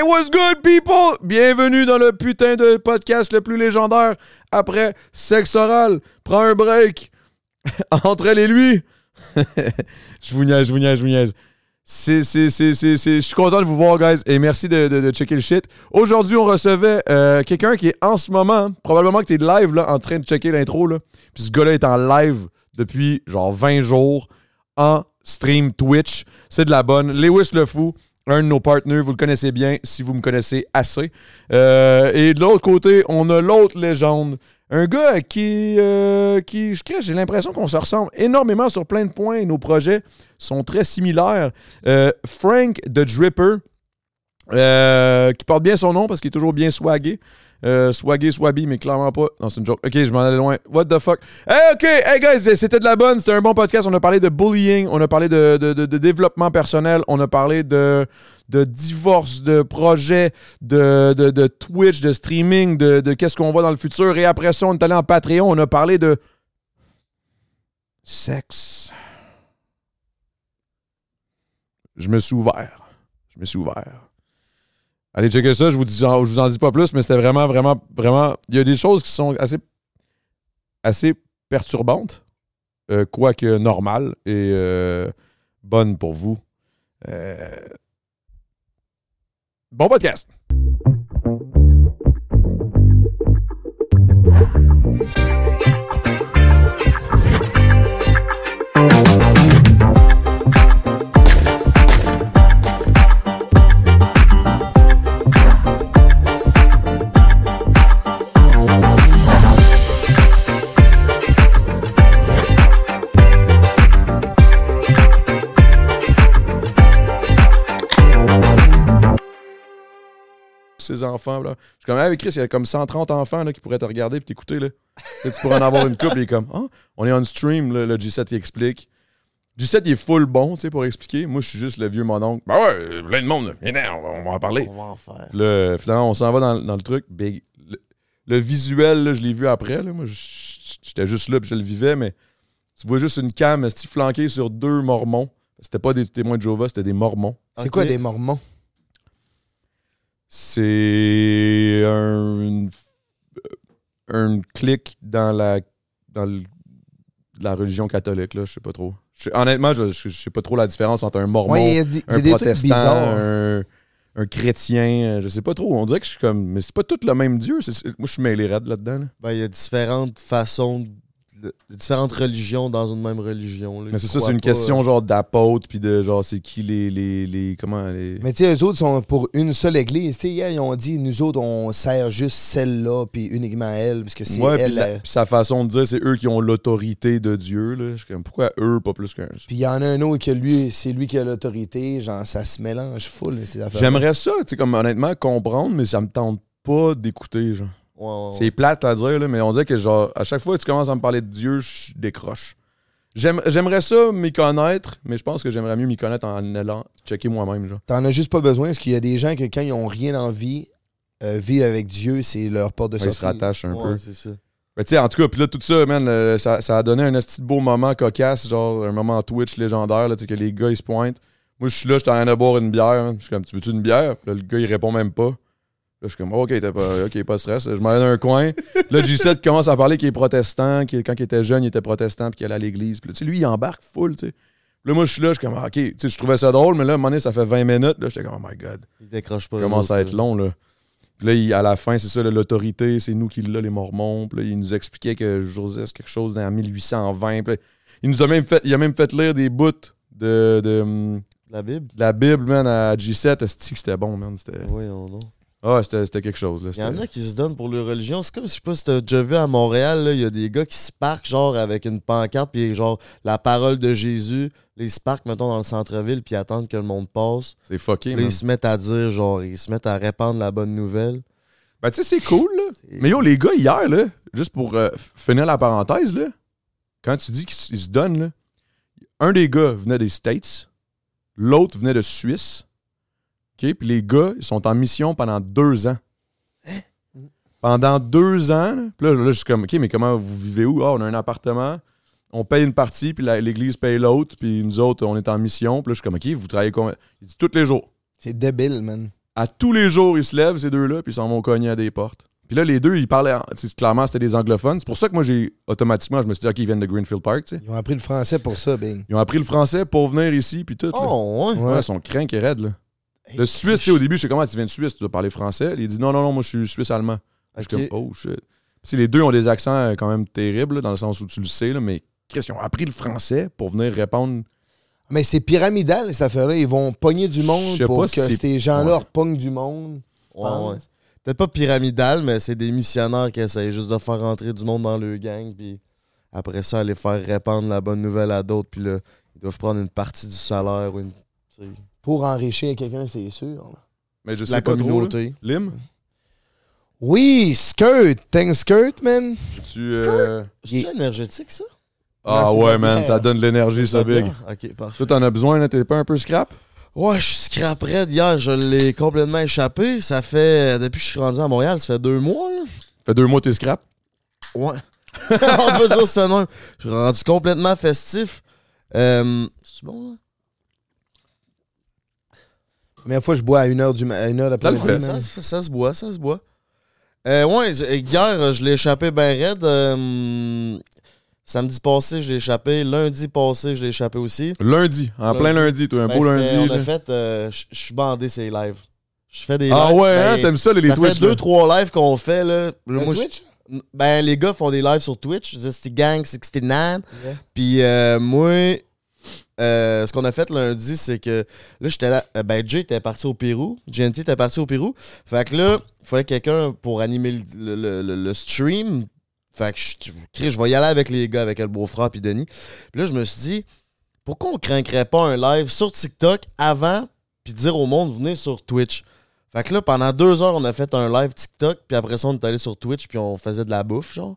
Hey, what's good, people? Bienvenue dans le putain de podcast le plus légendaire après sexe oral. Prends un break. Entre elle et lui. je vous niaise, je vous niaise, je vous niaise. Je suis content de vous voir, guys, et merci de, checker le shit. Aujourd'hui, on recevait euh, quelqu'un qui est en ce moment, probablement que tu es live, là, en train de checker l'intro. Puis ce gars-là est en live depuis genre 20 jours en stream Twitch. C'est de la bonne. Lewis le Fou, un de nos partenaires, vous le connaissez bien si vous me connaissez assez. Euh, et de l'autre côté, on a l'autre légende. Un gars qui, euh, qui j'ai l'impression qu'on se ressemble énormément sur plein de points. Nos projets sont très similaires. Euh, Frank the Dripper, qui porte bien son nom parce qu'il est toujours bien swagué. Euh, swabby, mais clairement pas. Non, c'est une joke. Ok, je m'en allais loin. What the fuck? Hey, ok, hey guys, c'était de la bonne. C'était un bon podcast. On a parlé de bullying, on a parlé de, de- développement personnel, on a parlé de, de divorce, de projet, de, de- de Twitch, de streaming, de, de qu'est-ce qu'on voit dans le futur. Et après ça, on est allé en Patreon. On a parlé de sexe. Je me suis ouvert. Je me suis ouvert. Allez checker ça, je vous, dis, je vous en dis pas plus, mais c'était vraiment, vraiment, vraiment. Il y a des choses qui sont assez, assez perturbantes, euh, quoique normales et euh, bonnes pour vous. Euh, Bon podcast! Ces enfants, là. Je suis comme, avec Chris, il y a comme 130 enfants là, qui pourraient te regarder et t'écouter. Là. Tu pourrais en avoir une couple. Il est comme, ah, on est on stream, là, le G7 il explique. G7 il est full bon, tu sais, pour expliquer. Moi, je suis juste le vieux mononcle. Ben ouais, plein de monde, là. Viens, on va, on va en parler. On va en faire. Là, finalement, on s'en va dans, dans le truc. Big. Le, le visuel, là, je l'ai vu après. Là. Moi, je- j'étais juste là puis je le vivais, mais tu vois juste une cam flanquée sur deux mormons. C'était pas des témoins de Jéhovah, c'était des mormons. C'est quoi des mormons? C'est un, une, un clic dans la, dans le- la religion catholique, là. Je sais pas trop. Je honnêtement, je, je, je sais pas trop la différence entre un mormon, Ouais, il y a, des- il y a un protestant, un, un chrétien. euh, Je sais pas trop. On dirait que je suis comme. Mais c'est pas tout le même Dieu. moi, je suis mêlé raide là-dedans. là. Ben, il y a différentes façons, de, différentes religions dans une même religion. là. Mais c'est ça, c'est une pas- question genre d'apôtre, puis de genre, c'est qui les. les, les comment les. Mais tu sais, eux autres sont pour une seule église. Tu sais, hier, ils ont dit, nous autres, on sert juste celle-là, puis uniquement elle, parce que c'est Ouais, puis elle. la- euh, puis sa façon de dire, c'est eux qui ont l'autorité de Dieu. Là. Je suis comme, pourquoi eux, pas plus qu'un? Puis il y en a un autre que lui, c'est lui qui a l'autorité. Genre, ça se mélange full, ces affaires. J'aimerais ça, tu sais, comme honnêtement, comprendre, mais ça me tente pas d'écouter, genre. Ouais. C'est plate à dire, là, mais on dirait que, genre, à chaque fois que tu commences à me parler de Dieu, je décroche. J'aime- J'aimerais ça m'y connaître, mais je pense que j'aimerais mieux m'y connaître en allant checker moi-même. T'en as juste pas besoin, parce qu'il y a des gens que quand ils ont rien en vie, euh, vivre avec Dieu, c'est leur porte de Ouais, ils se sortie. rattachent un peu. c'est ça. Mais tu sais, en tout cas, puis là, tout ça, man, euh, ça, ça a donné un petit beau moment cocasse, genre un moment Twitch légendaire, là, tu sais, que les gars, ils se pointent. Moi, je suis là, je suis en train de boire une bière. Je suis comme, tu veux-tu une bière? Puis là, le gars, il répond même pas. Là, je suis comme, OK, t'as pas, OK, pas de stress. Je m'en vais dans un coin. Là, G7 commence à parler qu'il est protestant, qu'il- quand il était jeune, il était protestant, puis qu'il allait à l'église. Puis là, lui, il embarque full, tu sais. Là, moi, je suis là, je suis comme, ah, OK, tu sais, je trouvais ça drôle, mais là, à un moment donné, ça fait 20 minutes. Là, j'étais comme, oh my God. Ils décrochent pas. Ça commence à être long, là. Puis là, il- à la fin, c'est ça, l'autorité, c'est nous qui l'a, les Mormons. Puis là, il nous expliquait que Joseph, c'est quelque chose dans 1820. Puis là, il nous a même fait, il a même fait lire des bouts de, de, hum, La Bible? de la Bible, man, à G7. Esti que C'était bon, man? C'était, Oui, on non. Ah, c'était, c'était quelque chose, là. Il y en a qui se donnent pour leur religion. C'est comme, je sais pas si t'as déjà vu à Montréal, là, il y a des gars qui se parquent genre avec une pancarte, puis genre la parole de Jésus. Ils se parquent, mettons, dans le centre-ville, puis attendent que le monde passe. C'est fucké, man. là, ils se mettent à dire, genre, ils se mettent à répandre la bonne nouvelle. Ben, tu sais, c'est cool, là. Mais yo, les gars, hier, là, juste pour euh, finir la parenthèse, là, quand tu dis qu'ils se donnent, là, un des gars venait des States, l'autre venait de Suisse. Puis les gars, ils sont en mission pendant deux ans. Pendant deux ans, là, puis là, là, je suis comme, OK, mais comment vous vivez où? Ah, on a un appartement, on paye une partie, puis l'église paye l'autre, puis nous autres, on est en mission. Puis là, je suis comme, OK, vous travaillez combien? Il dit tous les jours. C'est débile, man. À tous les jours, ils se lèvent, ces deux-là, puis ils s'en vont cogner à des portes. Puis là, les deux, ils parlaient. Clairement, c'était des anglophones. C'est pour ça que moi, j'ai automatiquement, je me suis dit, OK, ils viennent de Greenfield Park, tu sais. Ils ont appris le français pour ça, Bing. Ils ont appris le français pour venir ici, puis tout. là. Oh, ouais. Ouais, ils sont craincs et raides, là. Le Suisse, tu sais, au début, je sais comment tu viens de Suisse, tu dois parler français. Il dit non, non, non, moi je suis Suisse-allemand. Je suis comme, oh shit. Puis, les deux ont des accents euh, quand même terribles, là, dans le sens où tu le sais, là, mais Chris, ils ont appris le français pour venir répondre. Mais c'est pyramidal, cette affaire-là. Ils vont pogner du monde pour que si ces gens-là Ouais. repognent du monde. Ouais, ouais. Peut-être pas pyramidal, mais c'est des missionnaires qui essayent juste de faire rentrer du monde dans le gang, puis après ça, aller faire répandre la bonne nouvelle à d'autres, puis là, ils doivent prendre une partie du salaire ou une. Sais, Pour enrichir quelqu'un, c'est sûr. Mais je sais La pas trop. là. Lim, Oui, skirt. Tank skirt, man. tu. euh, C'est énergétique, ça? Ah Non, ouais, man, ça donne de l'énergie, ça, big. Ok, parfait. Toi, t'en as besoin, là, t'es pas un peu scrap? Ouais, je suis scrap raide. Hier, je l'ai complètement échappé. Ça fait. Depuis que je suis rendu à Montréal, ça fait deux mois, là. Fait deux mois, t'es scrap? Ouais. On peut dire ça même. Je suis rendu complètement festif. Euh, c'est bon, là? La première fois, je bois à 1h du ma- à une heure Ça le d'après-midi, fait, man. Ça, ça se boit, ça se boit. Euh, ouais, je- hier, je l'ai échappé ben raide. Euh, samedi passé, je l'ai échappé. Lundi passé, je l'ai échappé aussi. Lundi, en plein lundi, toi, un Ben, beau c'était- lundi. On a là. fait. euh, je je suis bandé ces lives. Je fais des Ah lives. ouais, hein, ben, t'aimes ça, les, les ça Twitch? fait deux, là? trois lives qu'on fait, là. Moi, je- ben, les gars font des lives sur Twitch. C'était Gang 69. Yeah. Puis euh, moi, euh, ce qu'on a fait lundi, c'est que là, j'étais là. euh, ben, Jay était parti au Pérou. GNT était parti au Pérou. Fait que là, il fallait quelqu'un pour animer le, le- le- le stream. Fait que je, je, je vais y aller avec les gars, avec le beau-frère puis Denis. Puis là, je me suis dit, pourquoi on craindrait pas un live sur TikTok avant, puis dire au monde, venez sur Twitch? Fait que là, pendant deux heures, on a fait un live TikTok, puis après ça, on est allé sur Twitch, puis on faisait de la bouffe, genre.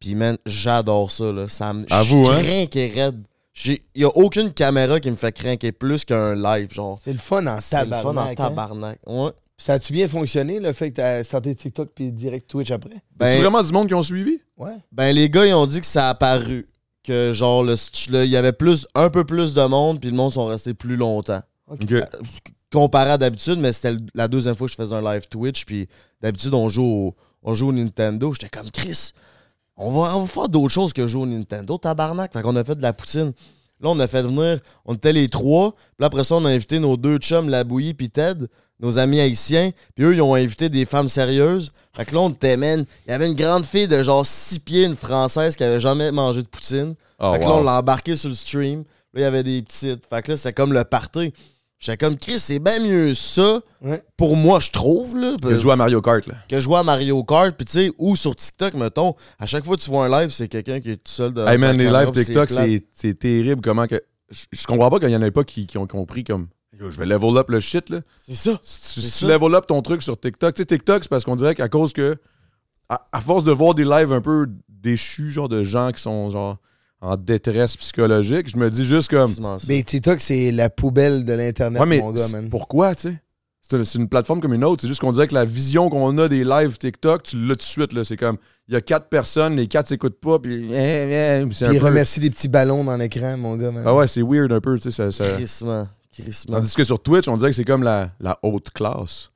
Puis, man, j'adore ça, là. Ça me. Je hein? raide. Il n'y a aucune caméra qui me fait craquer plus qu'un live, genre. C'est le fun en C'est le fun en tabarnak. hein. tabarnak. Ouais. Ça a-tu bien fonctionné, le fait que t'as starté TikTok puis direct Twitch après? C'est Ben, vraiment du monde qui ont suivi? Ouais. ben, les gars, ils ont dit que ça a apparu. Que, genre, le, il y avait plus, un peu plus de monde, puis le monde sont restés plus longtemps. Ok. comparé à d'habitude, mais c'était la deuxième fois que je faisais un live Twitch. Puis d'habitude, on joue au, on joue au Nintendo. J'étais comme Chris, on va, on va faire d'autres choses que jouer au Nintendo, tabarnak. Fait qu'on a fait de la poutine. Là, on a fait venir, on était les trois. Puis là, après ça, on a invité nos deux chums, La Bouillie puis Ted, nos amis haïtiens. Puis eux, ils ont invité des femmes sérieuses. Fait que là, on était, man, il y avait une grande fille de genre six pieds, une française qui avait jamais mangé de poutine. Oh, fait que là, wow. on l'a embarqué sur le stream. Là, il y avait des petites. Fait que là, c'était comme le party. J'étais comme, Chris, c'est bien mieux ça. Ouais. Pour moi, je trouve, là. Que jouer à Mario Kart, là. Que jouer à Mario Kart. Puis, tu sais, ou sur TikTok, mettons, à chaque fois que tu vois un live, c'est quelqu'un qui est tout seul de. Hey man, les lives TikTok, c'est c'est terrible comment que. Je, je comprends pas qu'il y en ait pas qui, qui ont compris comme. Yo, je vais level up le shit, là. C'est ça. Si tu, level up ton truc sur TikTok, tu sais, TikTok, c'est parce qu'on dirait qu'à cause que. À, à force de voir des lives un peu déchus, genre de gens qui sont genre en détresse psychologique, je me dis juste comme. Mais TikTok, c'est la poubelle de l'Internet, Ouais, mon gars, man. pourquoi, tu sais? C'est une plateforme comme une autre. C'est juste qu'on dirait que la vision qu'on a des lives TikTok, tu l'as tout de suite. là. C'est comme, il y a quatre personnes, les quatre s'écoutent pas, puis. eh, eh, puis c'est un Puis il peu- remercie des petits ballons dans l'écran, mon gars, man. Ah ouais, c'est weird un peu, tu sais. Ça, ça- Crissement. Crissement. Tandis que sur Twitch, on dirait que c'est comme la, la haute classe.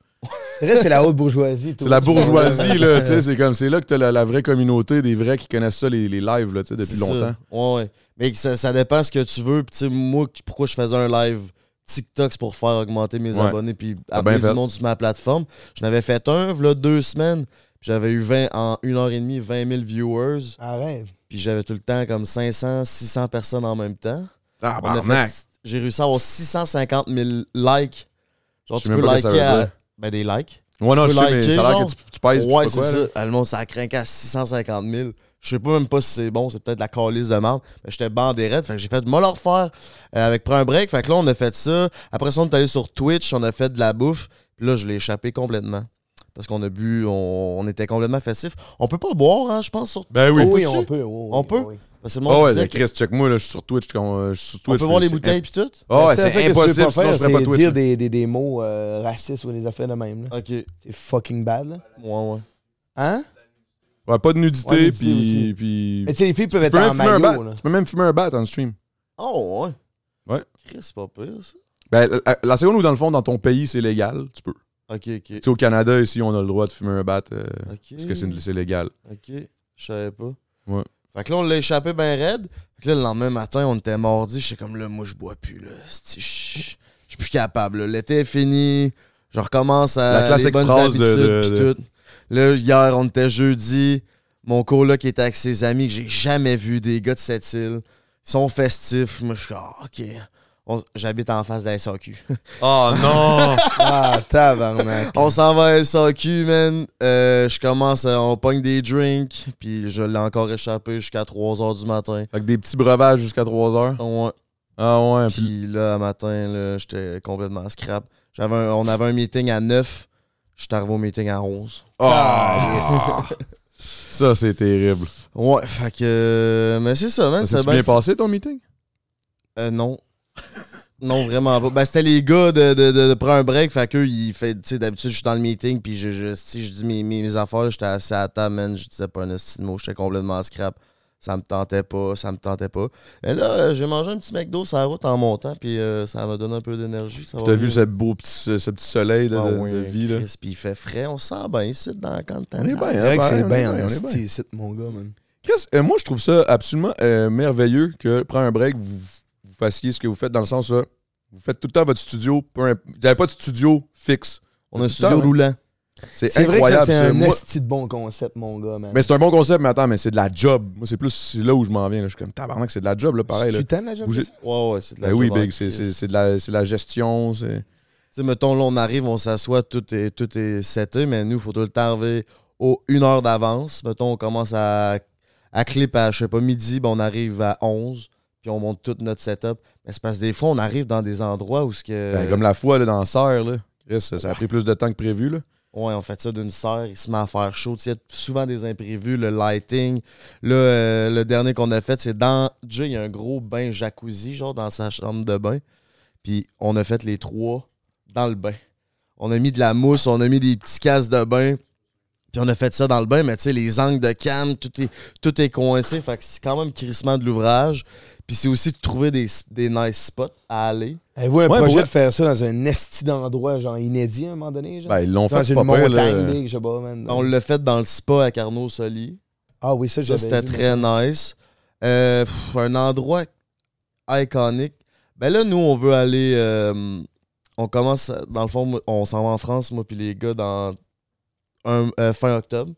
C'est vrai, c'est la haute bourgeoisie. C'est la bourgeoisie, là, tu sais. C'est comme, c'est là que t'as la, la vraie communauté des vrais qui connaissent ça, les, les lives, là, tu sais, depuis longtemps. Ouais, ouais. Mais ça, ça dépend ce que tu veux. Puis, moi, pourquoi je faisais un live TikTok, c'est pour faire augmenter mes Ouais. abonnés puis bien du monde sur ma plateforme. J'en avais fait un, là, deux semaines. J'avais eu 20, en une heure et demie 20 000 viewers. Arrête. Puis j'avais tout le temps comme 500, 600 personnes en même temps. Ah, fait- J'ai réussi à avoir 650 000 likes. Genre, tu peux liker à... Ben, des likes. Ouais, non, je sais, mais ça a l'air que tu, tu pèses, ouais, c'est ça. là. Ah, Le monde, ça a craqué à 650 000. Je sais pas même pas si c'est bon, c'est peut-être de la calice de merde. Mais j'étais bandé raide. Fait que j'ai fait, moi, le refaire euh, avec Prends un break. Fait que là, on a fait ça. Après ça, on est allé sur Twitch, on a fait de la bouffe. Puis là, je l'ai échappé complètement. Parce qu'on a bu, on, on était complètement festif. On peut pas boire, hein, je pense, sur Ben oui. Oh oui, Peux-tu? on peut. oh oui, On peut? oui. Parce que le monde Ah ouais, disait que- Chris, check-moi, là, je suis sur Twitch. quand, euh, je suis sur on peut voir les bouteilles puis tout. Ah ouais, La seule c'est affaire que tu peux impossible, pas sinon je faire, ferais pas c'est Twitch. dire des, des, des mots euh, racistes ou des affaires de même. là. Ok. Ouais, C'est fucking bad, là. ouais. Hein? Ouais, pas de Ouais, nudité, nudité puis... aussi. puis- Mais tu sais, les filles peuvent Tu être peux, en même fumer un bat. là. tu peux même fumer un bat en stream. Oh, ouais. Ouais. Chris, c'est pas pire, ça. Ben, la, la seconde où, dans le fond, dans ton pays, c'est légal, tu peux. Ok, ok. Tu sais, au Canada, ici, on a le droit de fumer un bat euh, Ok. parce que c'est c'est légal. Ok, je savais pas. Ouais. Fait que là, on l'a échappé ben raide. Fait que là, le lendemain matin, on était mordi. J'étais comme là, moi, je bois plus, là. Je suis plus capable. L'été est fini. Je recommence à. La les bonnes de- habitudes, de- pis de- tout. Là, hier, on était jeudi. Mon coloc était avec ses amis que j'ai jamais vu, des gars de cette île. Ils sont festifs. Moi, je suis ah, OK. On- J'habite en face de la SAQ. Oh non! Ah, tabarnak. On s'en va à SAQ, man. Euh, je commence, à- on pogne des drinks, puis je l'ai encore échappé jusqu'à 3h du matin. fait que des petits breuvages jusqu'à 3 heures? Ouais. Ah ouais, puis Puis là, à matin, là, j'étais complètement scrap. J'avais un- on avait un meeting à 9. J'étais arrivé au meeting à 11. Ah! Ça, c'est terrible. Ouais, fait que. euh, Mais c'est ça, man. Ça C'est s'est bien. bien passé ton meeting? Euh, non. Non, vraiment pas. Ben, c'était les gars de, de, de, de prendre un break. Fait qu'eux, ils fait. Tu sais, d'habitude, je suis dans le meeting. Puis je, je, si je dis mes, mes, mes affaires, j'étais assis à la table, man. Je disais pas un esti de mot. J'étais complètement scrap. Ça me tentait pas, ça me tentait pas. Et là, euh, j'ai mangé un petit McDo sur la route en montant. Puis euh, ça m'a donné un peu d'énergie. va T'as vu ce beau petit, ce, ce petit soleil de, Ah de- oui, de vie, là? Puis il fait frais. On se sent bien ici dans quand le temps. On est bien, C'est hein, c'est on est bien on en est bien. esti, ici, mon gars, man. Chris, euh, moi, je trouve ça absolument euh, merveilleux que prendre un break, vous, vous fassiez ce que vous faites dans le sens où vous faites tout le temps votre studio. Vous n'avez pas de studio fixe. On a un studio temps, hein. roulant. C'est incroyable. c'est un Moi- esti de bon concept, mon gars, man. mais c'est un bon concept, mais attends, mais c'est de la job. Moi, c'est plus c'est là où je m'en viens. là. Je suis comme tabarnak, c'est de la job, là, pareil. Là. Tu t'aimes la job? Bouger-? Ouais, ouais, c'est de la Ben oui, job en Big, c'est Christ. c'est- c'est de, la- c'est de la gestion. c'est- Tu sais, mettons, là, on arrive, on s'assoit, tout est, tout est seté, mais nous, il faut tout le temps arriver au une heure d'avance. Mettons, on commence à, à clip à, je sais pas, midi, ben, on arrive à 11, puis on monte tout notre setup. Mais c'est parce que des fois, on arrive dans des endroits où ce que. Ben, comme la fois là, dans Serre, là. Chris, ça, ça a pris plus de temps que prévu. Là. Ouais, on fait ça d'une serre, il se met à faire chaud. Tu sais, Il y a souvent des imprévus, le lighting. Là, euh, le dernier qu'on a fait, c'est dans. Jay, il y a un gros bain jacuzzi, genre dans sa chambre de bain. Puis on a fait les trois dans le bain. On a mis de la mousse, on a mis des petits casques de bain. Puis on a fait ça dans le bain, mais tu sais, les angles de cam, tout est, tout est coincé. Fait que c'est quand même crissement de l'ouvrage. Puis c'est aussi de trouver des, des nice spots à aller. Avez-vous un Ouais, projet ouais. de faire ça dans un esti d'endroit, genre inédit à un moment donné? Genre? Ben, ils l'ont dans fait une pas pire, montagne là. big, je sais pas, man. On l'a fait dans le spa à Carnot Soli. Ah oui, ça, Ça, c'était très mais- nice. Euh, pff, un endroit iconique. Ben là, nous, on veut aller. euh, on commence, dans le fond, on s'en va en France, moi, puis les gars, dans un- euh, fin octobre.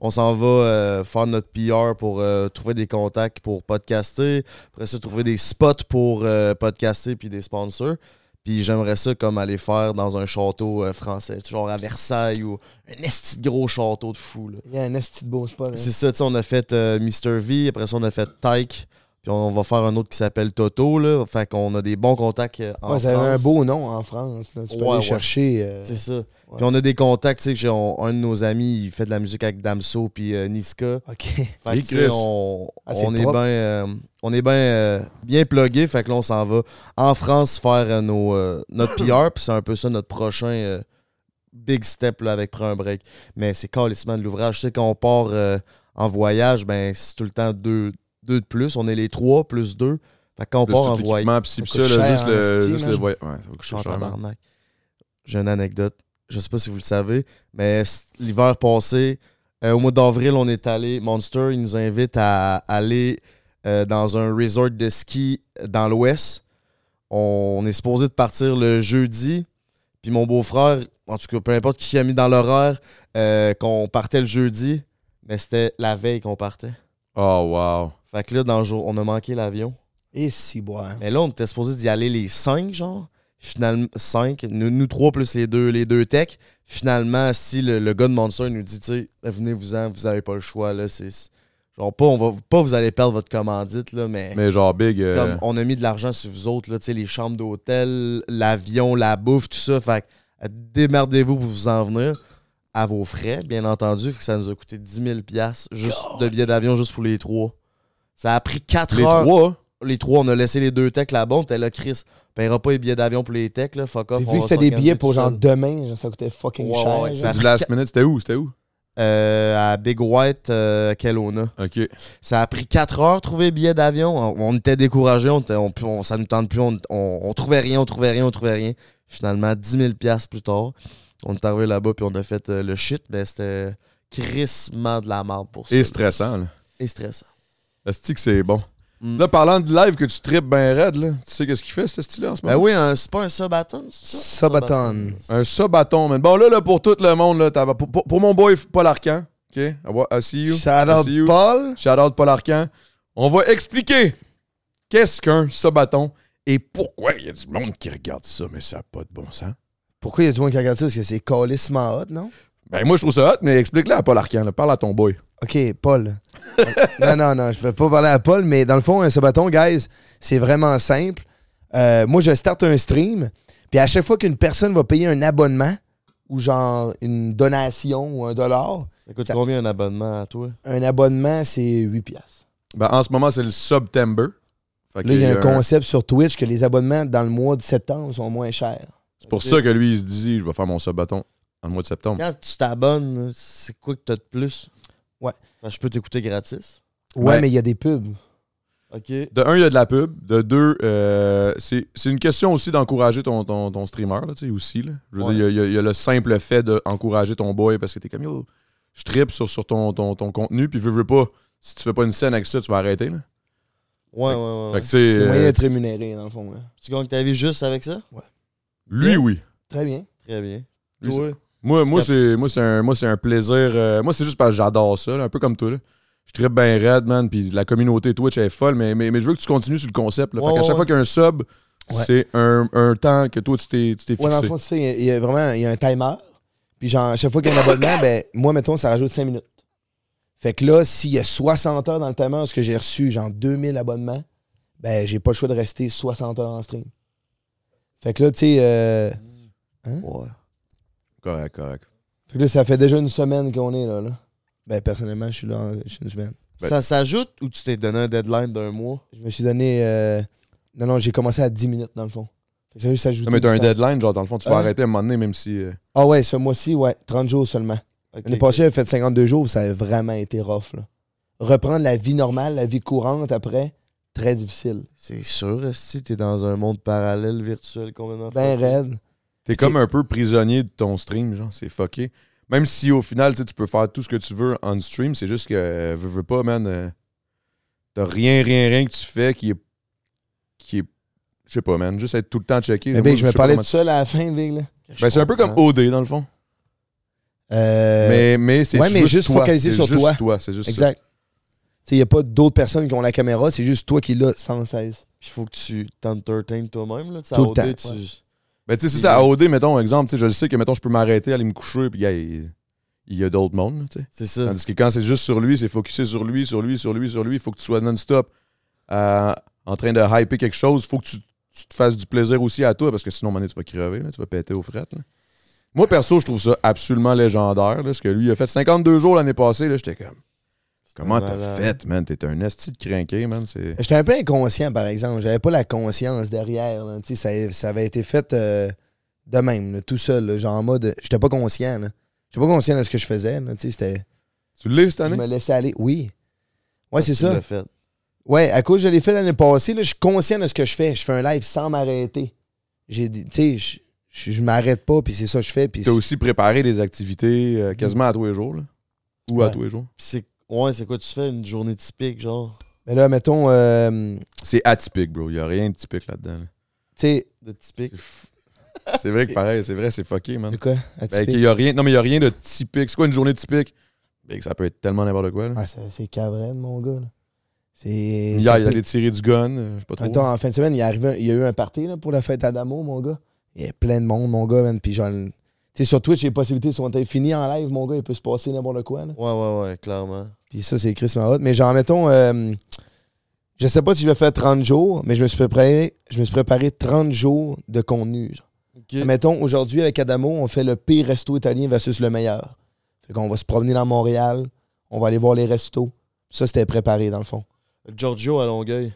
On s'en va euh, faire notre PR pour euh, trouver des contacts pour podcaster. Après ça, trouver des spots pour euh, podcaster puis des sponsors. Puis j'aimerais ça comme aller faire dans un château français, genre à Versailles ou un esti de gros château de fou. Là. Il y a un esti de beau spot. hein. C'est ça, tu sais, on a fait Mr. V, après ça, on a fait Tyke, puis on va faire un autre qui s'appelle Toto, là. Fait qu'on a des bons contacts euh, en Ouais, ça avait un France. beau nom en France. là. Tu peux Ouais, aller ouais. chercher. euh, C'est ça. Puis on a des contacts, tu sais, que j'ai on- un de nos amis, il fait de la musique avec Damso puis euh, Niska. OK. Fait que, on, Ah, on est euh, on est bien euh, bien plugué, fait que là on s'en va en France faire euh, nos, euh, notre PR, puis c'est un peu ça notre prochain euh, big step là, avec Prends un break. Mais c'est carrément de l'ouvrage, tu sais quand on part euh, en voyage, ben c'est tout le temps deux, deux de plus, on est les trois plus deux. Fait que quand on Plus part en voyage, Ça là, juste le, esti, juste le man. voyage. Ouais, ça va. J'ai une anecdote. Je sais pas si vous le savez, mais l'hiver passé, euh, au mois d'avril, on est allé. Monster, il nous invite à aller euh, dans un resort de ski dans l'ouest. On est supposé de partir le jeudi. Puis mon beau-frère, en tout cas, peu importe qui a mis dans l'horaire, euh, qu'on partait le jeudi, mais c'était la veille qu'on partait. Oh, wow. Fait que là, dans le jour, on a manqué l'avion. Et si, bois. Mais là, on était supposé d'y aller les cinq, genre. Finalement, cinq. Nous, nous trois plus les deux, les deux techs. Finalement, si le, le gars de Monster nous dit, tu sais, venez-vous-en, vous avez pas le choix, là. C'est. Genre, pas, on va, pas vous allez perdre votre commandite, là, mais. Mais genre, Big. euh, Comme on a mis de l'argent sur vous autres, là, tu sais, les chambres d'hôtel, l'avion, la bouffe, tout ça. Fait que, démerdez-vous pour vous en venir à vos frais, bien entendu. Fait que ça nous a coûté 10 000 juste de billets d'avion juste pour les trois. Ça a pris 4 les heures trois. les trois, on a laissé les deux techs là-bas. On était là, Chris, paiera pas les billets d'avion pour les techs, là. Fuck off. Vu que c'était des billets pour genre demain. genre, ça coûtait fucking Ouais, cher. ouais, ça- Du last minute, c'était où? C'était où? Euh, à Big White, euh, Kelowna. Ok. Ça a pris 4 heures trouver les billets d'avion. On, on était découragés, on, était- on, on- ça nous tente plus. On, on, on trouvait rien, on trouvait rien, on trouvait rien. Finalement, 10 000 piastres plus tard, On est arrivé là-bas, puis on a fait euh, le shit, mais c'était crissement de la merde pour ça. Et là. stressant, là. Et stressant. Est-ce que c'est bon? Mm. Là, parlant de live que tu tripes ben raide, là, tu sais qu'est-ce qu'il fait, ce style-là, en ce moment? Ben oui, un- c'est pas un subathon, c'est ça? Subathon. Un sabaton, man. Bon, là, là, pour tout le monde, là, t'as- pour, pour- pour mon boy Paul Arcan, OK? I see you. Shout out you. Paul. Shout out Paul Arcan. On va expliquer qu'est-ce qu'un sabaton et pourquoi il y a du monde qui regarde ça, mais ça n'a pas de bon sens. Pourquoi il y a du monde qui regarde ça? Parce que c'est calissement hot, non? Ben, moi, je trouve ça hot, mais explique-le à Paul Arcan, là. Parle à ton boy. OK, Paul. non, non, non, je vais pas parler à Paul, mais dans le fond, un sabaton, guys, c'est vraiment simple. Euh, moi, je starte un stream, puis à chaque fois qu'une personne va payer un abonnement, ou genre une donation ou un dollar, Ça coûte Ça- combien un abonnement à toi? un abonnement, c'est 8 piastres. Ben, en ce moment, c'est le September. Là, il y a un un- concept sur Twitch que les abonnements dans le mois de septembre sont moins chers. C'est pour ça que lui, il se dit, je vais faire mon sabaton en mois de septembre. Quand tu t'abonnes, c'est quoi que t'as de plus? Ouais. Ben, je peux t'écouter gratis. Ouais, Ouais. mais il y a des pubs. OK. De un, il y a de la pub. De deux, euh, c'est c'est une question aussi d'encourager ton, ton, ton streamer, là, tu sais, aussi. Là. Je veux Ouais. dire, il y, a- il y a le simple fait d'encourager ton boy parce que t'es comme, yo, je tripe sur, sur ton, ton, ton contenu, puis veux, veux pas, si tu fais pas une scène avec ça, tu vas arrêter. Là. Ouais, ouais, ouais. Ouais. C'est moyen euh, d'être tu- rémunéré, dans le fond. là. Tu gagnes ta vie juste avec ça? lui, oui. Très bien. Très bien. Lui, Toi? Moi, moi c'est moi, c'est un, moi, c'est un plaisir. euh, moi, c'est juste parce que j'adore ça, là, un peu comme toi. Là. Je tripe bien raide, man. Puis la communauté Twitch elle est folle, mais, mais, mais je veux que tu continues sur le concept. Là. Fait qu'à ouais, chaque fois qu'il y a un sub, Ouais. c'est un, un temps que toi, tu t'es tu t'es Ouais, dans fixé. le fond, tu sais, il y a- vraiment il y a un timer. Puis, genre, à chaque fois qu'il y a un abonnement, ben, moi, mettons, ça rajoute 5 minutes. Fait que là, s'il y a 60 heures dans le timer, ce que j'ai reçu, genre 2000 abonnements, ben, j'ai pas le choix de rester 60 heures en stream. Fait que là, tu sais, euh, Ouais. Correct, correct. fait que là, ça fait déjà une semaine qu'on est là, là. Ben, personnellement, je suis là, en- je suis une semaine. Ben- Ça s'ajoute ou tu t'es donné un deadline d'un mois? Je me suis donné. euh, Non, non, j'ai commencé à 10 minutes, dans le fond. Fait que ça juste ajouter Non, mais t'as du un temps. deadline, genre, dans le fond, tu vas Hein? arrêter à un moment donné, même si. euh, Ah ouais, ce mois-ci, ouais, 30 jours seulement. L'année passée, j'avais fait 52 jours, ça a vraiment été rough. Là. Reprendre la vie normale, la vie courante après, très difficile. C'est sûr, si t'es dans un monde parallèle virtuel complètement Ben fucké. raide. T'es comme un peu prisonnier de ton stream, genre, c'est fucké. Même si au final, tu peux faire tout ce que tu veux en stream, c'est juste que, euh, veux, veux pas, man, euh, t'as rien, rien, rien que tu fais qui est. qui est. Je sais pas, man, juste être tout le temps checké. Mais Moi, Big, je me parlais tout seul à la fin, Big. Là. Ben, c'est un peu comme. OD, dans le fond. Euh, mais mais c'est ouais, mais juste toi. focaliser C'est sur juste toi. toi. C'est juste ça. exact. Il n'y a pas d'autres personnes qui ont la caméra, c'est juste toi qui l'as sans cesse. Il faut que tu t'entertaines toi-même. Là. Tout le temps, tu... Ben, tu sais, c'est ça. À OD, mettons, exemple, tu sais, je le sais que, mettons, je peux m'arrêter, aller me coucher, puis, gars, il, il y a d'autres mondes, tu sais. C'est ça. Tandis que quand c'est juste sur lui, c'est focusé sur lui, sur lui, sur lui, sur lui. Il faut que tu sois non-stop euh, en train de hyper quelque chose. Il faut que tu, tu te fasses du plaisir aussi à toi, parce que sinon, à un moment donné, tu vas crever, là, tu vas péter aux frettes. là. Moi, perso, je trouve ça absolument légendaire. Là, ce que lui il a fait 52 jours l'année passée, là, j'étais comme. Comment t'as fait, man? T'es un esti de crinqué, man. C'est... J'étais un peu inconscient, par exemple. J'avais pas la conscience derrière. là. Ça, ça avait été fait euh, de même, là, tout seul. là, genre en mode. J'étais pas conscient. J'étais pas conscient de ce que je faisais. là, tu sais, c'était- Tu l'as cette Je année? me laissais aller. Oui. Ouais, c'est ça. fait. Ouais, à cause je l'ai fait l'année passée, là, je suis conscient de ce que je fais. Je fais un live sans m'arrêter. J'ai dit- tu sais, je, je, je m'arrête pas, puis c'est ça que je fais. Puis T'as aussi préparé des activités euh, quasiment à tous les jours, là? Ou à tous les jours? Puis c'est... Ouais, c'est quoi tu fais une journée typique, genre? Mais là, mettons, euh, C'est atypique, bro. Il y a rien de typique là-dedans. là. tu sais, De typique? C'est vrai que pareil, c'est vrai, c'est fucké, man. de quoi? Ben, Atypique? y a rien, non, mais il y a rien de typique. C'est quoi une journée typique? Ben, que ça peut être tellement n'importe quoi. Là. Ah, c'est c'est cavrène, mon gars. là. C'est. Hier, ça il peut- allait tirer du gun, euh, je sais pas trop. Attends, en fin de semaine, il, est arrivé un- il y a eu un party là, pour la fête à Damo, mon gars. Il y a plein de monde, mon gars, man. Puis genre, tu sais, sur Twitch, les possibilités sont infinies en live, mon gars. Il peut se passer n'importe quoi. là. Ouais, ouais, ouais, clairement. Puis ça, c'est Chris Marotte. Mais genre, mettons, euh, je sais pas si je vais faire 30 jours, mais je me suis préparé, je me suis préparé 30 jours de contenu. genre. Mettons, aujourd'hui, avec Adamo, on fait le pire resto italien versus le meilleur. Fait qu'on va se promener dans Montréal, on va aller voir les restos. Ça, c'était préparé, dans le fond. Giorgio à Longueuil.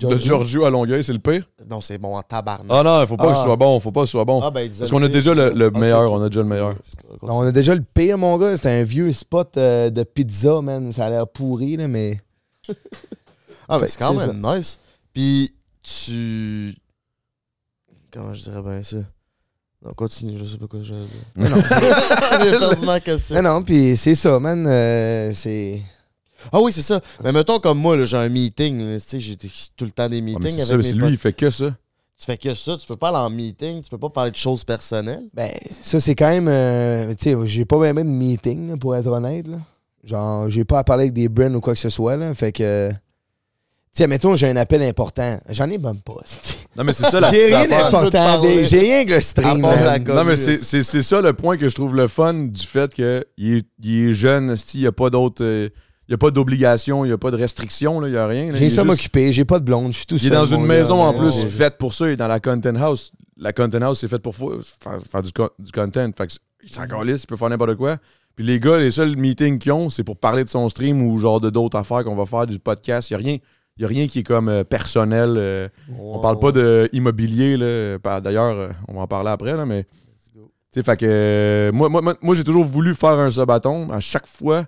Le Giorgio à Longueuil, c'est le pire? Non, c'est bon en tabarnak. Ah non, il faut pas que Ah. ce soit bon, faut pas que ce soit bon. Ah, ben, Parce qu'on a déjà le, le Ok, meilleur, on a déjà le meilleur. Non, on a déjà le pire, mon gars. C'était un vieux spot euh, de pizza, man. Ça a l'air pourri, là, mais. Ah, ben, c'est que quand même nice. Puis, tu. Comment je dirais bien ça? Non, continue, je sais pas quoi j'allais dire. Mais non. J'ai perdu ma question. Mais non, puis c'est ça, man. euh, c'est. Ah oui, c'est ça. Mais mettons comme moi, là, j'ai un meeting. là, Tu sais, j'ai tout le temps des Ouais, meetings mais c'est avec ça, mais mes c'est lui, il fait que ça. Tu fais que ça. Tu peux pas aller en meeting. Tu peux pas parler de choses personnelles. Ben, ça, c'est quand même. euh, tu sais, j'ai pas même de meeting, là, pour être honnête. Là. Genre, j'ai pas à parler avec des brands ou quoi que ce soit. Là, fait que. Tu sais, mettons, j'ai un appel important. J'en ai même pas. Non, mais c'est ça la J'ai rien d'important. J'ai rien que le stream. Non, mais c'est- c'est c'est ça le point que je trouve le fun du fait qu'il est, il est jeune, il n'y a pas d'autres. euh, n'y a pas d'obligation, il n'y a pas de restriction, il n'y a rien. J'ai ça m'occuper. J'ai pas de blonde. Je suis tout Il est seul. dans une maison en plus faite pour ça, il est dans la content house. La content house, c'est fait pour faire, du, co- du content. Fait il s'en calisse, il peut faire n'importe quoi. Puis les gars, les seuls meetings qu'ils ont, c'est pour parler de son stream ou genre de d'autres affaires qu'on va faire, du podcast. Il n'y a rien. Il a rien qui est comme euh, personnel. euh, on Ouais, parle pas ouais. de immobilier. là. Par- D'ailleurs, euh, on va en parler après, là, mais. Fait que. euh, moi, moi, moi, moi, j'ai toujours voulu faire un sabaton. À chaque fois,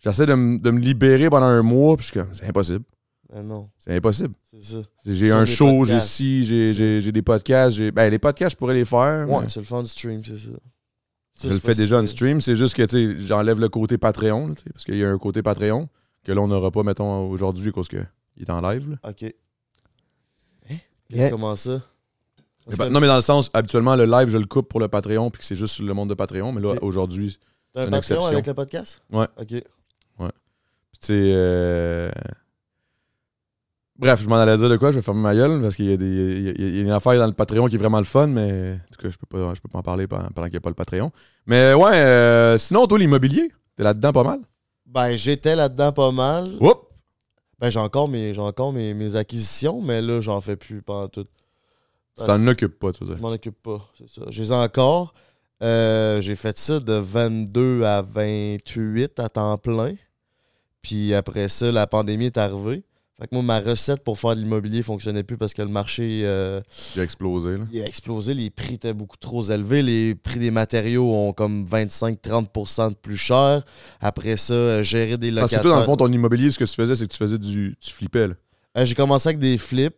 j'essaie de, m- de me libérer pendant un mois. Puis je suis comme, c'est impossible. Mais non, C'est impossible. c'est ça. J'ai un des show, j'ai podcasts. ci, j'ai- j'ai j'ai des podcasts. j'ai- Ben, les podcasts, je pourrais les faire. Ouais, mais c'est le fun du stream, c'est ça. Ça, je le c'est fais pas déjà si en pire. stream. C'est juste que tu sais, j'enlève le côté Patreon. là, tu sais, parce qu'il y a un côté Patreon que là, on n'aura pas, mettons, aujourd'hui, parce qu'il est en live. là. Ok. Yeah. Comment ça? Mais ben, non, mais dans le sens, habituellement, le live, je le coupe pour le Patreon, puis que c'est juste sur le monde de Patreon. Mais là, Ok. aujourd'hui, T'as un une Patreon exception. avec le podcast? Ouais. Ok. Puis, tu sais. euh, Bref, je m'en allais dire de quoi, je vais fermer ma gueule parce qu'il y a, des, il y y a une affaire dans le Patreon qui est vraiment le fun, mais en tout cas, je peux pas, je peux pas en parler pendant, pendant qu'il n'y a pas le Patreon. Mais ouais, euh, sinon, toi, l'immobilier, t'es là-dedans pas mal? Ben, j'étais là-dedans pas mal. Oups! Ben, j'ai encore, mes, j'ai encore mes, mes acquisitions, mais là, j'en fais plus pendant tout. Tu t'en occupes pas, tu veux Je dire. m'en occupe pas, c'est ça. Je les ai encore. Euh, j'ai fait ça de 22 à 28 à temps plein. Puis après ça, la pandémie est arrivée. Fait que moi, ma recette pour faire de l'immobilier fonctionnait plus parce que le marché euh, Il a explosé, là. il a explosé. Les prix étaient beaucoup trop élevés. Les prix des matériaux ont comme 25-30% de plus cher. Après ça, euh, gérer des Parce que locataires. toi, dans le fond, ton immobilier, ce que tu faisais, c'est que tu faisais du. Tu flippais, là. Euh, j'ai commencé avec des flips,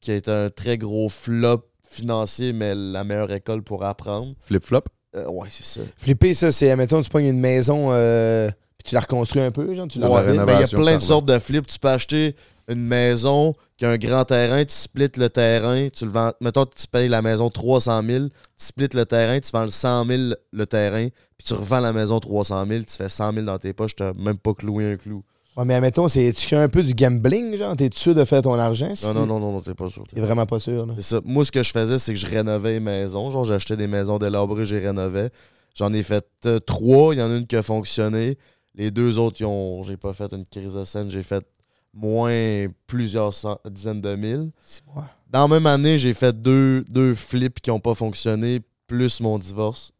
qui a été un très gros flop financier, mais la meilleure école pour apprendre. Flip-flop? Euh, ouais, c'est ça. Flipper, ça, c'est, mettons, tu pognes une maison, euh, puis tu la reconstruis un peu, genre, tu la Ouais, ben, il y a plein de sortes de flips. Tu peux acheter une maison qui a un grand terrain, tu splits le terrain, tu le vends. Mettons, tu payes la maison 300 000, tu splits le terrain, tu vends le 100 000 le terrain, puis tu revends la maison 300 000, tu fais 100 000 dans tes poches, tu même pas cloué un clou. Ouais, mais mettons, c'est, tu fais un peu du gambling, genre, t'es sûr de faire ton argent? si Non, non, non, non, non, t'es pas sûr. T'es vraiment pas sûr, là. C'est ça. Moi, ce que je faisais, c'est que je rénovais les maisons. Genre, j'achetais des maisons délabrées, j'ai rénové. J'en ai fait euh, trois. Il y en a une qui a fonctionné. Les deux autres, ils ont, j'ai pas fait une crise de scène. J'ai fait moins plusieurs cent- dizaines de mille. C'est- ouais. Dans la même année, j'ai fait deux, deux flips qui ont pas fonctionné, plus mon divorce.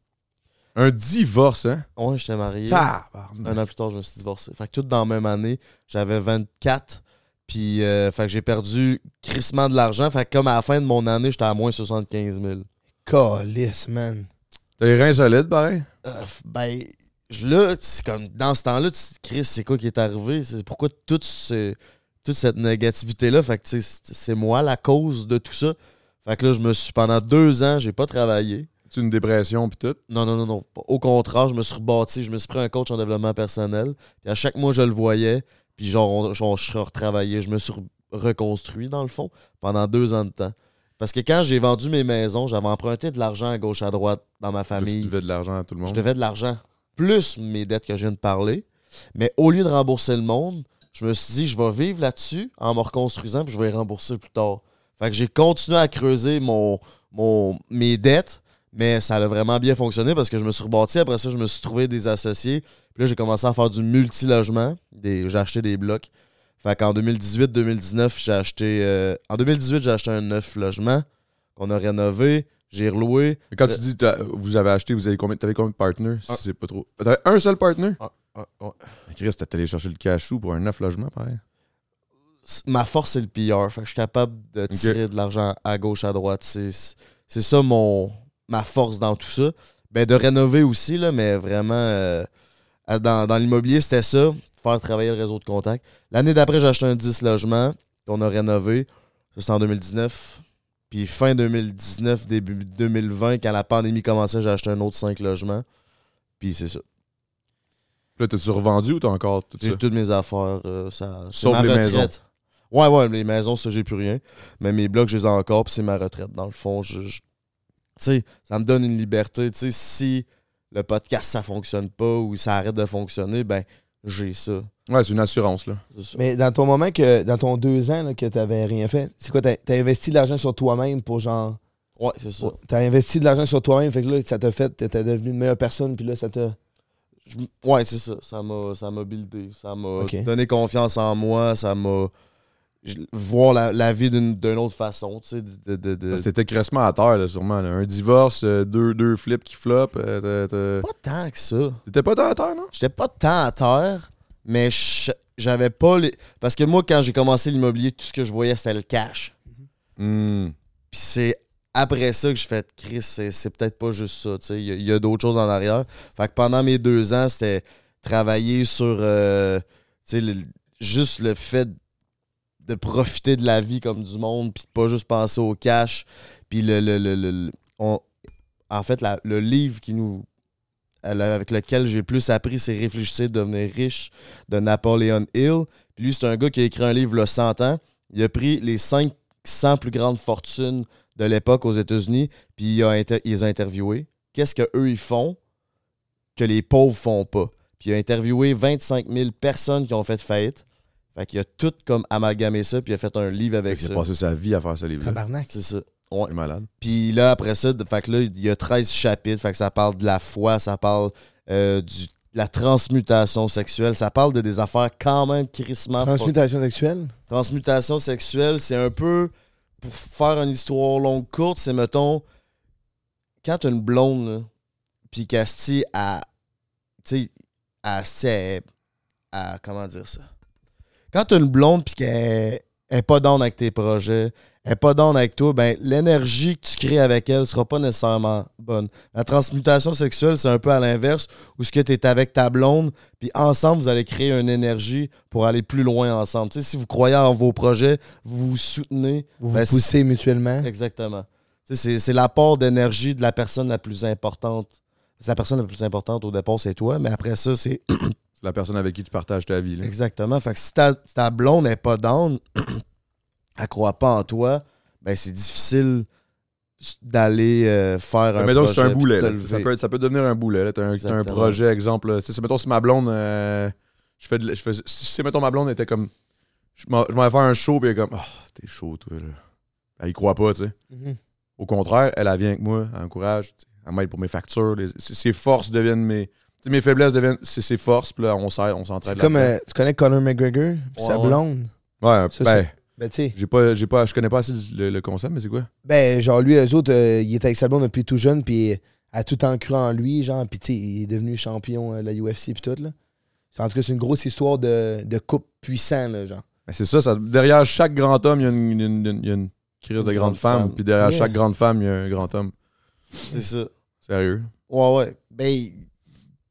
Un divorce, hein? Ouais, j'étais marié. Tabarnak. Un an plus tard, je me suis divorcé. Fait que tout dans la même année, j'avais 24. Puis, euh, fait que j'ai perdu crissement de l'argent. Fait que comme à la fin de mon année, j'étais à moins 75 000. Calice, man. T'as les reins solides, pareil? Euh, ben, là, c'est comme dans ce temps-là, Chris, c'est quoi qui est arrivé? C'est pourquoi toute, ce- toute cette négativité-là? Fait que, c'est c'est moi la cause de tout ça. Fait que là, je me suis, pendant deux ans, j'ai pas travaillé. Tu une dépression, puis tout? Non, non, non, non. Au contraire, je me suis rebâti. Je me suis pris un coach en développement personnel. Puis à chaque mois, je le voyais. Puis genre, on- genre, je retravaillais. Je me suis re- reconstruit, dans le fond, pendant deux ans de temps. Parce que quand j'ai vendu mes maisons, j'avais emprunté de l'argent à gauche, à droite dans ma Là, Tu famille. devais de l'argent à tout le monde. Je devais de l'argent. Plus mes dettes que je viens de parler. Mais au lieu de rembourser le monde, je me suis dit, je vais vivre là-dessus en me reconstruisant, puis je vais les rembourser plus tard. Fait que j'ai continué à creuser mes dettes, mais ça a vraiment bien fonctionné parce que je me suis rebâti. Après ça, je me suis trouvé des associés. Puis là, j'ai commencé à faire du multilogement. J'ai acheté des blocs. Fait qu'en 2018-2019, j'ai acheté. euh, en 2018, j'ai acheté un neuf logement qu'on a rénové. J'ai reloué. Mais quand Euh, tu dis t'as- vous avez acheté, vous avez combien, t'avais combien de partners? Si c'est pas trop? T'avais un seul partner? Ah, ah, Chris, t'as chercher le cachou pour un neuf logement, pareil. ma force, c'est le PR. Fait que je suis capable de tirer de l'argent à gauche, à droite. C'est ça mon, ma force dans tout ça. Ben, de rénover aussi, là, mais vraiment, euh, dans, dans l'immobilier, c'était ça, faire travailler le réseau de contact. L'année d'après, j'ai acheté un 10 logements qu'on a rénové. Ça, c'est en 2019. Puis fin 2019, début 2020, quand la pandémie commençait, j'ai acheté un autre 5 logements. Puis c'est ça. Là, t'as-tu revendu ou t'as encore tout ça? J'ai toutes mes affaires. euh, ça, Sauf ma les retraite. maisons. Ouais, ouais, les maisons, ça, j'ai plus rien. Mais mes blocs, je les ai encore, puis c'est ma retraite. Dans le fond, je, je- tu sais, ça me donne une liberté. Tu sais, si le podcast, ça fonctionne pas ou ça arrête de fonctionner, ben, j'ai ça. Ouais, c'est une assurance, là. C'est ça. Mais dans ton moment que, dans ton deux ans là, que t'avais rien fait, c'est quoi, t'as t'as investi de l'argent sur toi-même pour genre. Ouais, c'est ça. T'as investi de l'argent sur toi-même, fait que là, ça t'a fait, t'es devenu une meilleure personne, puis là, ça t'a. Ouais, c'est ça. Ça m'a, ça m'a buildé. Ça m'a donné confiance en moi. Ça m'a. Voir la, la vie d'une, autre façon, tu sais. De, de- de- C'était crissement à terre, là, sûrement. là. Un divorce, euh, deux, deux flips qui flopent. euh, Pas tant que ça. T'étais pas tant à terre, non? J'étais pas tant à terre, mais j'avais pas les. Parce que moi, quand j'ai commencé l'immobilier, tout ce que je voyais, c'était le cash. Hmm. Puis c'est après ça que je fais Chris, c'est, c'est peut-être pas juste ça. tu sais. Il y a, il y a d'autres choses en arrière. Fait que pendant mes deux ans, c'était travailler sur euh, le- juste le fait de profiter de la vie comme du monde, puis de pas juste penser au cash. Puis le, le, le- le- en fait, le livre qui nous avec lequel j'ai plus appris, c'est Réfléchissez, devenir riche de Napoleon Hill. Puis lui, c'est un gars qui a écrit un livre le 100 ans. Il a pris les 500 plus grandes fortunes de l'époque aux États-Unis, puis il, a inter- les a interviewés. Qu'est-ce qu'eux, ils font que les pauvres font pas? Puis il a interviewé 25 000 personnes qui ont fait faillite. Fait qu'il a tout comme amalgamé ça, puis il a fait un livre avec Il a ça. passé sa vie à faire ce livre-là. Tabarnak. C'est ça. Ouais. Il est malade. Puis là, après ça, fait que là, il y a 13 chapitres. Fait que ça parle de la foi, ça parle euh, du, de la transmutation sexuelle. Ça parle de des affaires quand même crissement Transmutation sexuelle? Transmutation sexuelle, c'est un peu, pour faire une histoire longue courte, c'est, mettons, quand t'as une blonde, là, puis qu'Asti a, tu sais, Asti, elle- elle- comment dire ça? Quand t'as une blonde, puis qu'elle est pas down avec tes projets, elle est pas down avec toi, ben, l'énergie que tu crées avec elle sera pas nécessairement bonne. La transmutation sexuelle, c'est un peu à l'inverse, où ce que t'es avec ta blonde, puis ensemble, vous allez créer une énergie pour aller plus loin ensemble. Tu si vous croyez en vos projets, vous vous soutenez. Vous vous Ben, poussez mutuellement. Exactement. Tu c'est l'apport d'énergie de la personne la plus importante. C'est la personne la plus importante au départ, c'est toi, mais après ça, c'est C'est la personne avec qui tu partages ta vie. Là. exactement. Fait que si ta, si ta blonde n'est pas down, elle croit pas en toi, ben c'est difficile d'aller euh, faire un Mais que c'est un boulet. là. Ça, peut, être- ça peut devenir un boulet. T'as un, un projet, exemple. c'est, mettons, si ma blonde. euh, je fais de- je fais, si, mettons, ma blonde était comme. Je m'en vais faire un show, puis elle est comme. Oh, t'es chaud, toi. Là. Elle y croit pas, tu sais. Mhm. Au contraire, elle, elle vient avec moi, elle encourage, elle m'aide pour mes factures. les- ses forces deviennent mes. Mes faiblesses deviennent c'est ses forces, puis là, on s'aide, on s'entraide. C'est comme, euh, tu connais Conor McGregor, puis sa Ouais, blonde. Ouais, ça, ben, Ben, tu sais, j'ai pas, j'ai pas, je connais pas assez le, le concept, mais c'est quoi? ben, genre, lui, eux autres, euh, il était avec sa blonde depuis tout jeune, puis a tout en cru en lui, genre, puis tu sais, il est devenu champion euh, de la UFC, puis tout, là. En tout cas, c'est une grosse histoire de, de couple puissant, là, genre. Ben, c'est ça, ça, derrière chaque grand homme, il y a une, une- crise de grande grande femme, femme. puis derrière Yeah. chaque grande femme, il y a un grand homme. C'est ça. Sérieux? Ouais, ouais. Ben,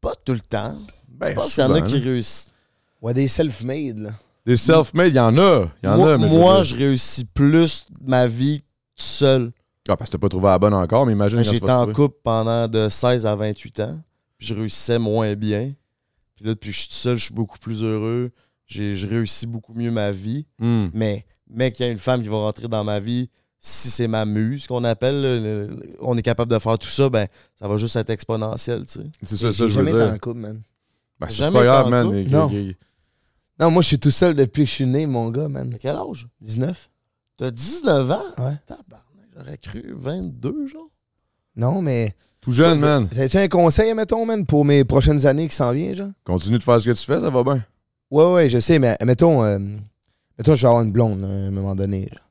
pas tout le temps. Ben, Je pense qu'il y en a qui hein. réussissent. Ouais, des self-made, là. Des self-made, il y en a. Il y en moi, a, mais moi, je réussis plus ma vie tout seul. Ah, parce que t'as pas trouvé la bonne encore, mais imagine quand tu J'étais en trouver. couple pendant de 16 à 28 ans. Puis je réussissais moins bien. Puis là, depuis que je suis tout seul, je suis beaucoup plus heureux. J'ai, je réussis beaucoup mieux ma vie. Hmm. Mais, mec, il y a une femme qui va rentrer dans ma vie. Si c'est ma muse, qu'on appelle, là, le- le- on est capable de faire tout ça, ben, ça va juste être exponentiel, tu sais. C'est ça, ça, je veux jamais été dire. en couple, man. Ben, c'est Jamais pas grave, man. Non. Non, moi, je suis tout seul depuis que je suis né, mon gars, man. À quel âge? 19? T'as 19 ans? Ouais. Tabarnak, j'aurais cru 22, genre. Non, mais. Tout jeune, man. As-tu un conseil, mettons, man, pour mes prochaines années qui s'en viennent, genre? Continue de faire ce que tu fais, ça va bien. Ouais, ouais, je sais, mais mettons, euh, mettons, je vais avoir une blonde là, à un moment donné. genre.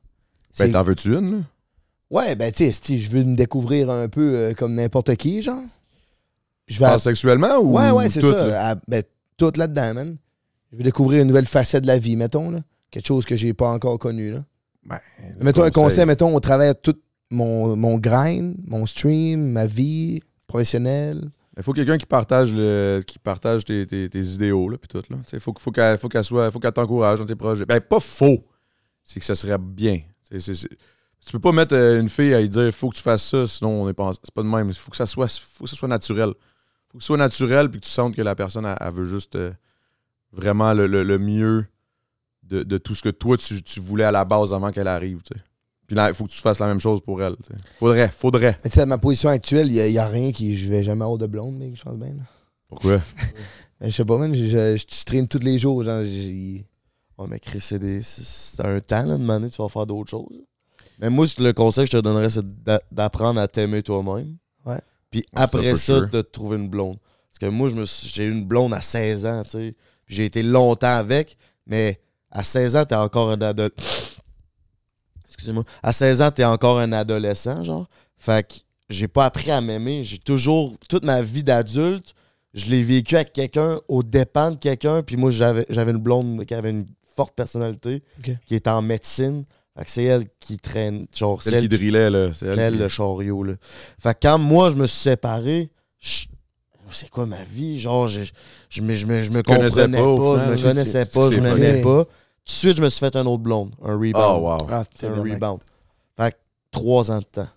Ben, t'en veux-tu une, là? ouais, ben, tu sais, si je veux me découvrir un peu euh, comme n'importe qui, genre. Je vais. Pas sexuellement ou Ouais, ouais, c'est ça. là? à- ben, tout là-dedans, man. Je veux découvrir une nouvelle facette de la vie, mettons, là. Quelque chose que j'ai pas encore connu, là. Ben, mettons un conseil. mettons, au travers de tout mon, mon grind, mon stream, ma vie professionnelle. Il faut quelqu'un qui partage le, qui partage tes, tes- tes idéaux, là, puis tout, là. Faut, faut qu'elle faut qu'elle soit, faut qu'elle t'encourage dans tes projets. Ben, pas faux. C'est que ça serait bien. C'est- c'est- c'est- Tu peux pas mettre euh, une fille à lui dire faut que tu fasses ça, sinon on est pas. C'est pas de même. Il faut que ça soit, faut que ça soit naturel. faut que ce soit naturel puis que tu sentes que la personne, elle, elle veut juste euh, vraiment le, le- le mieux de, de tout ce que toi tu, tu voulais à la base avant qu'elle arrive. tu sais. Puis là, il faut que tu fasses la même chose pour elle. Faudrait, faudrait. Mais tu sais, ma position actuelle, il n'y a, rien qui. Je vais jamais avoir de blonde, mais je pense bien. là. Pourquoi? Ben, Je sais pas, man. Je, je, je stream tous les jours. Genre, j'ai- Ouais, mais Chris, c'est des- c'est- c'est un temps, là, de demander, tu vas faire d'autres choses. Mais moi, le conseil que je te donnerais, c'est d'a- d'apprendre à t'aimer toi-même. Ouais. Puis après ça, de te trouver une blonde. Parce que moi, je me suis- j'ai eu une blonde à 16 ans, tu sais. Puis J'ai été longtemps avec, mais à 16 ans, t'es encore un adolescent. Excusez-moi. À 16 ans, t'es encore un adolescent, genre. Fait que j'ai pas appris à m'aimer. J'ai toujours, toute ma vie d'adulte, je l'ai vécu avec quelqu'un, au dépens de quelqu'un. Puis moi, j'avais j'avais une blonde qui avait une forte personnalité, qui est en médecine. Fait que c'est elle qui traîne, genre, c'est Celle elle qui drillait, là. C'est c'est elle elle, qui- le chariot, là. Fait que quand moi, je me suis séparé, je- c'est quoi ma vie? Genre, je, je, me, je me, je me comprenais pas, je me connaissais pas, je m'aimais pas. Tout de suite, je me suis fait un autre blonde, un rebound. Oh, wow. Ah, C'est un rebound. Fait que trois ans de temps.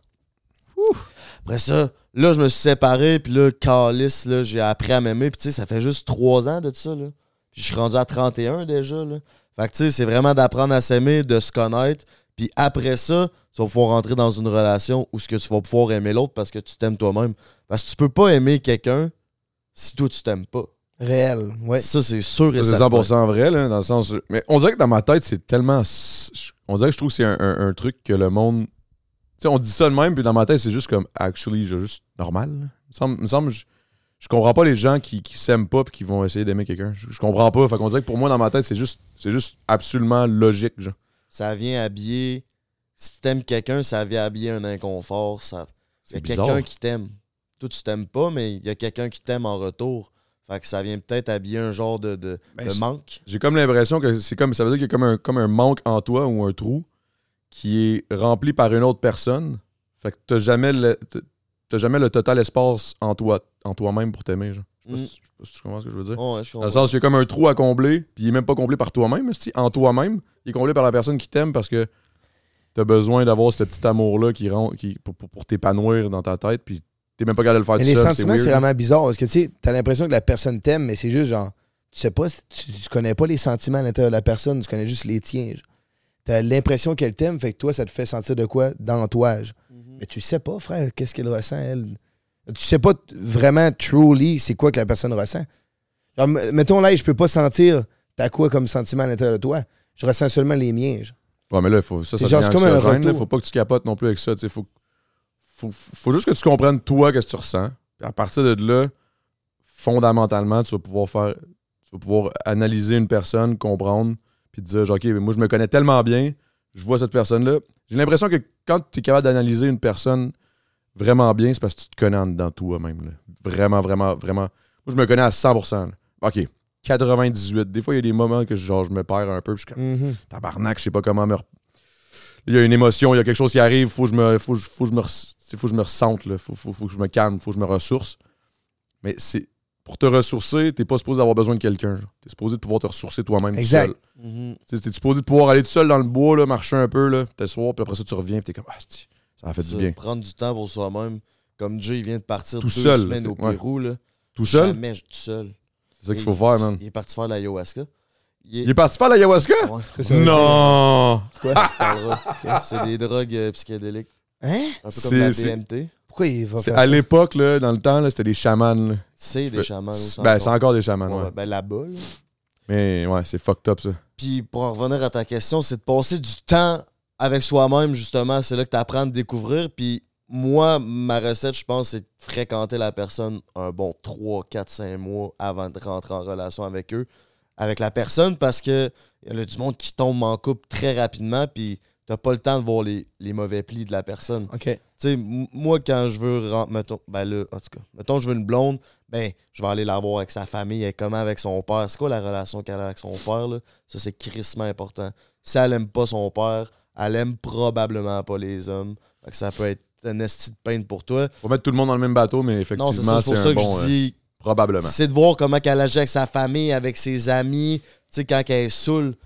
Après ça, là, je me suis séparé, puis là, calice, là, j'ai appris à m'aimer, puis tu sais, ça fait juste trois ans de ça, là. Puis je suis rendu à 31 déjà, là. Fait que tu sais, c'est vraiment d'apprendre à s'aimer, de se connaître, puis après ça, tu vas pouvoir rentrer dans une relation où ce que tu vas pouvoir aimer l'autre parce que tu t'aimes toi-même. Parce que tu peux pas aimer quelqu'un si toi, tu t'aimes pas. Réel, ouais. Ça, c'est sûr et C'est certain. 100% vrai, là, dans le sens. Mais on dirait que dans ma tête, c'est tellement. On dirait que je trouve que c'est un, un- un truc que le monde. Tu sais, on dit ça de même, puis dans ma tête, c'est juste comme, actually, j'ai juste normal. Il me semble, il me semble je, je comprends pas les gens qui, qui s'aiment pas puis qui vont essayer d'aimer quelqu'un. Je, je comprends pas. Fait qu'on dirait que pour moi, dans ma tête, c'est juste, c'est juste absolument logique, genre. Ça vient habiller. Si t'aimes quelqu'un, ça vient habiller un inconfort. Ça... Il y a C'est bizarre. quelqu'un qui t'aime. Toi, tu t'aimes pas, mais il y a quelqu'un qui t'aime en retour. Fait que ça vient peut-être habiller un genre de, de, Ben, de manque. J'ai comme l'impression que c'est comme. Ça veut dire qu'il y a comme un, comme un manque en toi ou un trou qui est rempli par une autre personne. Fait que t'as jamais le. T'as- jamais le total espace en toi, en toi-même pour t'aimer. genre. Je sais pas Mm. si- je sais pas si tu comprends ce que je veux dire. Ouais, je Dans le comprends. sens qu'il y a comme un trou à combler, puis il est même pas comblé par toi-même, en toi-même. Il est comblé par la personne qui t'aime parce que t'as besoin d'avoir ce petit amour-là qui rend, qui, pour, pour- pour t'épanouir dans ta tête, puis t'es même pas capable de le faire Mais tout les seul. sentiments, c'est vraiment bizarre parce que tu sais, t'as l'impression que la personne t'aime, mais c'est juste genre, tu sais pas, tu, tu connais pas les sentiments à l'intérieur de la personne, tu connais juste les tiens. genre. T'as l'impression qu'elle t'aime, fait que toi, ça te fait sentir de quoi? Dans toi. genre. Mhm. Mais tu sais pas, frère, qu'est-ce qu'elle ressent, elle? Tu sais pas vraiment, truly, c'est quoi que la personne ressent. M- mettons là, je peux pas sentir t'as quoi comme sentiment à l'intérieur de toi. Je ressens seulement les miens. genre. Ouais, mais là, faut, ça, ça C'est genre, comme un anxiogène, là. Faut pas que tu capotes non plus avec ça. Faut, faut, faut juste que tu comprennes toi qu'est-ce que tu ressens. Puis à partir de là, fondamentalement, tu vas pouvoir faire. Tu vas pouvoir analyser une personne, comprendre, puis te dire genre, OK, mais moi, je me connais tellement bien, je vois cette personne-là. J'ai l'impression que quand tu es capable d'analyser une personne vraiment bien, c'est parce que tu te connais en dedans toi-même. là. Vraiment, vraiment, vraiment. Moi, je me connais à 100%. là. OK. 98. Des fois, il y a des moments que genre, je me perds un peu. puis je suis comme, Mhm. tabarnak, je sais pas comment me. Il y a une émotion, il y a quelque chose qui arrive, faut que je me, faut, que je- faut je me, faut que je me ressente, là. Faut, faut, faut que je me calme, faut que je me ressource. Mais c'est pour te ressourcer, t'es pas supposé avoir besoin de quelqu'un. T'es supposé de pouvoir te ressourcer toi-même tout Exact. seul. Mhm. T'es supposé de pouvoir aller tout seul dans le bois, là, marcher un peu, là, t'asseoir, puis après ça, tu reviens, puis t'es comme, ah, ça a fait du bien. Prendre du temps pour soi-même. Comme Jay, il vient de partir Tout deux seul, semaines au c'est- ouais. Pérou. Là. Tout seul, Jamais tout seul. c'est ça qu'il faut faire, man. Il est parti faire de l'ayahuasca. Il est... Il est parti faire l'ayahuasca? Ouais, ça veut Non! Quoi? on parlera. C'est des drogues euh, psychédéliques. Hein? Un peu comme la C'est- c'est- DMT. Pourquoi il va faire à ça? l'époque, là, dans le temps, là, c'était des chamans. là. C'est des Fait- chamans. aussi, Ben, c'est encore des chamans, Ouais, ouais. ben, là-bas. là. Mais ouais, c'est fucked up, ça. Puis pour en revenir à ta question, c'est de passer du temps avec soi-même, justement. C'est là que tu apprends à te découvrir. Puis moi, ma recette, je pense, c'est de fréquenter la personne un bon 3, 4, 5 mois avant de rentrer en relation avec eux, avec la personne, parce que il y a du monde qui tombe en couple très rapidement, puis t'as pas le temps de voir les, les mauvais plis de la personne. OK. Tu sais, moi, quand je veux rentrer, mettons, ben là, en tout cas, mettons, je veux une blonde, ben, je vais aller la voir avec sa famille, elle comment avec son père. C'est quoi la relation qu'elle a avec son père, là? Ça, c'est crissement important. Si elle aime pas son père, elle aime probablement pas les hommes. Fait que ça peut être un esti de peine pour toi. Faut mettre tout le monde dans le même bateau, mais effectivement, c'est ça, pour un ça que bon. je euh, dis, probablement. c'est de voir comment elle agit avec sa famille, avec ses amis, tu sais, quand elle est saoule.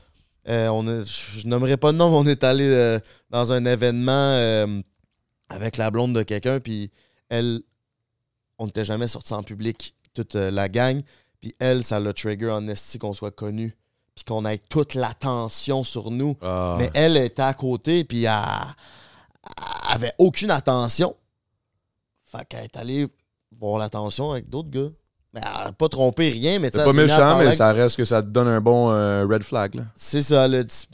Euh, on a- je je nommerai pas de nom, mais on est allé euh, dans un événement euh, avec la blonde de quelqu'un, puis elle, on n'était jamais sorti en public, toute euh, la gang. Puis elle, ça l'a trigger en esti qu'on soit connu, puis qu'on ait toute l'attention sur nous. Ah. Mais elle était à côté, puis elle, elle avait aucune attention. Fait qu'elle est allée voir l'attention avec d'autres gars. Mais elle n'a pas trompé rien, mais tu C'est pas méchant, mais ça reste que ça te donne un bon euh, red flag. Là. C'est ça, elle a dit.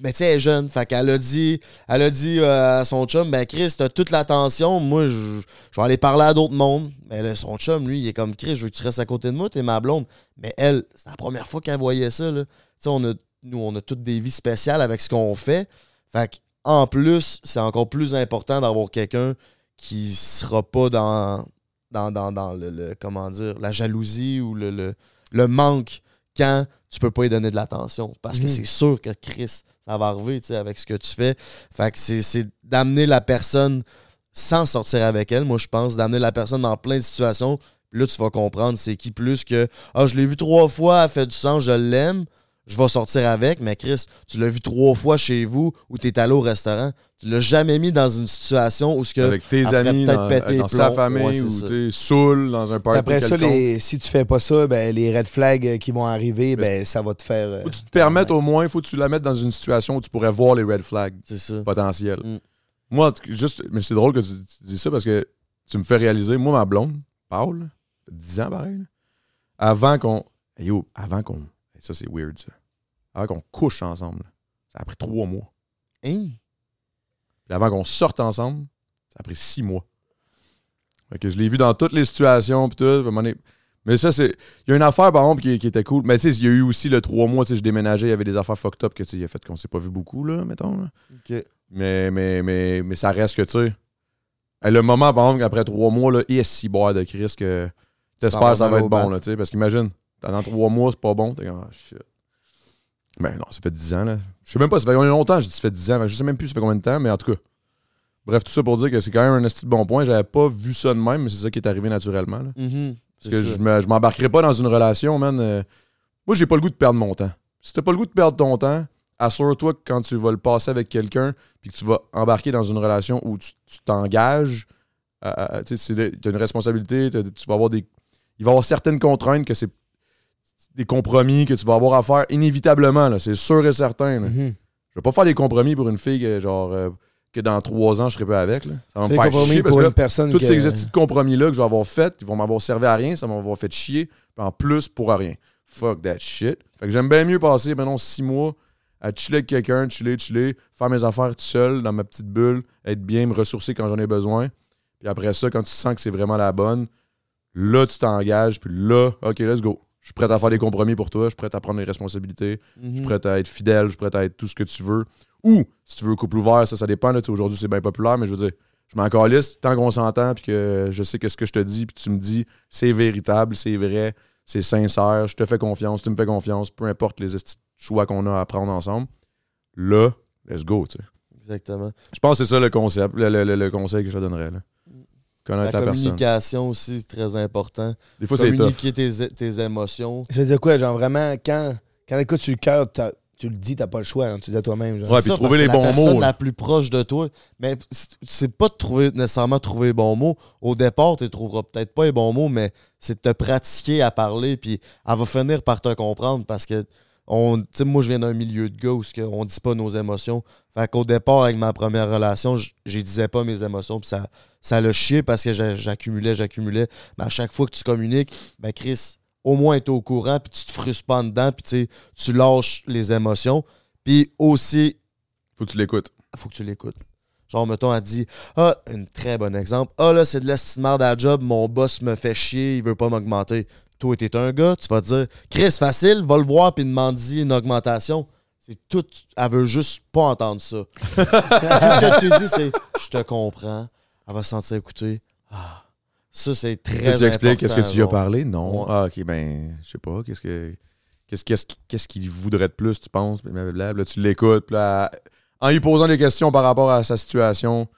Mais tu sais, elle est jeune. Fait qu'elle a dit, elle a dit euh, à son chum, ben Chris, t'as toute l'attention. Moi, je, je vais aller parler à d'autres mondes. Mais là, son chum, lui, il est comme Chris, je veux que tu restes à côté de moi, t'es ma blonde. Mais elle, c'est la première fois qu'elle voyait ça. Là. Tu sais, on a, nous, on a toutes des vies spéciales avec ce qu'on fait. Fait qu'en plus, c'est encore plus important d'avoir quelqu'un qui sera pas dans, dans, dans, dans le, le- comment dire, la jalousie ou le, le, le manque quand tu peux pas lui donner de l'attention. Parce que Mhm. c'est sûr que Chris, ça va avec ce que tu fais. Fait que c'est- d'amener la personne sans sortir avec elle, moi je pense, d'amener la personne dans plein de situations. Là, tu vas comprendre c'est qui plus que Ah, je l'ai vu trois fois, elle fait du sens, je l'aime, je vais sortir avec, mais Chris, tu l'as vu trois fois chez vous ou tu es allé au restaurant. Tu l'as jamais mis dans une situation où ce que. Avec tes amis, dans, péter dans les sa famille, Ouais, ou tu saoul dans un party Après ça, les- si tu fais pas ça, ben, les red flags euh, qui vont arriver, ben, ça va te faire. euh, Faut que tu te permettes au moins, faut que tu la mettes dans une situation où tu pourrais voir les red flags potentiels. Mm. Moi, juste, mais c'est drôle que tu, tu dis ça parce que tu me fais réaliser, moi, ma blonde, Paul, là, ça fait 10 ans pareil, avant qu'on. Yo, avant qu'on. Ça, c'est weird, ça. Avant qu'on couche ensemble, ça a pris trois mois. Hein? Puis avant qu'on sorte ensemble, ça a pris six mois. Fait que je l'ai vu dans toutes les situations, puis tout. Mais ça, c'est. Il y a une affaire, par exemple, qui, qui était cool. Mais tu sais, il y a eu aussi le trois mois, tu sais, je déménageais, il y avait des affaires fucked up que tu sais, il a fait qu'on s'est pas vu beaucoup, là, mettons. là. Ok. Mais, mais, mais, mais ça reste que, tu sais. Le moment, par exemple, après trois mois, là, et si boire de Chris que t'espères que ça va être bon, là, tu sais. Parce qu'imagine, pendant trois mois, c'est pas bon, t'es comme, ah, shit. Ben non, ça fait 10 ans, là. Je sais même pas, ça fait longtemps, je dis ça fait 10 ans. Je sais même plus ça fait combien de temps, mais en tout cas. Bref, tout ça pour dire que c'est quand même un esti de bon point. J'avais pas vu ça de même, mais c'est ça qui est arrivé naturellement. là. Mhm. Parce que ça. je me- je m'embarquerai pas dans une relation, man. euh, Moi, j'ai pas le goût de perdre mon temps. Si t'as pas le goût de perdre ton temps, assure-toi que quand tu vas le passer avec quelqu'un, puis que tu vas embarquer dans une relation où tu t'engages, euh, euh, tu sais, c'est- t'as une responsabilité, tu vas avoir des. Il va y avoir certaines contraintes que c'est des compromis que tu vas avoir à faire inévitablement, là, c'est sûr et certain. là. mhm. Je vais pas faire des compromis pour une fille que, genre, euh, que dans trois ans, je serai pas avec. Là. Ça va me faire chier parce pour que une personne tous que- ces petits compromis-là que je vais avoir fait, ils vont m'avoir servi à rien, ça m'avoir fait chier, puis en plus pour rien. Fuck that shit. Fait que j'aime bien mieux passer, maintenant, six mois à chiller avec quelqu'un, chiller, chiller, faire mes affaires tout seul, dans ma petite bulle, être bien, me ressourcer quand j'en ai besoin. Puis après ça, quand tu sens que c'est vraiment la bonne, là, tu t'engages, puis là, OK, let's go. Je suis prêt à faire des compromis pour toi, je suis prêt à prendre les responsabilités, je suis Mhm. prêt à être fidèle, je suis prêt à être tout ce que tu veux. Ou, si tu veux couple ouvert, ça, ça dépend. Aujourd'hui, c'est bien populaire, mais je veux dire, je m'en calisse tant qu'on s'entend, puis que je sais que ce que je te dis, puis tu me dis, c'est véritable, c'est vrai, c'est sincère, je te fais confiance, tu me fais confiance, peu importe les choix qu'on a à prendre ensemble. Là, let's go, tu sais. Exactement. Je pense que c'est ça le concept, le, le- le- le conseil que je te donnerais. Là. La Connaître la, communication aussi, très important. Des fois, c'est. Communiquer tes, tes émotions. Ça veut dire quoi, genre vraiment, quand, quand écoutes sur le cœur, tu le dis, t'as pas le choix, hein, tu le dis à toi-même. genre. Ouais, puis ça, trouver les c'est bons la personne mots, là. la plus proche de toi. Mais c'est- c'est pas de trouver nécessairement trouver les bons mots. Au départ, tu trouveras peut-être pas les bons mots, mais c'est de te pratiquer à parler, puis elle va finir par te comprendre parce que on, moi, je viens d'un milieu de gars où on dit pas nos émotions. Fait qu'au départ, avec ma première relation, je disais pas mes émotions, puis ça, ça l'a chié parce que j'a- j'accumulais, j'accumulais. Mais à chaque fois que tu communiques, ben Chris, au moins, tu es au courant, puis tu te frustres pas en dedans, puis tu lâches les émotions. Puis aussi, Faut que tu l'écoutes. faut que tu l'écoutes. Genre, mettons, elle dit Ah, un très bon exemple. Ah, là, c'est de l'estimard à la job, mon boss me fait chier, il veut pas m'augmenter. Toi, t'es un gars, tu vas te dire Chris, facile, va le voir puis demande-y une augmentation. C'est tout. Elle veut juste pas entendre ça. tout ce que tu dis, c'est Je te comprends. Elle va se sentir écoutée. Ah. Ça, c'est très tu important. expliques qu'est-ce que tu y as parlé? Non. Ouais. Ah, ok, ben, je sais pas. Qu'est-ce que. Qu'est-ce qu'il voudrait de plus, tu penses? Blablabla. Là, tu l'écoutes. là, en lui posant des questions par rapport à sa situation.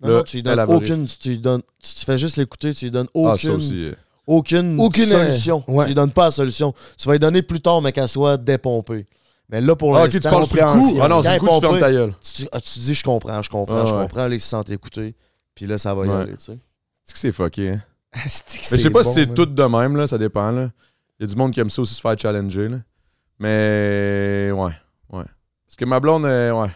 Non, là, non, tu lui donnes aucune. Tu, lui donnes, tu fais juste l'écouter, tu lui donnes Ah, ça aucune. aussi. Aucune, Aucune, solution. ouais. Tu lui donnes pas la solution. Tu vas lui donner plus tard, mais qu'elle soit dépompée. Mais là, pour Ah, tu l'instant, sur le coup. Ah non, le elle coup, tu fermes ta gueule. tu, ah, tu dis, je comprends, je comprends, Ah, je ouais. comprends. Là, ils se sentent écoutés. Puis là, ça va y Ouais. aller, tu sais. C'est que c'est fucké, hein. Que Mais je sais pas bon, si c'est tout de même, là, ça dépend. Là. Il y a du monde qui aime ça aussi se faire challenger. Là. Mais ouais, ouais. Parce que ma blonde, euh, ouais.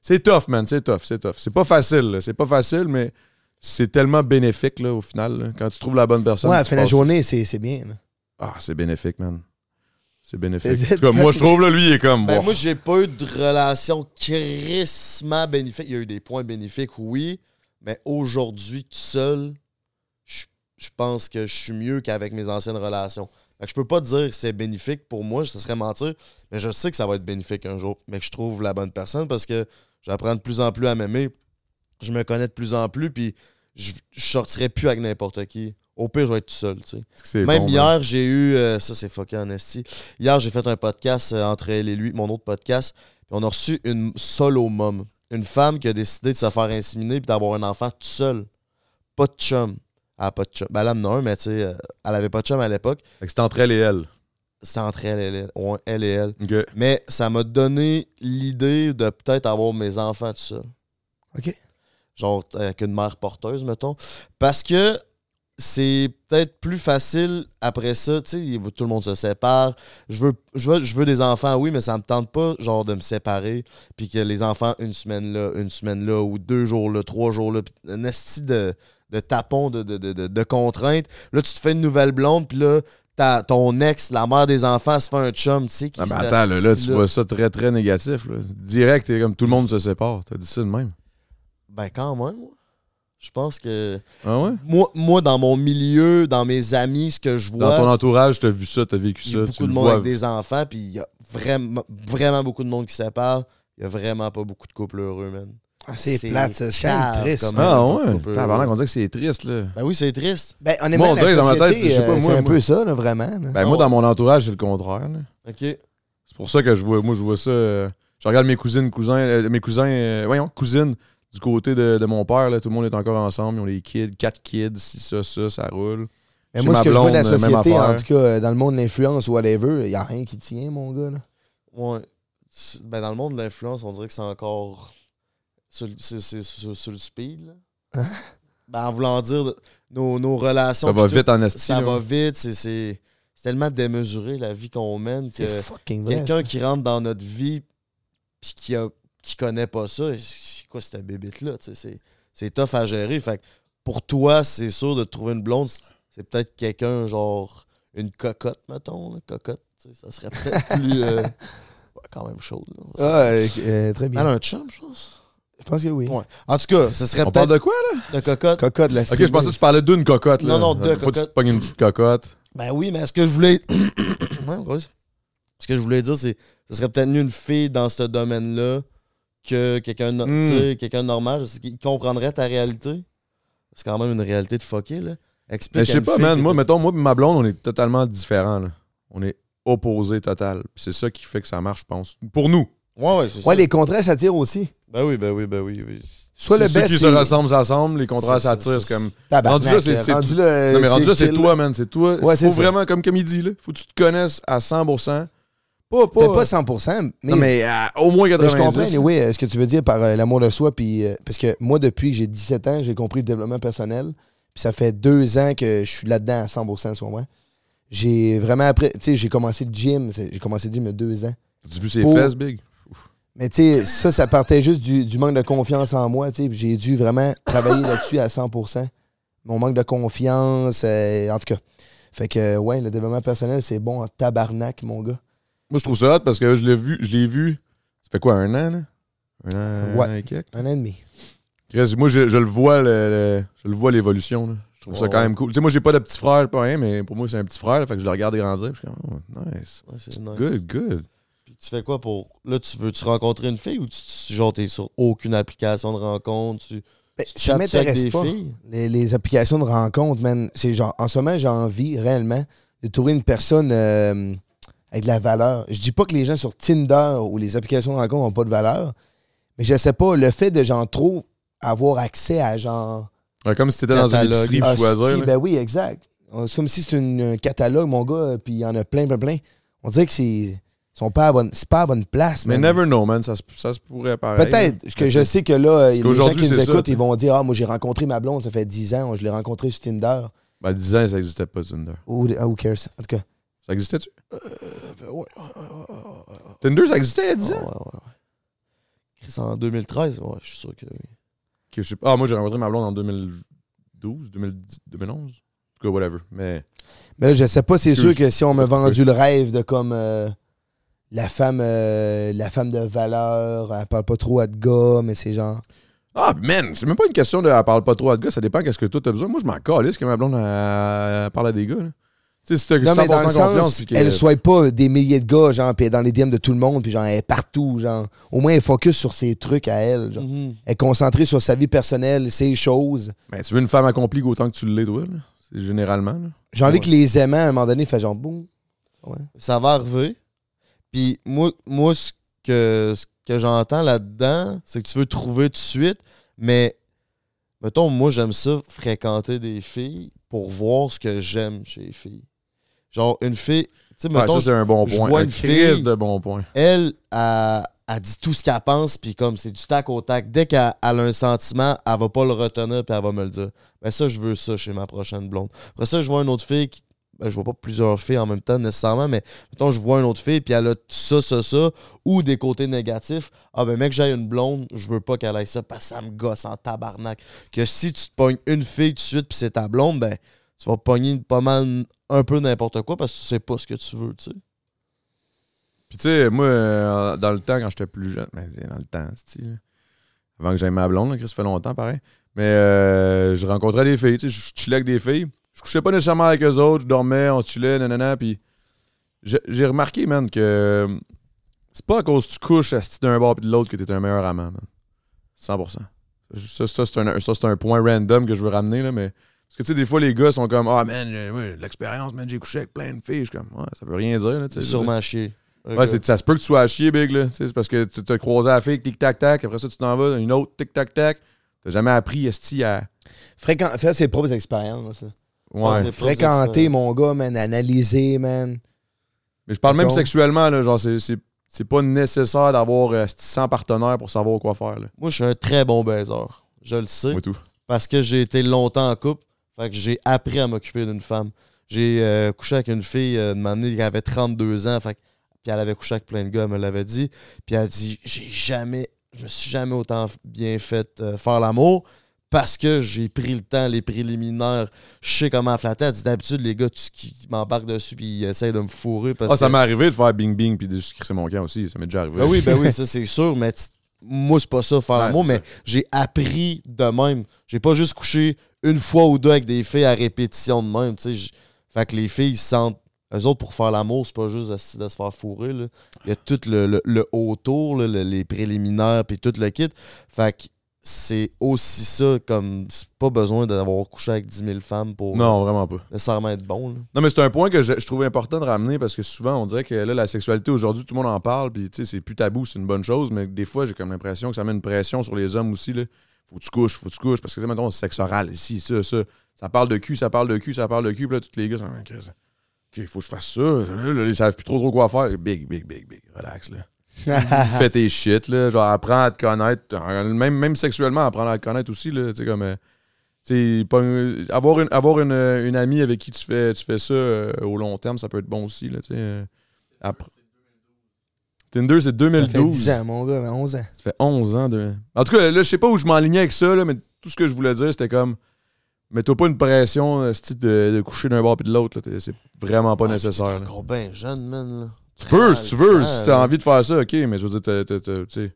C'est tough, man, c'est tough, c'est tough. C'est pas facile, là. c'est pas facile, mais c'est tellement bénéfique là, au final. là. Quand tu trouves la bonne personne. Ouais, à la tu fin de la passes- journée, c'est c'est bien. là. Ah, c'est bénéfique, man. C'est bénéfique. En tout cas, moi, je trouve, là, lui, il est comme. Ben, bon. moi, j'ai pas eu de relation crissement bénéfique. Il y a eu des points bénéfiques, oui. Mais aujourd'hui, tout seul, je je pense que je suis mieux qu'avec mes anciennes relations. Fait que je peux pas dire que c'est bénéfique pour moi, ça serait mentir. Mais je sais que ça va être bénéfique un jour. Mais que je trouve la bonne personne parce que j'apprends de plus en plus à m'aimer. Je me connais de plus en plus. Puis je, je sortirai plus avec n'importe qui. Au pire, je vais être tout seul, tu sais. C'est Même bon, hier, j'ai eu. euh, ça, c'est fucké en esti. Hier, j'ai fait un podcast euh, entre elle et lui, mon autre podcast. Puis on a reçu une solo mom. Une femme qui a décidé de se faire inséminer et d'avoir un enfant tout seul. Pas de chum. Elle a pas de chum. Ben, elle en a un, mais tu sais, euh, elle avait pas de chum à l'époque. Fait que entre elle et elle. C'est entre elle et elle. Ouais, elle et elle. Mais ça m'a donné l'idée de peut-être avoir mes enfants tout seul. OK. Genre avec une mère porteuse, mettons. Parce que c'est peut-être plus facile après ça, tu sais, tout le monde se sépare. Je veux, je, veux, je veux des enfants, oui, mais ça me tente pas, genre, de me séparer, puis que les enfants, une semaine là, une semaine là, ou deux jours là, trois jours là, un esti de, de tapon, de, de, de, de- contraintes. Là, tu te fais une nouvelle blonde, puis là, ta- ton ex, la mère des enfants, se fait un chum, tu sais, qui Ah, mais attends, là, là, tu vois ça très, très négatif. Là. Direct, comme tout le monde se sépare. T'as dit ça de même. Ben, quand même, je pense que... Ah ouais? Moi, moi, dans mon milieu, dans mes amis, ce que je vois... Dans ton entourage, t'as vu ça, t'as vécu Il y a ça. tu beaucoup de monde vois. avec des enfants, puis il y a vraiment, vraiment beaucoup de monde qui se sépare. Il y a vraiment pas beaucoup de couples heureux, man. Ah, c'est plate. C'est quand même cave triste. comme-. Ah ouais? couple Tabarnak, heureux. on dirait que c'est triste, là. Ben oui, c'est triste. Ben, Moi, on la dirait dans ma tête, société, je sais pas, euh, moi, c'est un moi- peu ça, là, vraiment. là. Ben, moi, dans mon entourage, c'est le contraire. là. OK. C'est pour ça que je vois, moi, je vois ça. euh, je regarde mes cousines, cousins, euh, mes cousins, euh, voyons, cousines du côté de, de mon père, là, tout le monde est encore ensemble. Ils ont les kids, quatre kids, si ça, ça, ça roule. Mais Chez moi, ce que je vois de la société, en tout cas, dans le monde de l'influence ou whatever, il n'y a rien qui tient, mon gars. Là. Ouais. Ben, dans le monde de l'influence, on dirait que c'est encore sur, sur- sur le speed. Là. Hein? Ben, en voulant dire, de- nos, nos relations... Ça va vite en tout, esti. Ça va vite. C'est tellement démesuré, la vie qu'on mène, C'est que... fucking vrai. Quelqu'un qui rentre dans notre vie puis qui a qui connaît pas ça, c'est quoi cette bébite là, c'est c'est tough à gérer. Fait que pour toi, c'est sûr de trouver une blonde, c'est- peut-être quelqu'un genre une cocotte mettons, là, cocotte, ça serait peut-être plus euh, ouais, quand même chaud là. Ah, euh, euh, très bien. Elle a un chum, je pense. Je pense que oui. Ouais. En tout cas, ce serait On parle peut-être de quoi, là? de cocotte. Cocotte, la Ok, je pensais que tu parlais d'une cocotte, là. Non, non, deux Faut que tu te pognes une petite cocotte. Ben oui, mais ce que je voulais. Ce que je voulais dire, c'est ce serait peut-être mieux une fille dans ce domaine-là que quelqu'un quelqu'un de normal. Je qu'il comprendrait ta réalité. C'est quand même une réalité de fucké, là. Explique Mais je à sais pas, man. Moi, mettons, moi et ma blonde, on est totalement différents, là. On est opposés total. C'est ça qui fait que ça marche, je pense. Pour nous. Ouais, ouais, c'est Ouais, ça. les contrats s'attirent aussi. Ben oui, ben oui, ben oui. oui. Soit le Ceux best, qui se ressemblent s'assemblent, les contrats s'attirent, comme. Rendu là, c'est- Non, mais rendu là, c'est toi, man. C'est toi. Ouais, c'est Faut vraiment, comme, comme il dit, là, faut que tu te connaisses à 100%. Pas, pas. Peut-être pas 100%, mais, Non, mais à au moins mais 90%. je comprends oui, ce que tu veux dire par euh, l'amour de soi. Puis, euh, parce que moi, depuis que j'ai 17 ans, j'ai compris le développement personnel. Puis ça fait deux ans que je suis là-dedans à 100%, sur moi. J'ai vraiment appris. Tu sais, j'ai commencé le gym. J'ai commencé le gym il y a deux ans. Tu vu ses Pour- fesses, big? Mais tu sais, ça, ça partait juste du, du manque de confiance en moi. tu sais, J'ai dû vraiment travailler là-dessus à 100%. Mon manque de confiance, euh, en tout cas. Fait que, ouais, le développement personnel, c'est bon en tabarnak, mon gars. Moi, je trouve ça hot parce que je l'ai vu, je l'ai vu. Ça fait quoi, un an, là? Un an, Ouais. un an et quelques? Un an et demi. Chris, Moi, je, je le vois, le, le- je le vois l'évolution. là. Je trouve ça Ouais. quand même cool. Tu sais, moi, j'ai pas de petit frère, pas rien, mais pour moi, c'est un petit frère. fait que je le regarde grandir. puis Je suis comme, oh, nice. Ouais, c'est nice. Good, good. Puis tu fais quoi pour. Là, tu veux-tu rencontrer une fille ou tu, tu genre, t'es sur aucune application de rencontre? Tu, Ben, tu ça m'intéresse des pas. filles? Les, les applications de rencontre, man. C'est genre, en ce moment, j'ai envie réellement de trouver une personne euh, avec de la valeur. Je dis pas que les gens sur Tinder ou les applications de rencontre n'ont pas de valeur, mais je sais pas, le fait de genre trop avoir accès à genre. Ouais, comme si t'étais dans une épicerie pour choisir. ben oui, exact. C'est comme si c'était une- un catalogue, mon gars, puis il y en a plein, plein, plein. On dirait que c'est. sont pas à bonne, c'est pas à bonne place, Mais man. never know, man. Ça, se- ça se pourrait pareil. Peut-être, que je sais que là, les gens qui nous c'est ça, écoutent, tu ils vont dire Ah, moi j'ai rencontré ma blonde, ça fait 10 ans, je l'ai rencontré sur Tinder. Ben, 10 ans, ça n'existait pas, Tinder. Who, ah, who cares? En tout cas. Ça existait-tu? Euh, ouais, Tinder, ça existait il y a 10 ouais, ans? ouais, ouais. Chris, en 2013, ouais, je suis sûr que oui. Que je. Ah, moi, j'ai rencontré ma blonde en 2012, 2010, 2011. En tout cas, whatever. Mais Mais là, je sais pas, c'est sûr que si on m'a vendu le rêve de comme euh, la femme euh, la femme de valeur, elle parle pas trop à de gars, mais c'est genre. Ah, man, c'est même pas une question de. Elle parle pas trop à de gars, ça dépend qu'est-ce que toi t'as besoin. Moi, je m'en calisse que ma blonde elle, elle parle à des gars. là. Tu sais, si Non, 100% mais dans le confiance. sens, que- elle soit pas des milliers de gars, genre, puis elle est dans les DM de tout le monde, puis genre, elle est partout, genre. Au moins, elle focus sur ses trucs à elle, genre. Mhm. Elle est concentrée sur sa vie personnelle, ses choses. Ben, tu veux une femme accomplie autant que tu l'es, toi, là? C'est généralement, là. J'ai envie Ouais. que les aimants, à un moment donné, fassent genre, boum. Ouais. Ça va arriver. Puis moi, moi ce que, ce que j'entends là-dedans, c'est que tu veux trouver tout de suite, mais mettons, moi, j'aime ça, fréquenter des filles pour voir ce que j'aime chez les filles. Genre, une fille, tu sais, Ouais, mettons, ça, c'est un bon je point. vois Un une fille- de bon point. elle, elle, elle dit tout ce qu'elle pense, puis comme c'est du tac au tac. Dès qu'elle elle a un sentiment, elle va pas le retenir, puis elle va me le dire. Ben ça, je veux ça chez ma prochaine blonde. Après ça, je vois une autre fille, qui, ben, je vois pas plusieurs filles en même temps nécessairement, mais mettons, je vois une autre fille, puis elle a ça, ça, ça, ou des côtés négatifs. Ah ben mec, j'ai une blonde, je veux pas qu'elle ait ça, parce que ça me gosse en tabarnak. Que si tu te pognes une fille tout de suite, puis c'est ta blonde, ben tu vas pogner pas mal un peu n'importe quoi, parce que tu sais pas ce que tu veux, tu sais. Puis tu sais, moi, euh, dans le temps, quand j'étais plus jeune, mais dans le temps, c'est avant que j'aille ma blonde, ça fait longtemps, pareil. Mais euh, je rencontrais des filles, tu sais, je chillais avec des filles. Je couchais pas nécessairement avec eux autres, je dormais, on chillait, nanana, puis j'ai remarqué, man, que euh, c'est pas à cause que tu couches asti, d'un bord puis de l'autre que t'es un meilleur amant, man. 100%. Ça, ça, c'est un, un point random que je veux ramener, là, mais... Parce que, tu sais, des fois, les gars sont comme « Ah, man, ouais, l'expérience, man, j'ai couché avec plein de filles. » Je suis comme « Ouais, ça veut rien dire, là. Sûrement chier. Ouais, c'est- ça se peut que tu sois à chier, Big, là. Tu sais, C'est parce que tu t'as croisé à la fille, tic-tac-tac, après ça, tu t'en vas, une autre, tic-tac-tac. T'as jamais appris, esti, à. Fréquent... Faire ses propres expériences. là. Ouais. c'est- Fréquenter, mon gars, man. Analyser, man. Mais je parle même sexuellement, là. Genre, c'est- c'est c'est pas nécessaire d'avoir euh, esti, 100 partenaires pour savoir quoi faire, là. Moi, je suis un très bon baiser. Je le sais. Moi, tout. Parce que j'ai été longtemps en couple. Fait que j'ai appris à m'occuper d'une femme. J'ai euh, couché avec une fille euh, de année qui avait 32 ans. Fait que- puis elle avait couché avec plein de gars, elle me l'avait dit. Puis elle a dit J'ai jamais, je me suis jamais autant bien fait euh, faire l'amour parce que j'ai pris le temps, les préliminaires. Je sais comment flatter. Elle dit D'habitude, les gars, tu, qui m'embarquent dessus puis ils essayent de me fourrer. Parce Ah, ça que- m'est arrivé de faire bing-bing puis de juste crisser mon camp aussi. Ça m'est déjà arrivé. ben oui, ben oui, ça c'est sûr, mais moi, c'est pas ça, faire Ouais, l'amour, mais j'ai appris de même. J'ai pas juste couché une fois ou deux avec des filles à répétition de même, tu sais. j- Fait que les filles ils se sentent. Eux autres, pour faire l'amour, c'est pas juste de, de se faire fourrer, là. Il y a tout le, le, le autour, là, le- les préliminaires, puis tout le kit. Fait que c'est aussi ça, comme. C'est pas besoin d'avoir couché avec 10 000 femmes pour Non, vraiment pas. nécessairement être bon, là. Non, mais c'est un point que je, je trouve important de ramener parce que souvent, on dirait que là, la sexualité aujourd'hui, tout le monde en parle, puis tu sais, c'est plus tabou, c'est une bonne chose, mais des fois, j'ai comme l'impression que ça met une pression sur les hommes aussi, là. Faut que tu couches, faut que tu couches, parce que, mettons, sexe oral, ici, ça, ça. Ça parle de cul, ça parle de cul, ça parle de cul, puis là, tous les gars OK, ça- OK, il faut que je fasse ça. Là, ils savent plus trop trop quoi faire. Big, big, big, big. Relax, là. Fais tes shit, là. Genre, apprends à te connaître. Euh, Même, même sexuellement, apprendre à te connaître aussi, là. Tu sais, comme. euh, tu sais, pas avoir une, avoir une, une amie avec qui tu fais, tu fais ça euh, au long terme, ça peut être bon aussi, là. Tu sais. après- Tinder, c'est Ça fait 2012. 10 ans, mon gars, 11 ans. Ça fait 11 ans. De... En tout cas, là, je sais pas où je m'enlignais avec ça, là, mais tout ce que je voulais dire, c'était comme. Mets-toi pas une pression euh, ce de, de coucher d'un bord puis de l'autre. là. C'est vraiment pas Ah, nécessaire. T'es là. encore bien jeune, man, là. Tu peux, si tu veux, si t'as là. envie de faire ça, ok, mais je veux dire, tu sais,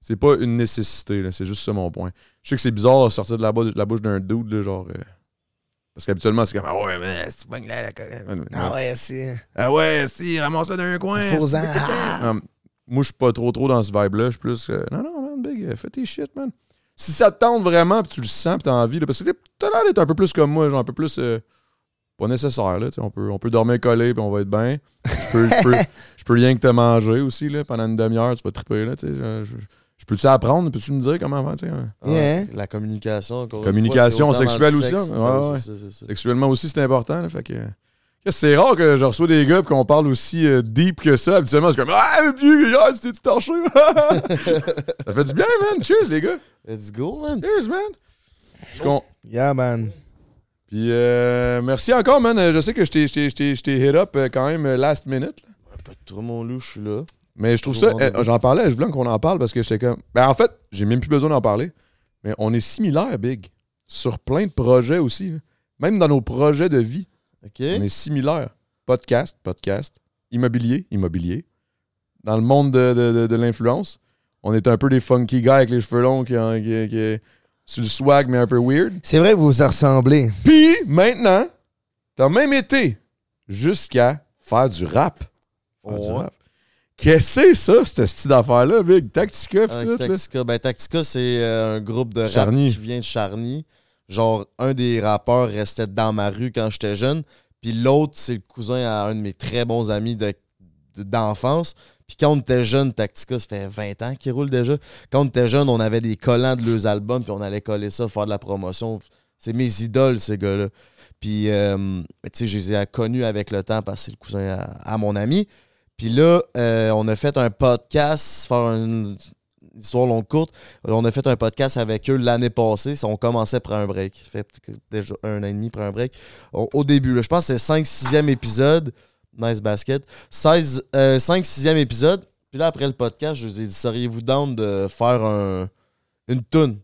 c'est pas une nécessité, là, c'est juste ça mon point. Je sais que c'est bizarre de sortir de la, de la bouche d'un dude, là, genre. euh, parce qu'habituellement, c'est comme Ah ouais, mais c'est pas là, la Ah ouais, c'est. Ah ouais, si, ramasse-le d'un coin. Faux-en. Ah. Moi, je suis pas trop trop dans ce vibe-là. Je suis plus. euh, non, non, man, big, euh, fais tes shit, man. Si ça te tente vraiment, puis tu le sens, puis t'as envie, là, parce que t'es- t'as l'air d'être un peu plus comme moi, genre un peu plus. euh, pas nécessaire, là. On peut, on peut dormir collé, puis on va être bien. Je peux, je peux, je peux rien que te manger aussi, là. Pendant une demi-heure, tu vas triper, là. Je, je- je peux-tu apprendre? Peux-tu me dire comment faire? tu sais? Ah, Yeah. La communication. encore Communication fois, sexuelle aussi, sexe. hein? Ouais, oui, ouais. Sexuellement aussi, c'est important, là. Fait que. C'est rare que je reçois des gars et qu'on parle aussi euh, deep que ça. Habituellement, c'est comme Ah, vieux, ah, c'était torché. ça fait du bien, man. Cheers, les gars. Let's go, man. Cheers, man. Je con- Yeah, man. Puis euh, merci encore, man. Euh, Je sais que je t'ai- je t'ai- je t'ai je t'ai hit up euh, quand même last minute. là. De trop mon loup, je suis là. Mais je trouve ça. Euh, J'en parlais, je voulais qu'on en parle parce que j'étais comme. Ben en fait, j'ai même plus besoin d'en parler. Mais on est similaires, Big. Sur plein de projets aussi. là. Même dans nos projets de vie. On est similaires. Podcast, podcast. Immobilier, immobilier. Dans le monde de, de- de- de l'influence, on est un peu des funky guys avec les cheveux longs qui, qui, qui- sur le swag, mais un peu weird. C'est vrai que vous vous ressemblez. Puis maintenant, t'as même été jusqu'à faire du rap. Faire du rap. Qu'est-ce que c'est ça, cette style d'affaire-là, Big? Tactica, pis Ah, tout, là. Tactica. Ben, Tactica, c'est euh, un groupe de rap Charny. qui vient de Charny. Genre, un des rappeurs restait dans ma rue quand j'étais jeune. Puis l'autre, c'est le cousin à un de mes très bons amis de- de- d'enfance. Puis quand on était jeune, Tactica, ça fait 20 ans qu'il roule déjà. Quand on était jeune, on avait des collants de leurs albums, puis on allait coller ça, faire de la promotion. C'est mes idoles, ces gars-là. Puis, euh, tu sais, je les ai connus avec le temps parce que c'est le cousin à, à mon ami. Puis là, euh, on a fait un podcast, faire une histoire longue courte. On a fait un podcast avec eux l'année passée. On commençait pour un break. Fait déjà un an et demi pour un break. Au, début, là, je pense que c'est 5-6e épisode. Nice basket. 16, euh, 5-6e épisode. Puis là, après le podcast, je vous ai dit seriez-vous down de faire un, une toune?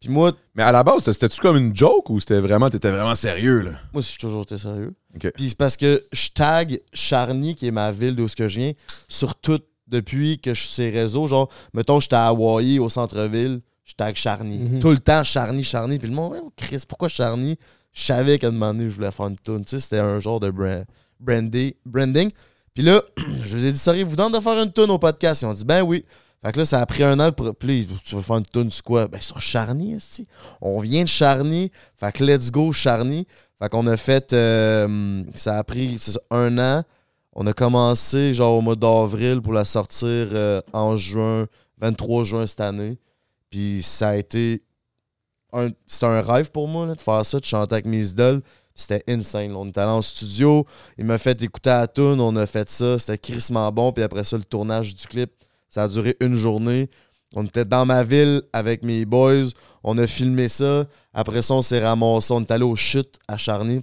Puis moi, Mais à la base, c'était-tu comme une joke ou c'était vraiment, t'étais vraiment sérieux, là? moi, j'ai toujours été sérieux. Ok. Puis c'est parce que je tag Charny, qui est ma ville d'où ce que je viens, sur tout depuis que je suis sur les réseaux. Genre, mettons, j'étais à Hawaii, au centre-ville, je tag Charny. Mhm. Tout le temps, Charny, Charny. Puis le monde, Ouais, Chris, pourquoi Charny? Je savais qu'à un moment donné, je voulais faire une tune. Tu sais, c'était un genre de brand, branding. Puis là, je vous ai dit, seriez-vous dans de faire une tune au podcast? Ils ont dit, ben oui. Fait que là, ça a pris un an. Pour... Puis tu veux faire une tune sur quoi? Ben sur Charny, esti. On vient de Charny. Fait que let's go, Charny. Fait qu'on a fait. euh, ça a pris un an. On a commencé genre au mois d'avril pour la sortir euh, en juin, 23 juin cette année. Puis ça a été. C'était un rêve pour moi là, de faire ça, de chanter avec mes idoles. C'était insane. On était allé en studio. Il m'a fait écouter à la tune. On a fait ça. C'était crissement bon. Puis après ça, le tournage du clip, ça a duré une journée. On était dans ma ville avec mes boys. On a filmé ça. Après ça, on s'est ramassé. On est allé aux chutes à Charny.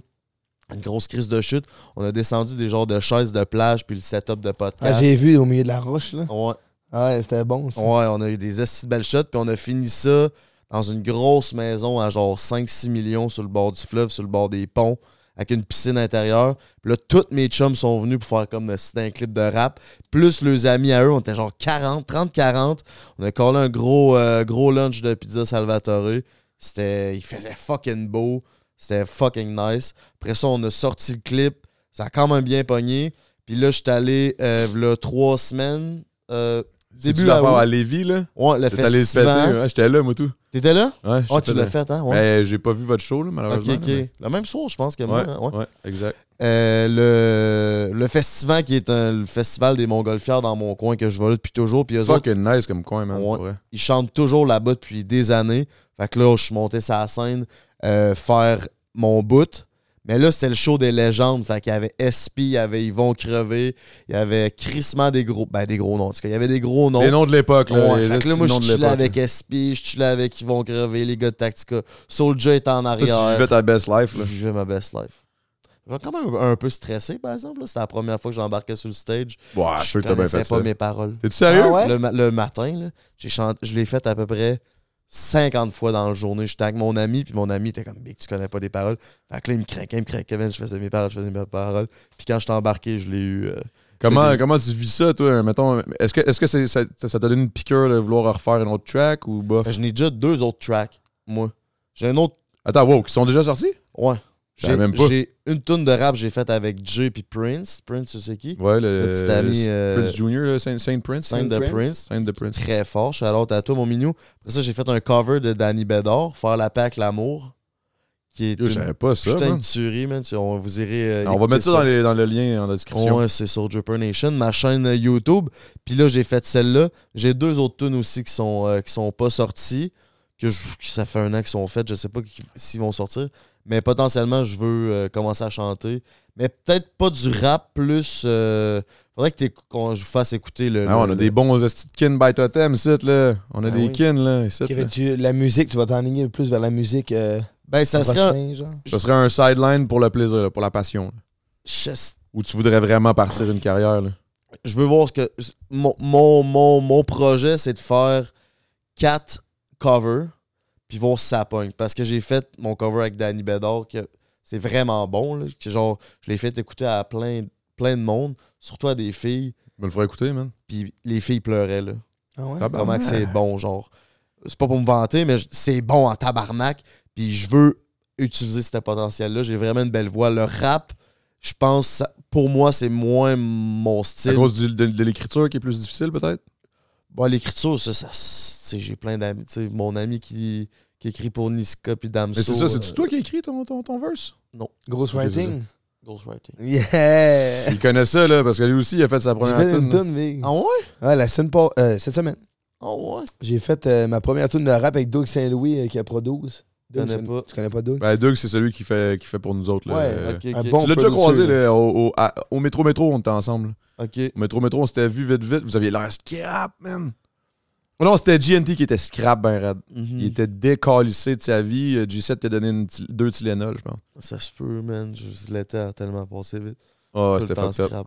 Une grosse crise de chute. On a descendu des genres de chaises de plage puis le setup de podcast. Ah, j'ai vu au milieu de la roche, là. Ouais, Ah ouais, c'était bon, ça. ouais, on a eu des de belles shots. Puis on a fini ça dans une grosse maison à genre 5-6 millions sur le bord du fleuve, sur le bord des ponts, avec une piscine intérieure. Puis là, tous mes chums sont venus pour faire comme c'était un clip de rap. Plus leurs amis à eux, on était genre 40, 30-40. On a collé un gros, euh, gros lunch de pizza Salvatore. C'était. Il faisait fucking beau. C'était fucking nice. Après ça, on a sorti le clip. Ça a quand même bien pogné. Puis là, je suis allé, euh, là, trois semaines. Euh, Début à à Lévis, là? Ouais, le festival. ouais, j'étais là, moi, tout. T'étais là? Ouais, Oh, tu l'as fait, hein? Ouais. Mais j'ai pas vu votre show, là, ok, malheureusement. ok. là, Le même soir, je pense que moi. Ouais, hein, ouais. ouais, exact. Euh, le, le festival qui est un- le festival des Montgolfières dans mon coin que je vais là depuis toujours. Puis autres, Fucking nice comme coin, man. Ouais. pour vrai. ils chantent toujours là-bas depuis des années. Fait que là, je suis monté sur la scène euh, faire mon bout. Mais là, c'était le show des légendes. Fait qu'il y avait SP, il y avait Yvon Crevé, il y avait crissement des gros. Ben, des gros noms. En tout cas, il y avait des gros noms. Les noms de l'époque, là. Ouais, fait que là, moi, je chillais l'époque, avec là. SP, je chillais avec Yvon Crevé, les gars de Tactica. Soulja était en Toi, arrière. tu vivais ta best life, Je là. vivais ma best life. J'étais quand même un peu stressé, par exemple. là. C'était la première fois que j'embarquais sur le stage. Ouais, je suis je sûr que t'as bien connaissais pas ça. mes paroles. T'es-tu sérieux? Ah ouais? Le, ma- le matin, là, j'ai chanté, je l'ai fait à peu près 50 fois dans la journée. J'étais avec mon ami, puis mon ami était comme Big, tu connais pas les paroles. Fait que là, il me craquait, il me craquait, man, je faisais mes paroles, je faisais mes paroles. Puis quand j'étais embarqué, je l'ai eu. euh, Comment, comment tu vis ça, toi? Mettons, est-ce que, est-ce que c'est- ça, ça t'a donné une piqûre de vouloir refaire une autre track ou bof? ben, je n'ai déjà deux autres tracks, moi. J'ai un autre. Attends, wow, qui sont déjà sortis? Ouais. J'ai même pas. j'ai une tune de rap j'ai faite avec Jay puis Prince. Prince, tu sais qui? Ouais, le, Le petit ami, euh, Prince Junior, Saint, Saint Prince. Scène de Prince. Prince. Saint de Prince. Très fort. Shout out à toi, mon minou. Après ça, j'ai fait un cover de Danny Bedard, Faire la paix avec l'amour. Qui est Yo, Je une pas ça, putain man. de tuerie, man. On, vous irez. euh, On va mettre ça dans, les- dans le lien en description. Ouais, c'est sur Dripper Nation, ma chaîne euh, YouTube. Puis là, j'ai fait celle-là. J'ai deux autres tunes aussi qui sont, euh, qui sont pas sorties. Que je- ça fait un an qu'ils sont faites. Je sais pas s'ils vont sortir. Mais potentiellement, je veux euh, commencer à chanter. Mais peut-être pas du rap plus. euh, faudrait que qu'on je vous fasse écouter le. Ah, on a le- des bons kin by totem, ici, là. On a Ah des oui. kin, là, ici. Tu- la musique, tu vas t'enligner plus vers la musique. Euh, Ben, ça serait. un-. Ça serait un sideline pour le plaisir, là, pour la passion. là. Je, Ou tu voudrais vraiment partir une carrière, là? je veux voir ce que. Mon, mon, mon, mon projet, c'est de faire quatre covers, puis voir si ça pogne. Parce que j'ai fait mon cover avec Danny Bedard, que c'est vraiment bon. Là, que genre, je l'ai fait écouter à plein, plein de monde, surtout à des filles, Je me le ferai écouter, man. puis les filles pleuraient. Là. Ah ouais? Comment que c'est bon, genre. C'est pas pour me vanter, mais c'est bon en tabarnak. Puis je veux utiliser ce potentiel-là. J'ai vraiment une belle voix. Le rap, je pense, pour moi, c'est moins mon À style. cause du- de, de l'écriture qui est plus difficile, peut-être? Bon, l'écriture, ça, ça tu sais, j'ai plein d'amis. Tu sais, mon ami qui, qui écrit pour Niska puis Damso. Mais c'est ça, c'est-tu euh, toi qui as écrit ton, ton, ton verse? Ghostwriting? Ghostwriting. Yeah! Il connaît ça, là, parce que lui aussi, il a fait sa première fait une tune. Ah ouais? Ouais, la semaine pas, euh, cette semaine. Ah ouais? J'ai fait euh, ma première tune de rap avec Doug Saint-Louis euh, qui a produit. Je connais pas? Tu connais pas Doug? Ben, Doug, c'est celui qui fait, qui fait pour nous autres. Là. Ouais, bon tu l'as déjà croisé là. au, au, à- au métro métro, on était ensemble. Ok. Au métro métro, on s'était vu vite vite. Vous aviez l'air scrap, man. Oh Non, c'était GNT qui était scrap, ben raide. Mhm. Il était décalissé de sa vie. Euh, G7 t'a donné une deux Tylenol, je pense. Ça se peut, man. L'été a tellement passé vite. Ah, le c'était temps fucked up. scrap.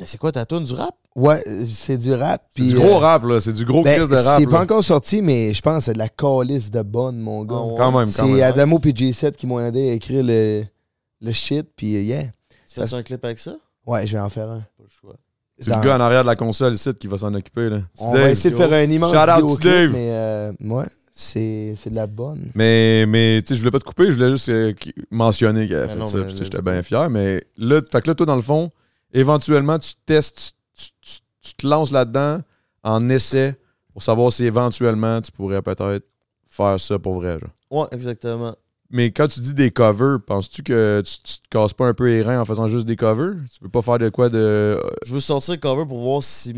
Mais c'est quoi ta tune du rap? Ouais, c'est du rap. C'est puis, du gros euh, rap, là. C'est du gros ben, crise de rap. c'est pas encore sorti, mais je pense que c'est de la calice de bonne, mon gars. Ouais. Quand même, quand c'est même. Adamo et J7 qui m'ont aidé à écrire le, le shit, puis euh, yeah. Tu fais un clip avec ça? Ouais, je vais en faire un. Pas le choix. C'est Dans- le gars en arrière de la console ici qui va s'en occuper. Là. C'est On Dave. va essayer de faire un immense Shout out to vidéoclip, Dave. mais euh, ouais, c'est c'est de la bonne. Mais, mais tu sais, je voulais pas te couper, je voulais juste euh, mentionner qu'elle a Ben fait non, ça. J'étais bien fier. Mais là, fait que là, toi, dans le fond, éventuellement, tu testes, tu, tu- tu- tu te lances là-dedans en essai pour savoir si éventuellement tu pourrais peut-être faire ça pour vrai. genre. Ouais, exactement. Mais quand tu dis des covers, penses-tu que tu, tu te casses pas un peu les reins en faisant juste des covers? Tu veux pas faire de quoi de. euh, Je veux sortir le cover pour voir si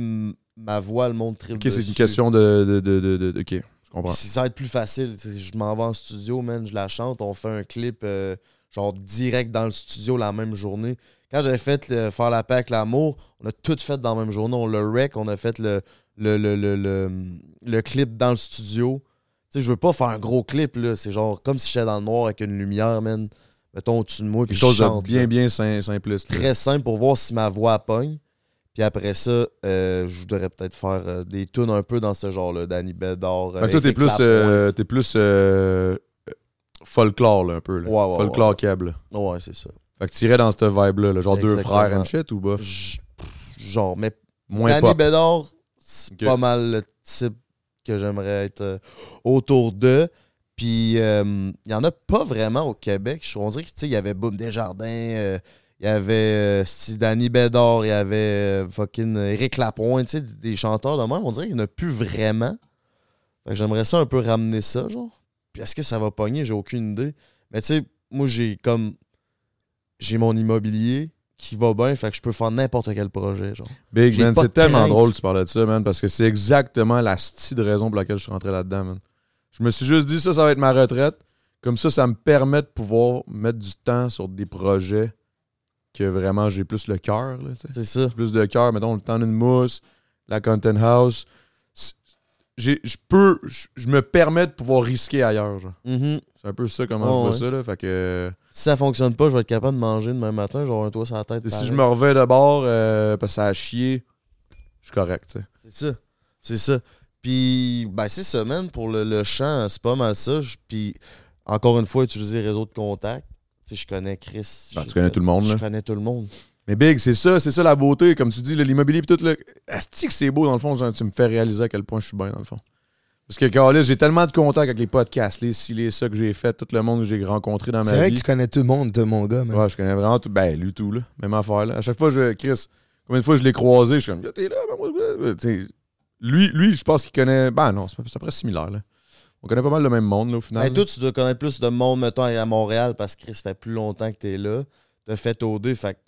ma voix, le monde triple Ok, c'est une question de. de, de, de- de- ok, je comprends. Si ça va être plus facile, je m'en vais en studio, man, je la chante, on fait un clip euh, genre direct dans le studio la même journée. Quand j'avais fait le- faire la paix avec l'amour, on a tout fait dans la même journée. On le rec, on a fait le, le, le, le, le, le clip dans le studio. Tu sais, je veux pas faire un gros clip, là. C'est genre comme si j'étais dans le noir avec une lumière, man. Mettons au-dessus de moi, puis Quelque chose de chante. bien, là. bien sim- simpliste. là. Très simple pour voir si ma voix pogne. Puis après ça, euh, je voudrais peut-être faire euh, des tunes un peu dans ce genre-là, Danny Bedard. Fait que toi, t'es plus, euh, t'es plus euh, folklore, là, un peu. Là. Ouais, ouais, folklore ouais. câble. Ouais, c'est ça. Fait que t'irais dans cette vibe-là, là, genre deux frères and shit ou bof? Genre, mais Moins Danny pop. Bédard, c'est pas mal le type que j'aimerais être euh, autour d'eux. Puis, il y en a pas vraiment au Québec. On dirait qu'il y avait Boom Desjardins, euh, il y avait euh, Danny Bédard, il y avait euh, fucking Eric Lapointe, tu des chanteurs de même. On dirait qu'il n'y en a plus vraiment. Fait que j'aimerais ça un peu ramener ça, genre. Puis est-ce que ça va pogner? J'ai aucune idée. Mais tu sais, moi, j'ai comme. J'ai mon immobilier qui va bien, fait que je peux faire n'importe quel projet, genre. Big, man, c'est tellement drôle que tu parlais de ça, man, parce que c'est exactement la style de raison pour laquelle je suis rentré là-dedans, man. Je me suis juste dit, ça, ça va être ma retraite. Comme ça, ça me permet de pouvoir mettre du temps sur des projets que vraiment j'ai plus le cœur. C'est ça. plus de cœur, mettons, le temps d'une mousse, la content house. Je peux, je me permets de pouvoir risquer ailleurs, genre. Mhm. C'est un peu ça comment Oh, je vois ouais. ça, là. Fait que Si ça fonctionne pas, je vais être capable de manger demain matin, genre un toit sur la tête. si pareil. je me revais de bord euh, parce que ça a chié, je suis correct, tu sais. C'est ça. C'est ça. Puis, ben, c'est ça, man. Pour le, le chant, c'est pas mal ça. Puis, encore une fois, utiliser les réseaux de contact. Tu sais, je connais Chris. Ben, tu connais tout le monde, Je là. connais tout le monde. Mais Big, c'est ça, c'est ça la beauté. Comme tu dis, l'immobilier pis tout, là. Asti que c'est beau, dans le fond, genre, tu me fais réaliser à quel point je suis bien, dans le fond. Parce que, Carlis, j'ai tellement de contacts avec les podcasts, les ci, les ça que j'ai fait, tout le monde que j'ai rencontré dans C'est ma vrai vie. que tu connais tout le monde, toi, mon gars, man. Ouais, je connais vraiment tout. Ben, lui, tout, là. Même affaire, là. À chaque fois, je. Chris, combien de fois je l'ai croisé, je suis comme, t'es là, ben, lui, lui, je pense qu'il connaît. Ben, non, c'est c'est à peu près similaire, là. On connaît pas mal le même monde, là, au final. Hey, là. toi, tu dois connaître plus de monde, mettons, à Montréal, parce que Chris fait plus longtemps que t'es là. T'as fait OD, fait que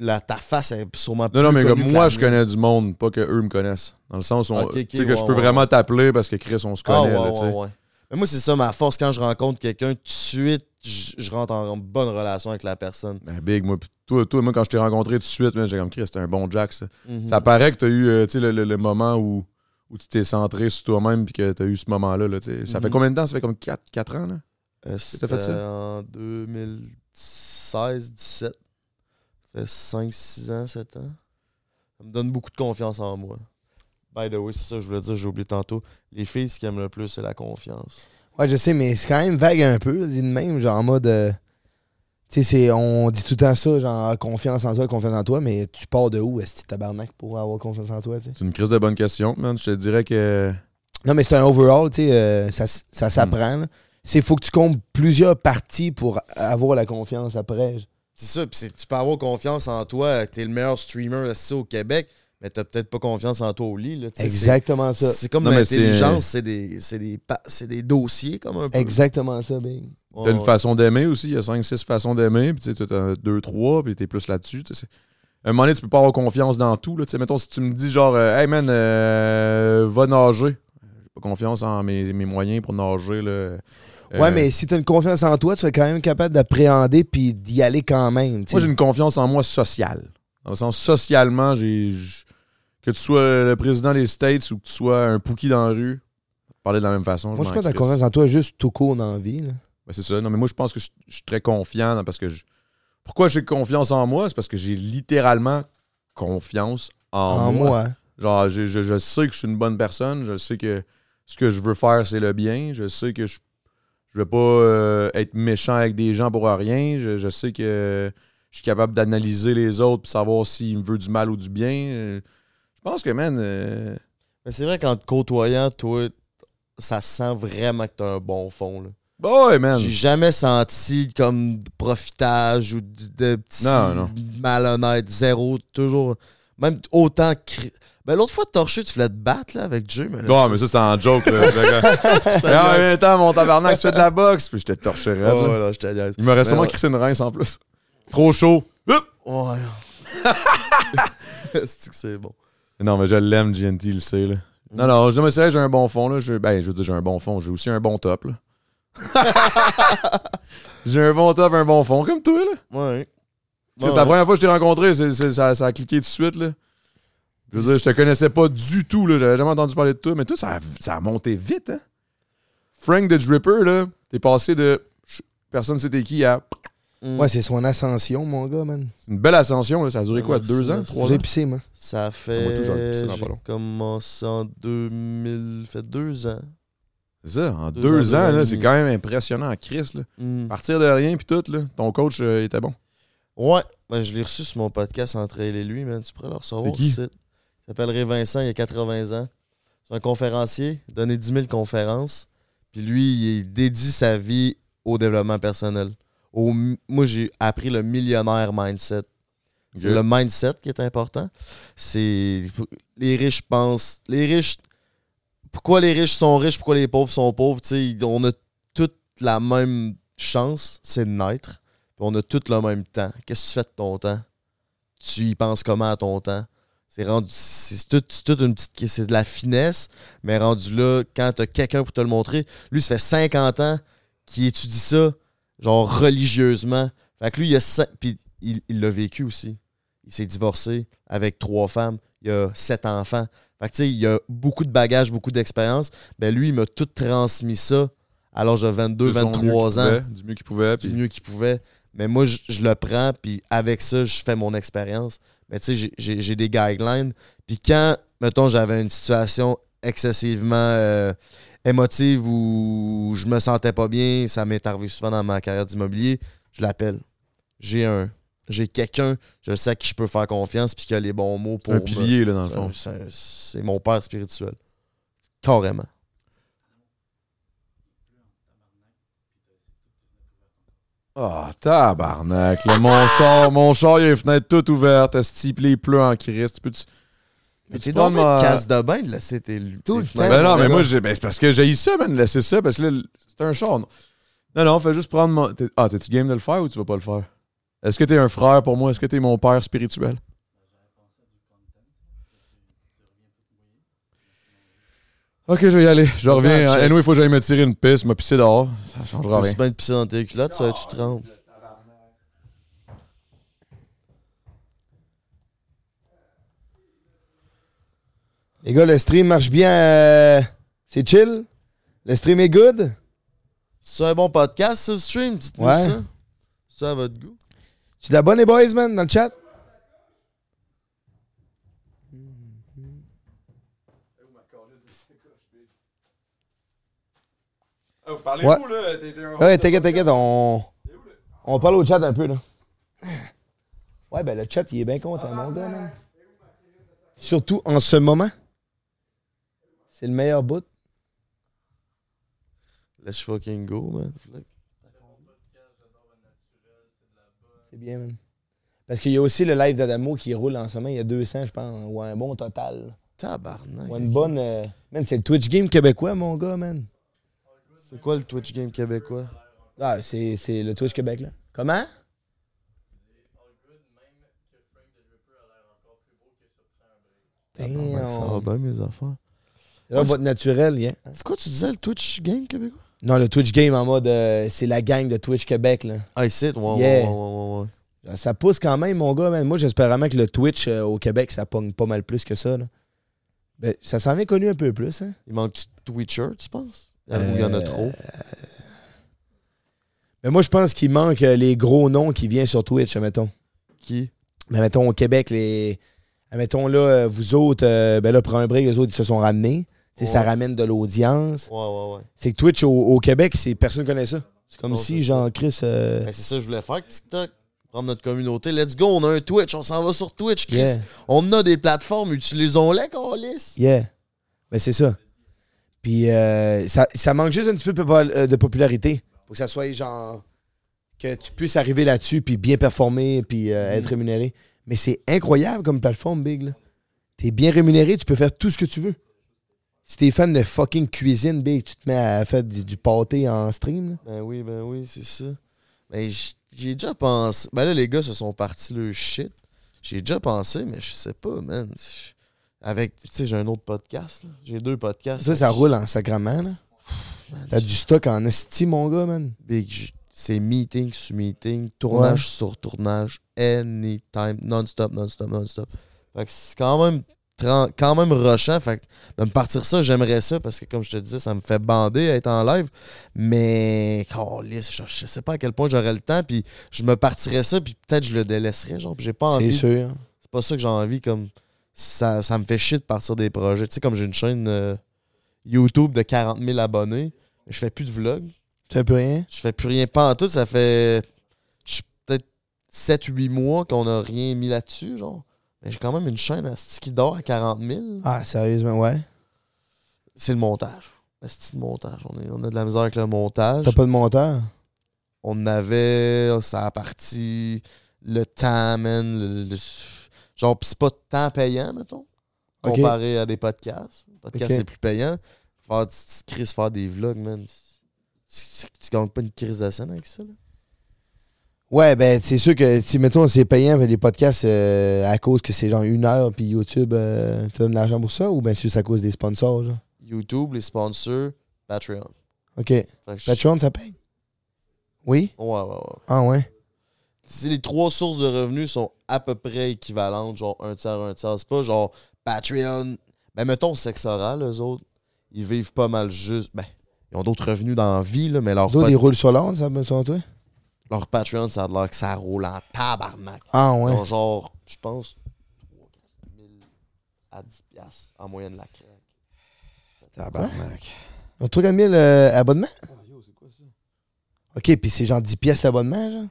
la, ta face est sûrement plus non, non, mais comme moi, je connais du monde, pas que eux me connaissent. Dans le sens où, tu sais, que je peux ouais, vraiment t'appeler parce que Chris, on se Ah, connaît, là. Mais moi, c'est ça ma force. Quand je rencontre quelqu'un, tout de suite, je rentre en bonne relation avec la personne. Ben, big, moi, toi, toi, moi, quand je t'ai rencontré tout de suite, j'ai comme Chris, c'était un bon Jack, ça. Mhm. Ça paraît que t'as eu, euh, tu sais, le, le- le moment où, où tu t'es centré sur toi-même puis que t'as eu ce moment-là, là. Ça fait Mhm. combien de temps? Ça fait comme 4, 4 ans, là? Euh, t'as fait c'était ça? en 2016, 17. Ça fait 5, 6 ans, 7 ans. Ça me donne beaucoup de confiance en moi. By the way, c'est ça que je voulais dire, j'ai oublié tantôt. Les filles, ce qu'elles aiment le plus, c'est la confiance. Ouais, je sais, mais c'est quand même vague un peu, dit de même, genre en mode. euh, tu sais, c'est- on dit tout le temps ça, genre confiance en toi, confiance en toi, mais tu pars de où, est-ce que tabarnak, pour avoir confiance en toi, tu sais? C'est une crise de bonne question, man. Je te dirais que. Non, mais c'est un overall, tu sais, euh, ça, ça s'apprend. là. C'est faut que tu comptes plusieurs parties pour avoir la confiance après. C'est ça, puis c'est- tu peux avoir confiance en toi, que t'es le meilleur streamer ici au Québec, mais t'as peut-être pas confiance en toi au lit. Là, tu Exactement ça. C'est comme l'intelligence, c'est des, c'est des, des dossiers comme un peu. Exactement ça, Bing. T'as une façon d'aimer aussi. Il y a 5-6 façons d'aimer. Puis tu sais, t'as 2-3, puis t'es plus là-dessus. tu À un moment donné, tu peux pas avoir confiance dans tout. Là. Tu sais, Mettons, si tu me dis genre, euh, hey man, euh, va nager. J'ai pas confiance en mes, mes moyens pour nager. Là. Euh, Ouais, mais si t'as une confiance en toi, tu serais quand même capable d'appréhender puis d'y aller quand même. tu. Moi, j'ai une confiance en moi sociale. Dans le sens, socialement, j'ai. Que tu sois le président des States ou que tu sois un pouki dans la rue, parler de la même façon. Moi, je pense que ta confiance en toi juste tout court dans la vie. là. Ben, c'est ça. Non, mais moi, je pense que je, je suis très confiant parce que je- Pourquoi j'ai confiance en moi? C'est parce que j'ai littéralement confiance en, en moi. moi. Genre, je, je- je sais que je suis une bonne personne. Je sais que ce que je veux faire, c'est le bien. Je sais que je je vais pas euh, être méchant avec des gens pour rien. Je, je sais que je suis capable d'analyser les autres pour savoir s'ils me veulent du mal ou du bien. Je pense que, man... euh, Mais c'est vrai qu'en te côtoyant, toi, ça sent vraiment que t'as un bon fond. Là. ouais, man. J'ai jamais senti comme de profitage ou de, de Non, non. malhonnêtes, zéro, toujours. Même autant. Ben, l'autre fois, Torché, tu voulais te battre là, avec Jay. Mais là, Non, mais ça, c'était en joke. Là. Ah, en même temps, mon tabarnak, tu fais de la boxe. Puis je te torcherais. là. Oh, là, je te niaise. Il m'aurait Mais sûrement crissé une rince en plus. Trop chaud. Ouais. c'est que c'est bon. Non, mais je l'aime, GNT, il le sait. Là. Non, non, je me sais, j'ai un bon fond. Là. Je, ben, je veux dire, j'ai un bon fond. J'ai aussi un bon top. Là. j'ai un bon top, un bon fond, comme toi. Là. Ouais. C'est la première fois que je t'ai rencontré. ça, ça a cliqué tout de suite. Là. Je veux dire, je te connaissais pas du tout. là. J'avais jamais entendu parler de toi. Mais toi, ça a, ça a monté vite. Hein? Frank the Dripper, là, t'es passé de personne c'était qui à Mm. Ouais, c'est son ascension, mon gars, man. C'est une belle ascension. Là. Ça a duré quoi, Merci, deux ans, trois J'ai ans? pissé, moi. Ça Moi, fait. pas J'ai commencé en 2000. fait deux ans. C'est ça, en Deux deux, ans, c'est quand même impressionnant Chris. Là. Mm. Partir de rien puis tout, là, ton coach euh, était bon. Ouais, ben, je l'ai reçu sur mon podcast entre elle et lui, man. Tu pourrais le recevoir. C'est qui? Il s'appellerait Vincent, il a 80 ans. C'est un conférencier, il a donné 10 000 conférences. Puis lui, il dédie sa vie au développement personnel. Au, moi, j'ai appris le millionnaire mindset. C'est le mindset qui est important. C'est. Les riches pensent. Les riches. Pourquoi les riches sont riches, pourquoi les pauvres sont pauvres? On a toute la même chance, c'est de naître. Puis on a tout le même temps. Qu'est-ce que tu fais de ton temps? Tu y penses comment à ton temps? C'est rendu. C'est tout, une petite. C'est de la finesse, mais rendu là, quand t'as quelqu'un pour te le montrer, lui, ça fait 50 ans qu'il étudie ça, genre religieusement. Fait que lui, il a. Puis il l'a vécu aussi. Il s'est divorcé avec trois femmes. Il a sept enfants. Fait que tu sais, il a beaucoup de bagages, beaucoup d'expérience. Ben lui, il m'a tout transmis ça à l'âge de 22, De son mieux 23 qu'il ans pouvait, du mieux qu'il pouvait. du puis- mieux qu'il pouvait. Mais moi, je, je le prends, puis avec ça, je fais mon expérience. Mais tu sais, j'ai- des guidelines. Puis quand, mettons, j'avais une situation excessivement euh, émotive où je me sentais pas bien, ça m'est arrivé souvent dans ma carrière d'immobilier, je l'appelle. J'ai un. J'ai quelqu'un, je sais à qui je peux faire confiance, puis qui a les bons mots pour un me- pilier, là, dans le Euh, fond. c'est- C'est mon père spirituel. Carrément. Ah, tabarnak. là, mon char, mon char, il y a les fenêtres toutes ouvertes. Esti, puis il pleut en Christ. Peux-tu- Mais peux-tu t'es dans ma casse de bain de laisser tes Tout le temps. Ben non, mais moi, j'ai- ben, c'est parce que j'ai eu ça, man, laisser ça, parce que là, c'est un char. Non, non, non, fais juste prendre mon. t'es- Ah, t'es-tu game de le faire ou tu vas pas le faire? Est-ce que t'es un frère pour moi? Est-ce que t'es mon père spirituel? Ok, je vais y aller. Je reviens. en chess. Anyway, il faut que j'aille me tirer une piste, me pisser dehors. Ça changera rien. Tu bien de pisser dans tes culottes, ça va-tu tremble? Les gars, le stream marche bien. euh, C'est chill? Le stream est good? C'est un bon podcast, ça, le stream? Dites-moi Ouais. ça. C'est à votre goût? Tu t'abonnes les boys, man, dans le chat? Vous parlez Ouais. vous, là? T'es- Ouais, t'inquiète, t'inquiète, on... on parle au chat un peu, là. Ouais, ben le chat, il est bien content, mon gars, man. Surtout en ce moment. C'est le meilleur bout. Let's fucking go, man. C'est bien, man. Parce qu'il y a aussi le live d'Adamo qui roule en ce moment. Il y a 200, je pense, ou un bon total. Tabarnak. Ou une bonne... euh, Man, c'est le Twitch Game québécois, mon gars, man. C'est quoi le Twitch game québécois? Ah, c'est c'est le Twitch Québec, là. Comment? Tabarnak, Ça va Damn. bien, mes affaires. Là, votre naturel, yeah. C'est quoi tu disais, le Twitch game québécois? Non, le Twitch Game en mode... euh, c'est la gang de Twitch Québec, là. Ah, ici, ouais, ouais, Yeah. ouais, ouais, ouais. Ça pousse quand même, mon gars, man. Moi, j'espère vraiment que le Twitch euh, au Québec, ça pogne pas mal plus que ça, là. Ben, ça s'en vient connu un peu plus, hein? Il manque-tu de Twitcher, tu penses? Il y en a Euh, trop? Mais moi, je pense qu'il manque euh, les gros noms qui viennent sur Twitch, mettons. Qui? Mais mettons, au Québec, les. Mettons, là, euh, vous autres, euh, ben là, pour un break, les autres, ils se sont ramenés. Tu sais, Ça Ouais. ramène de l'audience. Ouais, ouais, ouais. C'est que Twitch au, au Québec, c'est personne connaît ça. C'est comme Non, si Jean-Chris. euh, Ben, c'est ça que je voulais faire avec TikTok. Prendre notre communauté. Let's go, on a un Twitch, on s'en va sur Twitch, Chris. yeah, On a des plateformes, utilisons-les, Calis. yeah. Ben, c'est ça. Puis euh, ça, ça manque juste un petit peu de euh, popularité. Pour que ça soit genre. Que tu puisses arriver là-dessus, puis bien performer, puis euh, être rémunéré. Mais c'est incroyable comme plateforme, Big. là. T'es bien rémunéré, tu peux faire tout ce que tu veux. Si t'es fan de fucking cuisine, Big, tu te mets à faire du, du pâté en stream. là. Ben oui, ben oui, c'est ça. Ben, j'ai déjà pensé. Ben là, les gars se sont partis le shit. J'ai déjà pensé, mais je sais pas, man. Avec, tu sais, j'ai un autre podcast. J'ai deux podcasts. Ça, ça roule en sacrament. là. T'as du stock en esti, mon gars, man. Big, c'est meeting sur meeting, tournage sur tournage, anytime, non-stop, non-stop, non-stop. Fait que c'est quand même, quand même rushant. Fait que de me partir ça, j'aimerais ça parce que, comme je te disais, ça me fait bander être en live. Mais, câlisse, je, je sais pas à quel point j'aurais le temps. Puis je me partirais ça, puis peut-être je le délaisserais. Genre, j'ai pas C'est envie. sûr. C'est pas ça que j'ai envie. Comme ça, ça me fait chier de partir des projets. Tu sais, comme j'ai une chaîne euh, YouTube de 40 000 abonnés, je fais plus de vlogs. Tu fais plus rien? Je fais plus rien pas en tout. Ça fait peut-être 7-8 mois qu'on a rien mis là-dessus, genre. Mais j'ai quand même une chaîne à qui dort à 40 000. Ah, sérieusement, ouais. C'est le montage. C'est le montage. On, est- on a de la misère avec le montage. T'as pas de monteur? On avait. Ça a parti le le- le- genre, pis c'est pas tant payant, mettons. Comparé à des podcasts. Les podcasts, c'est plus payant. Faire, tu- tu- Chris, faire des vlogs, man. Tu, tu, gagnes pas une crise de scène avec ça, là. Ouais, ben, c'est sûr que, si, mettons, c'est payant, mais les podcasts, euh, à cause que c'est genre une heure, puis YouTube, euh, te donne de l'argent pour ça, ou bien c'est juste à cause des sponsors, genre? YouTube, les sponsors, Patreon. OK. Patreon, ça paye? Oui? Ouais, ouais, ouais. Ah, ouais. Si les trois sources de revenus sont à peu près équivalentes, genre un tiers, un tiers, c'est pas genre Patreon. Ben, mettons sexe oral, eux autres, ils vivent pas mal juste. Ben, ils ont d'autres revenus dans la vie, là, mais leur, Les autres, ils roulent sur l'ordre, ça, selon toi? leur Patreon, ça a l'air que ça roule en tabarnak. Ah, Ils ouais. ont genre, je pense, 3 000 à 10 piastres en moyenne la craque. Tabarnak. On trouve 000 euh, abonnements? OK, puis c'est genre 10 pièces l'abonnement, genre?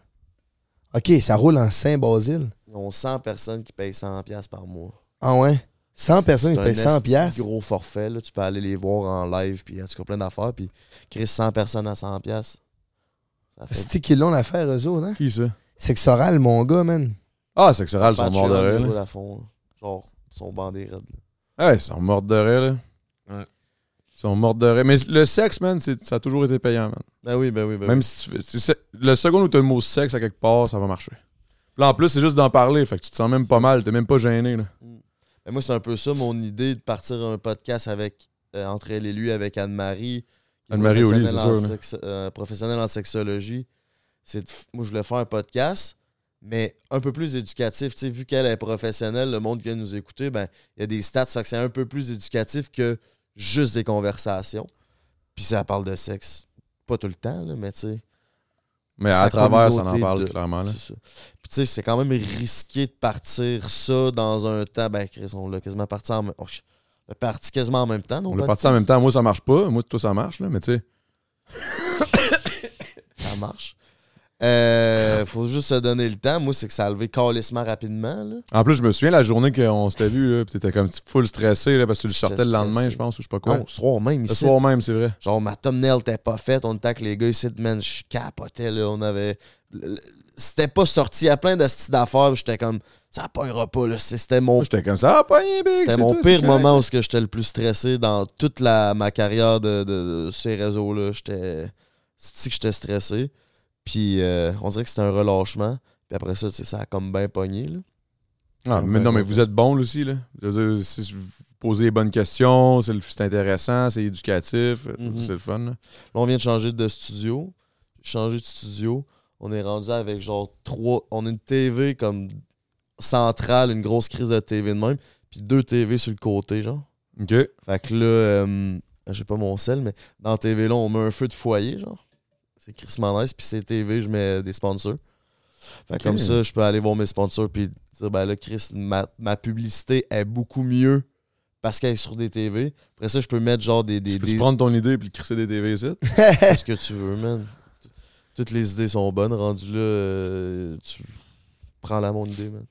OK, ça roule en Saint-Basile. Ils ont 100 personnes qui payent 100 piastres par mois. Ah, ouais? 100 personnes qui payent un 100 esti pièces. gros forfait, là. Tu peux aller les voir en live, puis en tout cas plein d'affaires, puis Chris 100 personnes à 100 piastres. Ça fait C'est qu'ils l'ont l'affaire, eux autres, hein? Qui ça? Sexoral, mon gars, man. Ah, c'est que Soral sont morts de rire. là. roulent à fond, là. Genre, ils sont bandés raides, là. Ah Ouais, ils sont morts de rire, là. Sont morts de rire. Mais le sexe, man, c'est- ça a toujours été payant, man. Ben oui, ben oui, ben Même oui. si tu fais. le second où t'as le mot sexe à quelque part, ça va marcher. Puis là, en plus, c'est juste d'en parler. Fait que tu te sens même pas mal. T'es même pas gêné, là. Ben moi, c'est un peu ça mon idée de partir un podcast avec euh, entre elle et lui avec Anne-Marie. Anne-Marie, professionnelle c'est en sûr, euh, professionnelle en sexologie. C'est de moi, je voulais faire un podcast, mais un peu plus éducatif. Tu sais, vu qu'elle est professionnelle, le monde qui vient nous écouter, ben, il y a des stats, fait que c'est un peu plus éducatif que juste des conversations. Puis ça parle de sexe. Pas tout le temps, là, mais tu sais. Mais à travers, ça en parle de- clairement. Là. Ça. Puis tu sais, c'est quand même risqué de partir ça dans un temps. Ben, Chris, on l'a quasiment parti en même oh, on l'a parti quasiment en même temps. nos On l'a parti en même temps. Moi, ça marche pas. Moi, toi, ça marche, là. Mais tu sais. Ça marche. Euh, faut juste se donner le temps. Moi, c'est que ça a levé calissement rapidement. Là. En plus, je me souviens la journée qu'on s'était vu, pis t'étais comme full stressé, là, parce que tu le sortais le lendemain, je pense, ou je sais pas quoi. Non, ce soir même le ici. soir même, c'est vrai. Genre, ma thumbnail était pas faite. On était avec les gars ici, man, je capotais, là. On avait... le- le- C'était pas sorti. A plein de styles d'affaires. J'étais comme, ça pognera pas, là. C'était mon j'étais comme ça, ah. C'était mon tout, pire moment où que j'étais le plus stressé dans toute la, ma carrière de, de- de ces réseaux-là. J'étais. C'est que j'étais stressé. Puis euh, on dirait que c'était un relâchement. Puis après ça, ça a comme bien pogné. Là. Ah, mais non, mais vous êtes bon, là, aussi, là. Je veux dire, si vous posez les bonnes questions, c'est le- c'est intéressant, c'est éducatif, Mhm. c'est le fun, là. Là, on vient de changer de studio. Changer de studio. On est rendu avec genre trois. On a une TV comme centrale, une grosse crise de TV de même. Puis deux TV sur le côté, genre. OK. Fait que là, euh, j'ai pas mon sel, mais dans la TV là, on met un feu de foyer, genre. C'est Chris nice, puis c'est TV, je mets des sponsors. Fait comme ça, je peux aller voir mes sponsors puis dire ben là, Chris, ma, ma publicité est beaucoup mieux parce qu'elle est sur des TV. Après ça, je peux mettre genre des. des, Tu peux des- prendre ton idée puis le crisser des TV ici? ce que tu veux, man. Toutes les idées sont bonnes. Rendu là, euh, tu prends la mon idée, man.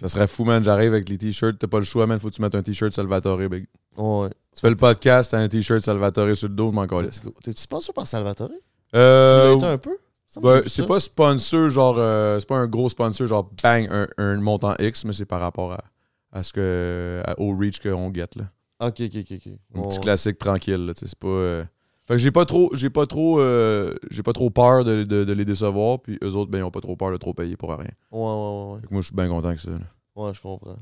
Ça serait fou, man. J'arrive avec les t-shirts. T'as pas le choix, man. Faut que tu mettes un t-shirt Salvatore, big. Ouais. Tu fais le podcast, t'as un t-shirt Salvatore sur le dos, je. Let's go. T'es-tu sponsor par Salvatore? Euh, un peu? Ben, c'est pas sponsor, genre. euh, c'est pas un gros sponsor, genre bang, un, un montant X, mais c'est par rapport à, à ce que. à- au reach qu'on get, là. Ok, ok, ok. ok. Un petit classique tranquille, là. C'est pas. euh, Fait que j'ai pas trop. J'ai pas trop. euh, j'ai pas trop peur de, de- de les décevoir, puis eux autres, ben, ils ont pas trop peur de trop payer pour rien. Ouais, ouais, ouais, ouais. Fait que moi, je suis bien content que ça. là. Ouais, je comprends.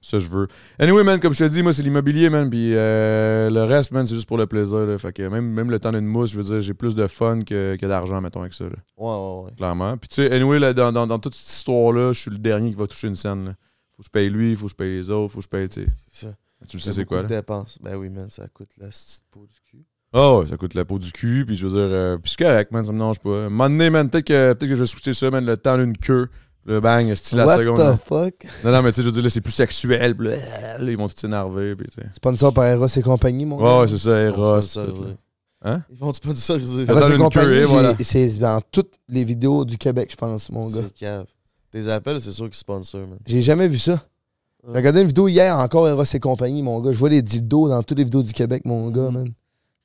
Ça, je veux. Anyway, man, comme je te dis, moi, c'est l'immobilier, man. Puis euh, le reste, man, c'est juste pour le plaisir. Là. Fait que même, même le temps d'une mousse, je veux dire, j'ai plus de fun que, que d'argent, mettons, avec ça. là, Ouais, ouais, ouais. clairement. Puis tu sais, anyway, là, dans, dans, dans toute cette histoire-là, je suis le dernier qui va toucher une scène. Là. Faut que je paye lui, faut que je paye les autres, faut que je paye, tu sais. C'est ça. Tu le sais, c'est quoi, là? dépenses. Ben oui, man, ça coûte la petite peau du cul. Ah ouais, ça coûte la peau du cul, puis je veux dire, euh, puis c'est correct, man, ça me dérange pas. Un moment donné, man, peut-être que, peut que je vais switcher ça, man, le temps d'une queue, le bang, style la What seconde. the là? fuck? Non, non, mais tu sais, je veux dire, là, c'est plus sexuel, puis là, ils vont tout s'énerver, puis tu sais. Sponsor par Eros et compagnie, mon gars. ouais, c'est ça, Ils vont Eros. Hein? Ils vont sponsoriser Eros et compagnie, voilà. c'est dans toutes les vidéos du Québec, je pense, mon gars. C'est cave. Des appels, c'est sûr qu'ils sponsorent, man. J'ai jamais vu ça. J'ai regardé une vidéo hier, encore Eros et compagnie, mon gars. Je vois les dildos dans toutes les vidéos du Québec, mon gars, man.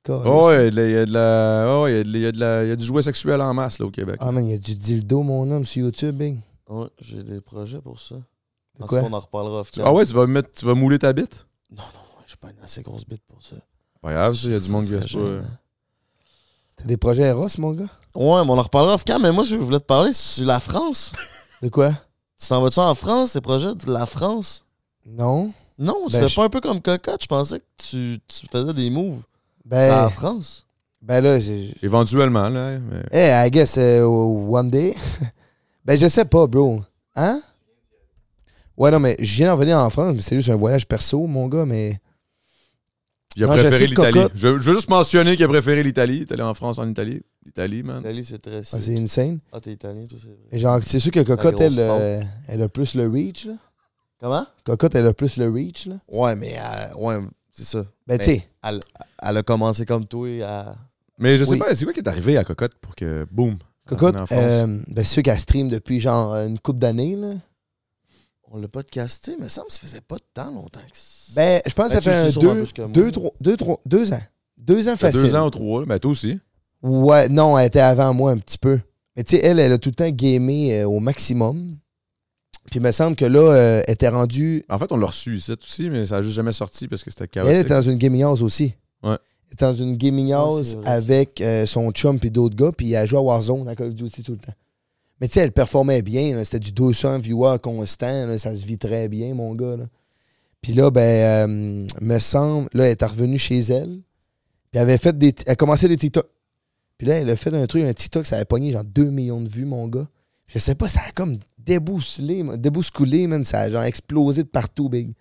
Caliste. Oh, ouais, il y a de la. Oh, ouais, il y a de la- il y a de la- il y a du jouet sexuel en masse, là, au Québec. Ah, man, il y a du dildo, mon homme, sur YouTube, bing. Ouais, j'ai des projets pour ça. De En quoi? tout cas, on en reparlera off Ah ouais, tu vas mettre, tu vas mouler ta bite? Non, non, non, j'ai pas une assez grosse bite pour ça. Pas grave, ça, il y a du monde qui pas. T'as des projets Eros, mon gars? Ouais, mais on en reparlera off mais moi, je voulais te parler sur la France. De quoi? Tu t'en vas-tu en France, ces projets de la France? Non. Non, tu Ben, fais je- pas un peu comme Cocotte. Je pensais que tu, tu faisais des moves Ben, la France. ben là, j'ai. Éventuellement, là. Mais... Hey, I guess uh, one day. ben, je sais pas, bro. Hein? Ouais, non, mais je viens d'en venir en France, mais c'est juste un voyage perso, mon gars, mais. Il a Non, préféré l'Italie. Je, je veux juste mentionner qu'il a préféré l'Italie. Il est allé en France, en Italie. L'Italie, man. L'Italie, c'est très ah, c'est insane. Ah, t'es italien, toi, c'est genre, c'est sûr que Cocotte, elle, euh, elle a plus le reach, là. Comment? Cocotte, elle a plus le reach, là. Ouais, mais euh, ouais, c'est ça. Ben, Ben, tu sais, Elle, elle a commencé comme toi à. Mais je sais Oui. pas, c'est quoi qui est arrivé à Cocotte pour que, boum. France? euh, ben, sûr qu'elle stream depuis genre une couple d'années, là. On l'a pas casté, mais ça me faisait pas tant longtemps que ça. Ben, je pense que Ben, ça fait deux, deux, trois, deux, trois, deux ans. Deux ans facile. deux ans ou trois. Ben, toi aussi. Ouais, non, elle était avant moi un petit peu. Mais tu sais, elle, elle a tout le temps gamé euh, au maximum. Puis il me semble que là, euh, elle était rendue. En fait, on l'a reçu ici aussi, mais ça a juste jamais sorti parce que c'était Elle chaotique. était dans une gaming house aussi. Ouais. Était dans une gaming house avec euh, son chum et d'autres gars. Puis elle jouait à Warzone à Call of Duty tout le temps. Mais tu sais, elle performait bien. C'était du 200 viewers constant. là. Ça se vit très bien, mon gars. là. Puis là, ben, euh, me semble, là, elle est revenue chez elle. Puis elle avait fait des. Elle commençait des TikTok. Puis là, elle a fait un truc, un TikTok, ça avait pogné genre 2 millions de vues, mon gars. Je sais pas, ça a comme débousselé, man, débousculé, man. Ça a genre explosé de partout, big.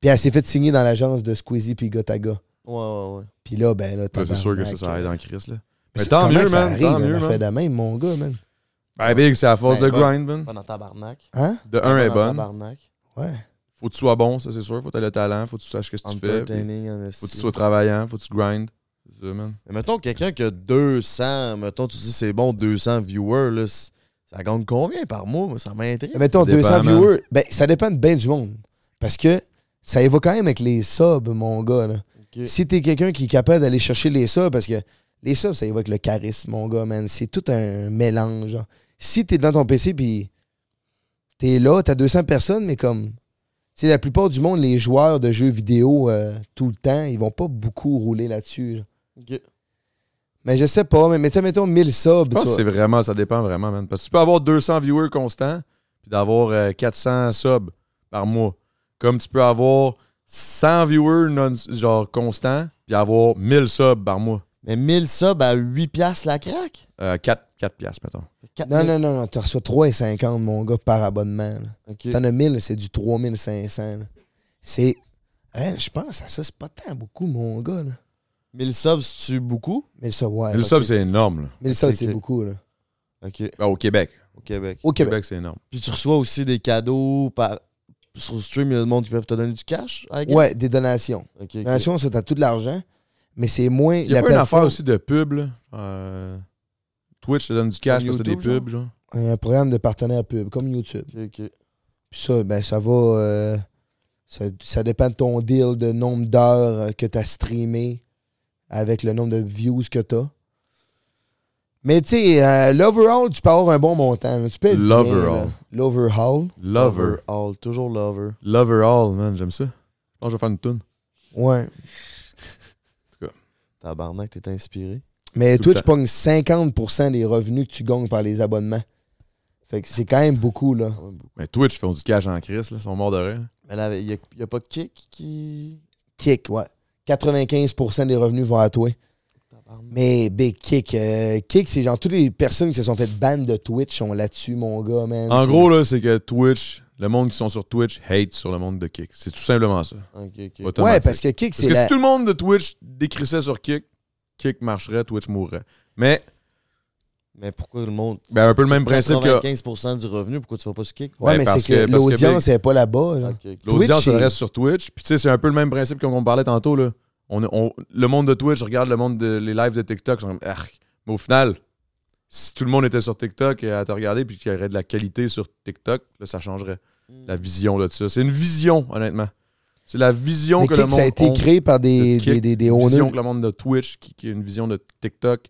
Puis elle s'est fait signer dans l'agence de Squeezie puis Gotaga. Ouais, ouais, ouais. Puis là, ben là, Ouais, c'est sûr que ça, ça aide euh, en crise, là. mais Mais c'est- tant mieux, man. arrive, Tant mieux, man. fait de même, mon gars, man. Ben, big, c'est à force Ben, de grind, man. Pas dans tabarnak. Hein? De un est bonne. tabarnak. Ouais. Faut que tu sois bon, ça, c'est sûr. Faut que tu aies le talent. Faut que tu saches ce que tu fais. Faut que tu sois travaillant. Faut que tu grindes. C'est ça, man. Mais mettons, quelqu'un qui a 200, mettons, tu dis c'est bon, 200 viewers, là, ça gagne combien par mois? Moi, Ça m'intrigue. Mais Mettons Ça dépend, 200 man. viewers. Ben, ça dépend de bien du monde. Parce que ça évoque quand même avec les subs, mon gars. Là. Si t'es quelqu'un qui est capable d'aller chercher les subs, parce que les subs, ça évoque le charisme, mon gars, man. C'est tout un mélange. genre. Si t'es dans ton PC, puis t'es là, t'as 200 personnes, mais comme. Tu sais, la plupart du monde, les joueurs de jeux vidéo, euh, tout le temps, ils vont pas beaucoup rouler là-dessus. Mais je sais pas, mais mettons, mettons 1000 subs. Je pense tu que c'est vraiment, ça dépend vraiment, man. Parce que tu peux avoir 200 viewers constants, puis d'avoir euh, 400 subs par mois. Comme tu peux avoir 100 viewers non, genre constants, puis avoir 1000 subs par mois. Mais 1000 subs à 8 piastres la craque? Euh, 4, 4 piastres, mettons. Non, non, non, non, tu reçois 3,50, mon gars, par abonnement. là. Ok. Si t'en as 1000, c'est du 3500. là. C'est. Hein, je pense à ça, c'est pas tant beaucoup, mon gars. Là. 1000 subs, c'est-tu beaucoup? 1000 subs, ouais. 1000 ok. subs, c'est énorme, là. 1000 subs, c'est beaucoup, là. Ok. Ben, au Québec. Au Québec. Au Au Québec. Québec, c'est énorme. Puis tu reçois aussi des cadeaux par. Sur le stream, il y a des monde qui peuvent te donner du cash? Ouais, des donations. Ok, ok. Donations, ça, t'as tout de l'argent, mais c'est moins. Il y a pas une affaire aussi de pub, là. Euh, Twitch te donne du cash Comme parce que t'as des pubs, genre. Un programme de partenaire pub, comme YouTube. Ok, ok. Puis ça, ben, ça va. euh, ça, ça dépend de ton deal, de nombre d'heures que tu as streamé avec le nombre de views que tu as. Mais tu sais, euh, l'overall, tu peux avoir un bon montant. là. Tu peux être bien, L'overall. là. L'overall. Lover. All, toujours lover. Lover all, man. J'aime ça. Je pense que je vais faire une tune. Ouais. Tabarnak, t'es inspiré. Mais Tout le Twitch temps. pogne 50% des revenus que tu gagnes par les abonnements. Fait que c'est quand même beaucoup, là. Quand même beaucoup. Mais Twitch font du cash en crise, là. Ils sont morts de rire. Mais là, il n'y a, pas Kick qui. Kick, ouais. 95% des revenus vont à toi. Mais Big Kick, euh, Kick, c'est genre toutes les personnes qui se sont fait ban de Twitch sont là-dessus, mon gars, man. En T'sais. gros, là, c'est que Twitch, le monde qui sont sur Twitch hate sur le monde de Kick. C'est tout simplement ça. Ok, ok. Ouais, parce que Kick, Parce c'est que la... si tout le monde de Twitch décrissait sur Kick, Kick marcherait, Twitch mourrait. Mais Mais pourquoi le monde? Ben, un peu le même principe que- 95% du revenu, pourquoi tu vas pas sur Kick? Ouais, Ouais, mais parce c'est que, que- parce que l'audience n'est pas là-bas. l'audience Twitch, elle c'est- reste sur Twitch. Puis tu sais, c'est un peu le même principe qu'on parlait tantôt. Là. On, on- le monde de Twitch regarde le monde de les lives de TikTok. Mais au final, si tout le monde était sur TikTok et à te regarder puis qu'il y aurait de la qualité sur TikTok, là, ça changerait la vision de ça. C'est une vision, honnêtement. C'est la vision Mais que le monde ça a été créé par des, de Kick, des, des, des owners. vision que le monde de Twitch qui, qui a une vision de TikTok.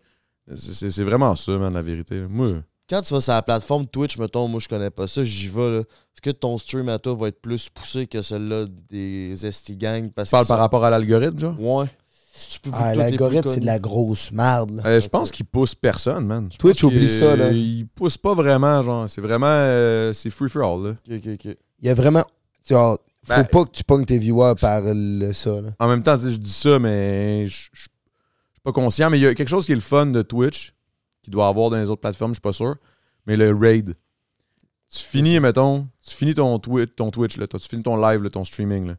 C'est- C'est c'est vraiment ça, man, la vérité. Moi, Quand tu vas sur la plateforme Twitch, mettons, moi je connais pas ça, j'y vais. là. Est-ce que ton stream à toi va être plus poussé que celui-là des ST Gang? Parce tu parles que par ça- rapport à l'algorithme, genre? Ouais. Si tu peux Ah, L'algorithme, c'est de la grosse merde. Euh, je pense qu'il pousse personne, man. Je Twitch, oublie ça, là. Il pousse pas vraiment, genre. C'est vraiment. euh, c'est free for all, là. Ok, ok, ok. Il y a vraiment. Genre, faut Ben- pas que tu pognes tes viewers par le, ça. Là. En même temps, je dis ça, mais je je- je suis pas conscient. Mais il y a quelque chose qui est le fun de Twitch, doit avoir dans les autres plateformes, je suis pas sûr. Mais le raid. Tu finis, mettons, tu finis ton Twitch, ton Twitch là, toi, tu finis ton live, là, ton streaming. Là.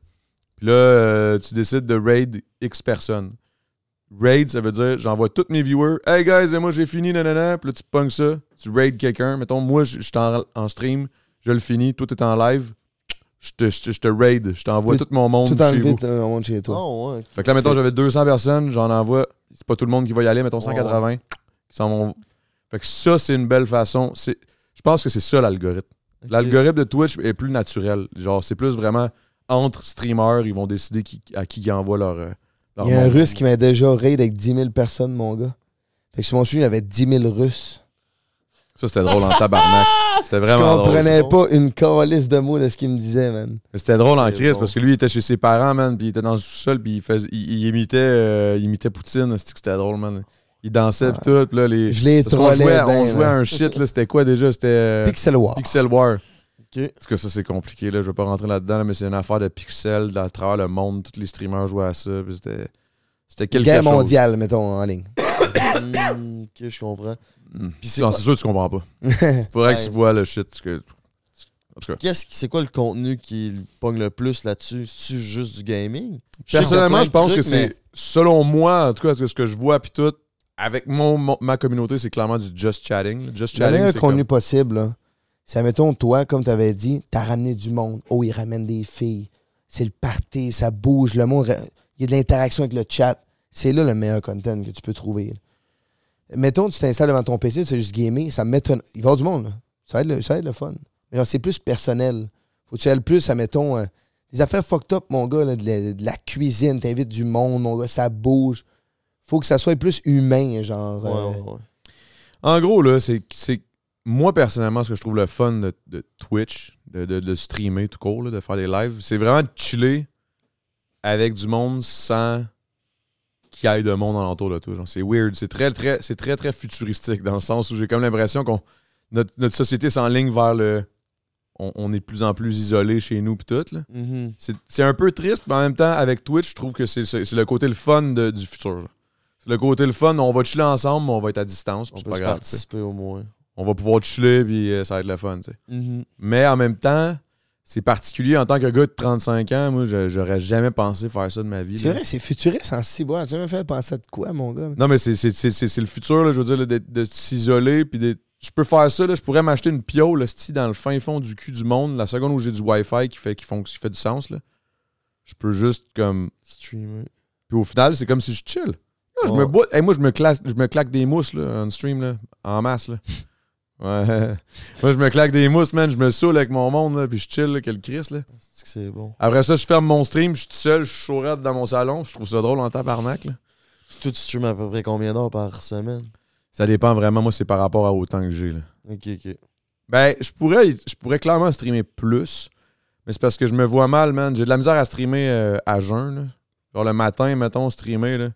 Puis là, euh, tu décides de raid X personnes. Raid, ça veut dire j'envoie tous mes viewers. Hey guys, moi j'ai fini, nanana. Puis là, tu pognes ça, tu raid quelqu'un. Mettons, moi, je suis en, en stream, je le finis, toi, t'es en live. Je te, je te, je te raid, je t'envoie Tout- tout mon monde Tout chez vous. de ton monde chez toi. Oh, ouais. Fait que là, mettons, j'avais 200 personnes, j'en envoie. C'est pas tout le monde qui va y aller, mettons 180. Qui s'en vont. Fait que ça, c'est une belle façon. C'est, je pense que c'est ça l'algorithme. L'algorithme de Twitch est plus naturel. Genre, c'est plus vraiment entre streamers, ils vont décider qui- à qui ils envoient leur. euh, leur Il y a un russe qui m'a déjà raid avec 10 000 personnes, mon gars. Fait que sur mon stream, il y avait 10 000 russes. Ça, c'était drôle en tabarnak. C'était Je vraiment drôle. comprenais drôle. pas une calice de mots de ce qu'il me disait, man. Mais C'était drôle en crise bon. parce que lui, il était chez ses parents, man, puis il était dans le sous-sol, puis il, faisait, il, il imitait, euh, il imitait Poutine. C'était que c'était drôle, man? Il dansait, pis tout. là, les... Je qu'on trollé jouait, on ben, jouait à là. un shit, là. C'était quoi déjà? C'était. euh, Pixel War. Pixel War. Parce que ça, c'est compliqué, là. Je vais pas rentrer là-dedans, là, mais c'est une affaire de pixels à travers le monde. Tous les streamers jouaient à ça. C'était. C'était quelque Guerre chose. mondiale, mettons, en ligne. Hmm, ok, je comprends. Hmm. C'est Non, quoi- c'est sûr que tu comprends pas. Faudrait que tu vois le shit. Que... Qu'est-ce qui- c'est quoi le contenu qui pogne le plus là-dessus? C'est juste du gaming? Personnellement, je pense que mais- c'est, selon moi, en tout cas, ce que je vois, puis tout, avec mon, mon- ma communauté, c'est clairement du just chatting. Le Just chatting, meilleur c'est contenu comme- possible, c'est, mettons, toi, comme tu avais dit, t'as ramené du monde. Oh, il ramène des filles. C'est le party, ça bouge, le monde. Il y a de l'interaction avec le chat. C'est là le meilleur content que tu peux trouver. là. Mettons, tu t'installes devant ton PC, tu sais juste gamer, ça m'étonne. Il va y avoir du monde, là. Ça va être le, ça va être le fun. Mais c'est plus personnel. Faut que tu ailles plus à, mettons, euh, des affaires fucked up, mon gars, là, de, la, de la cuisine, t'invites du monde, mon gars, ça bouge. Faut que ça soit plus humain, genre. Ouais, euh, ouais, ouais. En gros, là, c'est, c'est moi, personnellement, ce que je trouve le fun de, de Twitch, de, de, de streamer tout court, là, de faire des lives, c'est vraiment de chiller avec du monde sans qu'il y ait de monde alentour de toi. Genre, c'est weird. C'est très, très, c'est très, très futuristique dans le sens où j'ai comme l'impression qu'on notre, notre société s'enligne vers le. On, on est de plus en plus isolé chez nous pis tout. Là. Mhm. C'est, c'est un peu triste, mais en même temps, avec Twitch, je trouve que c'est, c'est, c'est le côté le fun de- du futur. genre. Le côté le fun, on va chiller ensemble, mais on va être à distance, On peut pas se grave. au moins. On va pouvoir chiller, puis euh, ça va être le fun. tu sais. Mhm. Mais en même temps, c'est particulier en tant que gars de 35 ans. Moi, j'aurais jamais pensé faire ça de ma vie. C'est vrai, c'est futuriste en six bois. Tu m'as fait penser à de quoi, mon gars? Non, mais c'est, c'est, c'est, c'est- c'est le futur, là, je veux dire, là, de, de s'isoler. Puis de- je peux faire ça, là, je pourrais m'acheter une piole sti, dans le fin fond du cul du monde. La seconde où j'ai du Wi-Fi qui fait, qui fon- qui fait du sens, là, je peux juste comme. Streamer. Puis au final, c'est comme si je chill. Je me bois- hey, moi, je me, claque, je me claque des mousses là, en stream, là, en masse. Là. Ouais. Moi, je me claque des mousses, man. Je me saoule avec mon monde, là, puis je chill, là, quel Chris. Là. C'est que bon. Après ça, je ferme mon stream, je suis tout seul, je suis chaurette dans mon salon. Je trouve ça drôle en tabarnak. Là. Toi, tu streames à peu près combien d'heures par semaine? Ça dépend vraiment, moi, c'est par rapport à autant que j'ai. là. Ok, ok. Ben, je pourrais, je pourrais clairement streamer plus, mais c'est parce que je me vois mal, man. J'ai de la misère à streamer euh, à jeun. Là. Genre le matin, mettons, streamer, là.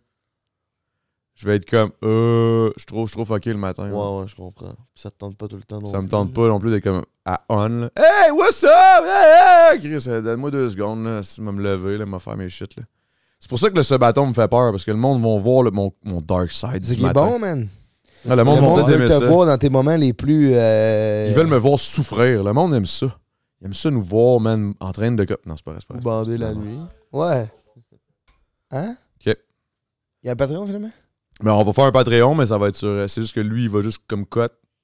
Je vais être comme, euh, je trouve, je trouve fucké le matin. là. Ouais, ouais, je comprends. Puis ça te tente pas tout le temps non Ça me plus, tente là. pas non plus d'être comme à on. Là. Hey, what's up? Hey, hey! Chris, euh, donne-moi deux secondes, là. Si je vais me lever, là, me faire mes shit, là. C'est pour ça que le subathon me fait peur, parce que le monde va voir le- mon, mon dark side. C'est du qui est matin. bon, man. Ah, le monde le va monde veut te ça. voir dans tes moments les plus. euh, Ils veulent me voir souffrir. Le monde aime ça. Ils aiment ça nous voir, man, en train de. Non, c'est pas vrai, c'est pas Ou vrai. bander la nuit. Ouais. Hein? Ok. Il y a un Patreon, finalement? Mais on va faire un Patreon, mais ça va être sur. C'est juste que lui, il va juste comme cut.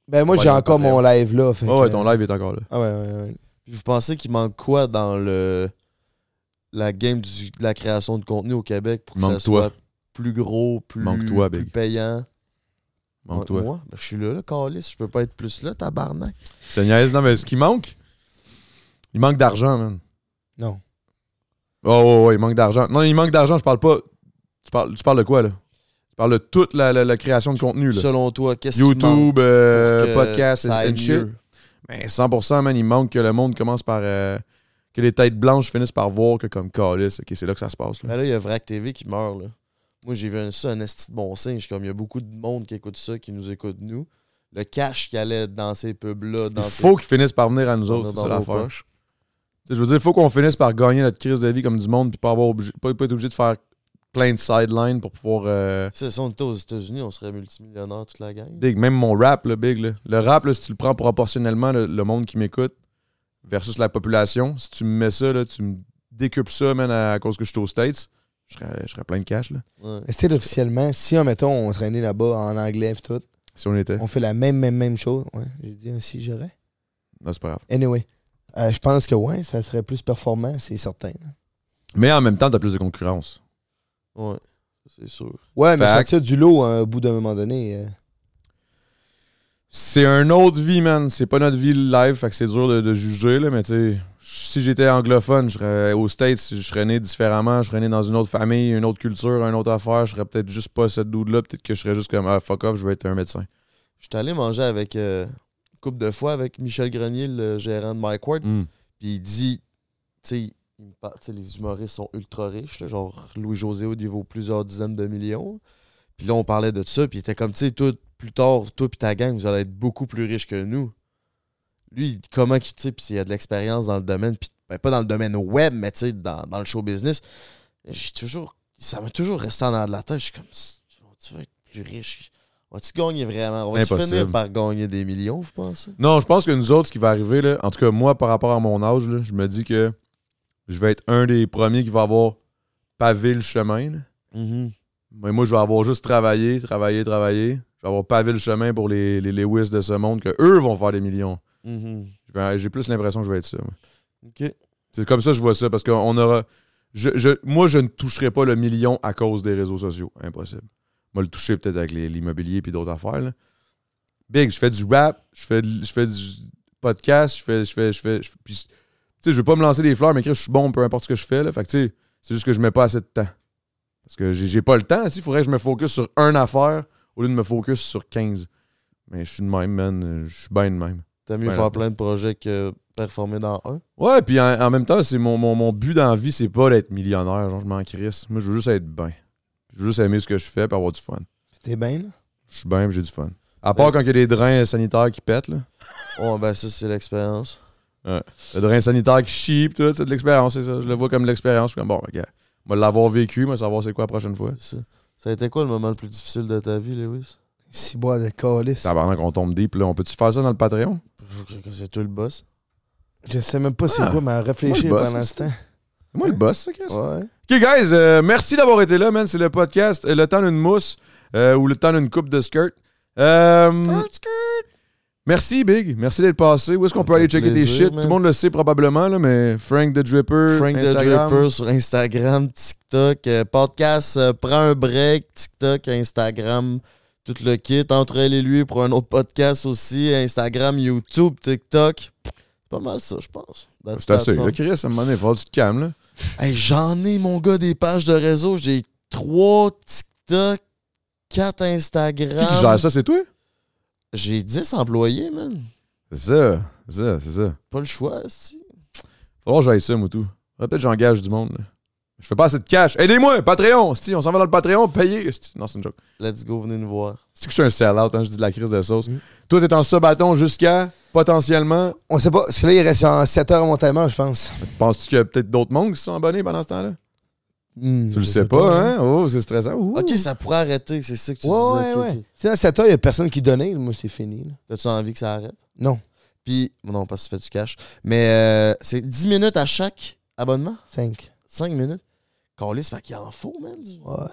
Ben, moi, j'ai encore Patreon. mon live là. fait Oh, ouais, que- ton live est encore là. Ah, ouais, ouais, ouais. Puis vous pensez qu'il manque quoi dans le la game du- de la création de contenu au Québec pour que Manque ça toi. soit plus gros, plus, Manque toi, plus Big. payant? Manque toi. Moi? Ben, je suis là, là, Calis. Je peux pas être plus là, tabarnak. C'est niaise. Non, mais ce qui manque, il manque d'argent, man. Non. Oh, ouais, ouais, il manque d'argent. Non, il manque d'argent, je parle pas. Tu parles, tu parles de quoi, là? Tu parles de toute la, la- la création de contenu, là. Selon toi, qu'est-ce qui manque YouTube, euh, pour que podcast, and, shit. mieux? Ben, 100%, man, il manque que le monde commence par. euh, que les têtes blanches finissent par voir que, comme Calis, ok, c'est là que ça se passe, là. Ben là, il y a Vrac TV qui meurt, là. Moi, j'ai vu un, ça, un esti de bon signe. Comme, il y a beaucoup de monde qui écoute ça, qui nous écoute, nous. Le cash qui allait dans ces pubs-là, Il faut qu'ils finissent par venir à nous autres, c'est l'affaire. Je veux dire, il faut qu'on finisse par gagner notre crise de vie comme du monde, puis pas, avoir obligé- pas, pas être obligé de faire plein de sidelines pour pouvoir. euh, ça, on était aux États-Unis, on serait multimillionnaire toute la gang. Big, même mon rap, là, big. Là. Le rap, là, si tu le prends proportionnellement, le, le monde qui m'écoute versus la population, si tu me mets ça, là, tu me décupes ça, man, à, à cause que je suis aux States, je serais, je serais plein de cash, là, Ouais. C'est officiellement, si, mettons, on serait né là-bas en anglais et tout, si on était. on fait la même, même, même chose? Ouais, j'ai dit un si j'aurais. Non, c'est pas grave. Anyway. Euh, je pense que ouais, ça serait plus performant, c'est certain. Mais en même temps, t'as plus de concurrence. Ouais, c'est sûr. Ouais, mais sortir du lot à un bout d'un moment donné. euh, C'est une autre vie, man. C'est pas notre vie live, fait que c'est dur de, de juger, là, mais tu sais, si j'étais anglophone, je serais aux States, je serais né différemment, je serais né dans une autre famille, une autre culture, une autre affaire, je serais peut-être juste pas cette dude-là, peut-être que je serais juste comme, ah, fuck off, je veux être un médecin. J'étais allé manger avec euh, une couple de fois avec Michel Grenier, le gérant de Mike Ward. Mm. Puis il dit, tu sais, il me parle- les humoristes sont ultra riches, là, genre Louis-José il vaut plusieurs dizaines de millions. Puis là, on parlait de ça, puis il était comme, tu sais, plus tard, toi puis ta gang, vous allez être beaucoup plus riches que nous. Lui, comment qu'il, tu sais, puis il a de l'expérience dans le domaine, puis ben, pas dans le domaine web, mais tu sais, dans, dans le show business. J'ai toujours, ça m'a toujours resté en arrière de la tête. Je suis comme, tu vas être plus riche? Vas-tu gagner vraiment? On va finir par gagner des millions, vous pensez? Non, je pense que nous autres, ce qui va arriver, là, en tout cas, moi, par rapport à mon âge, là, je me dis que je vais être un des premiers qui va avoir pavé le chemin. Mhm. Mais moi, je vais avoir juste travaillé, travaillé, travaillé. Je vais avoir pavé le chemin pour les, les Lewis de ce monde, que eux vont faire des millions. Mhm. Vais- J'ai plus l'impression que je vais être ça. C'est comme ça que je vois ça, parce qu'on aura. Je, je- moi, je ne toucherai pas le million à cause des réseaux sociaux. Impossible. Moi, le toucher peut-être avec l'immobilier et d'autres affaires. là. Big, je fais du rap, je fais, je fais du podcast, je fais. Je fais, je fais, je- puis, tu sais, je veux pas me lancer des fleurs, mais je suis bon, peu importe ce que je fais. Là. Fait que, tu sais, c'est juste que je mets pas assez de temps. Parce que j'ai j'ai pas le temps. Il faudrait que je me focus sur une affaire au lieu de me focus sur 15. Mais je suis de même, man. Je suis bien de même. T'as mieux Ouais, faire plein de projets que performer dans un? Ouais, puis en, en même temps, c'est mon, mon, mon but dans la vie, c'est pas d'être millionnaire. Genre, je m'en crisse. Moi, je veux juste être bien. Je veux juste aimer ce que je fais et avoir du fun. T'es bien, là? Je suis bien, puis j'ai du fun. À part quand il y a des drains sanitaires qui pètent, là. Oh, ben ça, c'est l'expérience. Le drain sanitaire qui chie, pis tout, c'est de l'expérience, c'est ça. Je le vois comme de l'expérience. Je suis comme, bon, regarde, moi l'avoir vécu, moi savoir c'est quoi la prochaine fois. Ça. Ça a été quoi le moment le plus difficile de ta vie, Lewis? Si bois de calice. Tabarnak, qu'on tombe deep, là. On peut-tu faire ça dans le Patreon? C'est toi le boss? Je sais même pas c'est Ah, quoi, mais à réfléchir moi, le boss, pendant ce c'est- temps. C'est moi le boss, ça, Chris. Ouais. Ok, guys, euh, merci d'avoir été là, man. C'est le podcast euh, Le temps d'une mousse euh, ou Le temps d'une coupe de skirt. Euh, Merci, Big. Merci d'être passé. Où est-ce qu'on peut aller checker plaisir, shit? man. Tout le monde le sait probablement, là, mais Frank the Dripper, Frank the Instagram. Dripper sur Instagram, TikTok, euh, podcast, euh, prends un break, TikTok, Instagram, tout le kit. Entre elle et lui pour un autre podcast aussi, Instagram, YouTube, TikTok. C'est pas mal ça, je pense. C'est assez. Là, Chris, à un moment donné, il te calmes, là. Hey, J'en ai, mon gars, des pages de réseau. J'ai trois TikTok, quatre Qui qui Instagram. gère ça, c'est toi? J'ai 10 employés, man. C'est ça. C'est ça, c'est ça. Pas le choix, si. Faut voir que j'aille ça, Moutou. Peut-être que j'engage du monde, là. Je fais pas assez de cash. Aidez-moi, Patreon! esti, on s'en va dans le Patreon, payez. Non, c'est une joke. Let's go, venez nous voir. C'est que je suis un sell-out, hein, je dis de la crise de sauce. Mm. Toi, t'es en sub-bâton jusqu'à, potentiellement, On sait pas. Parce que là, il reste en 7 heures à mon je pense. penses-tu qu'il y a peut-être d'autres mondes qui se sont abonnés pendant ce temps-là? Hmm, Tu le sais pas, hein? Oh, c'est stressant. Ouh. Ok, ça pourrait arrêter, c'est ça que tu Ouais, disais. ouais, ok, ouais. dans 7 heures, il y a personne qui donnait, moi, c'est fini. T'as-tu envie que ça arrête? Non. Puis, non, parce que tu fais du cash. Mais euh, c'est 10 minutes à chaque abonnement? 5. 5 minutes? Callis, fait qu'il en faut, man. du- Ouais.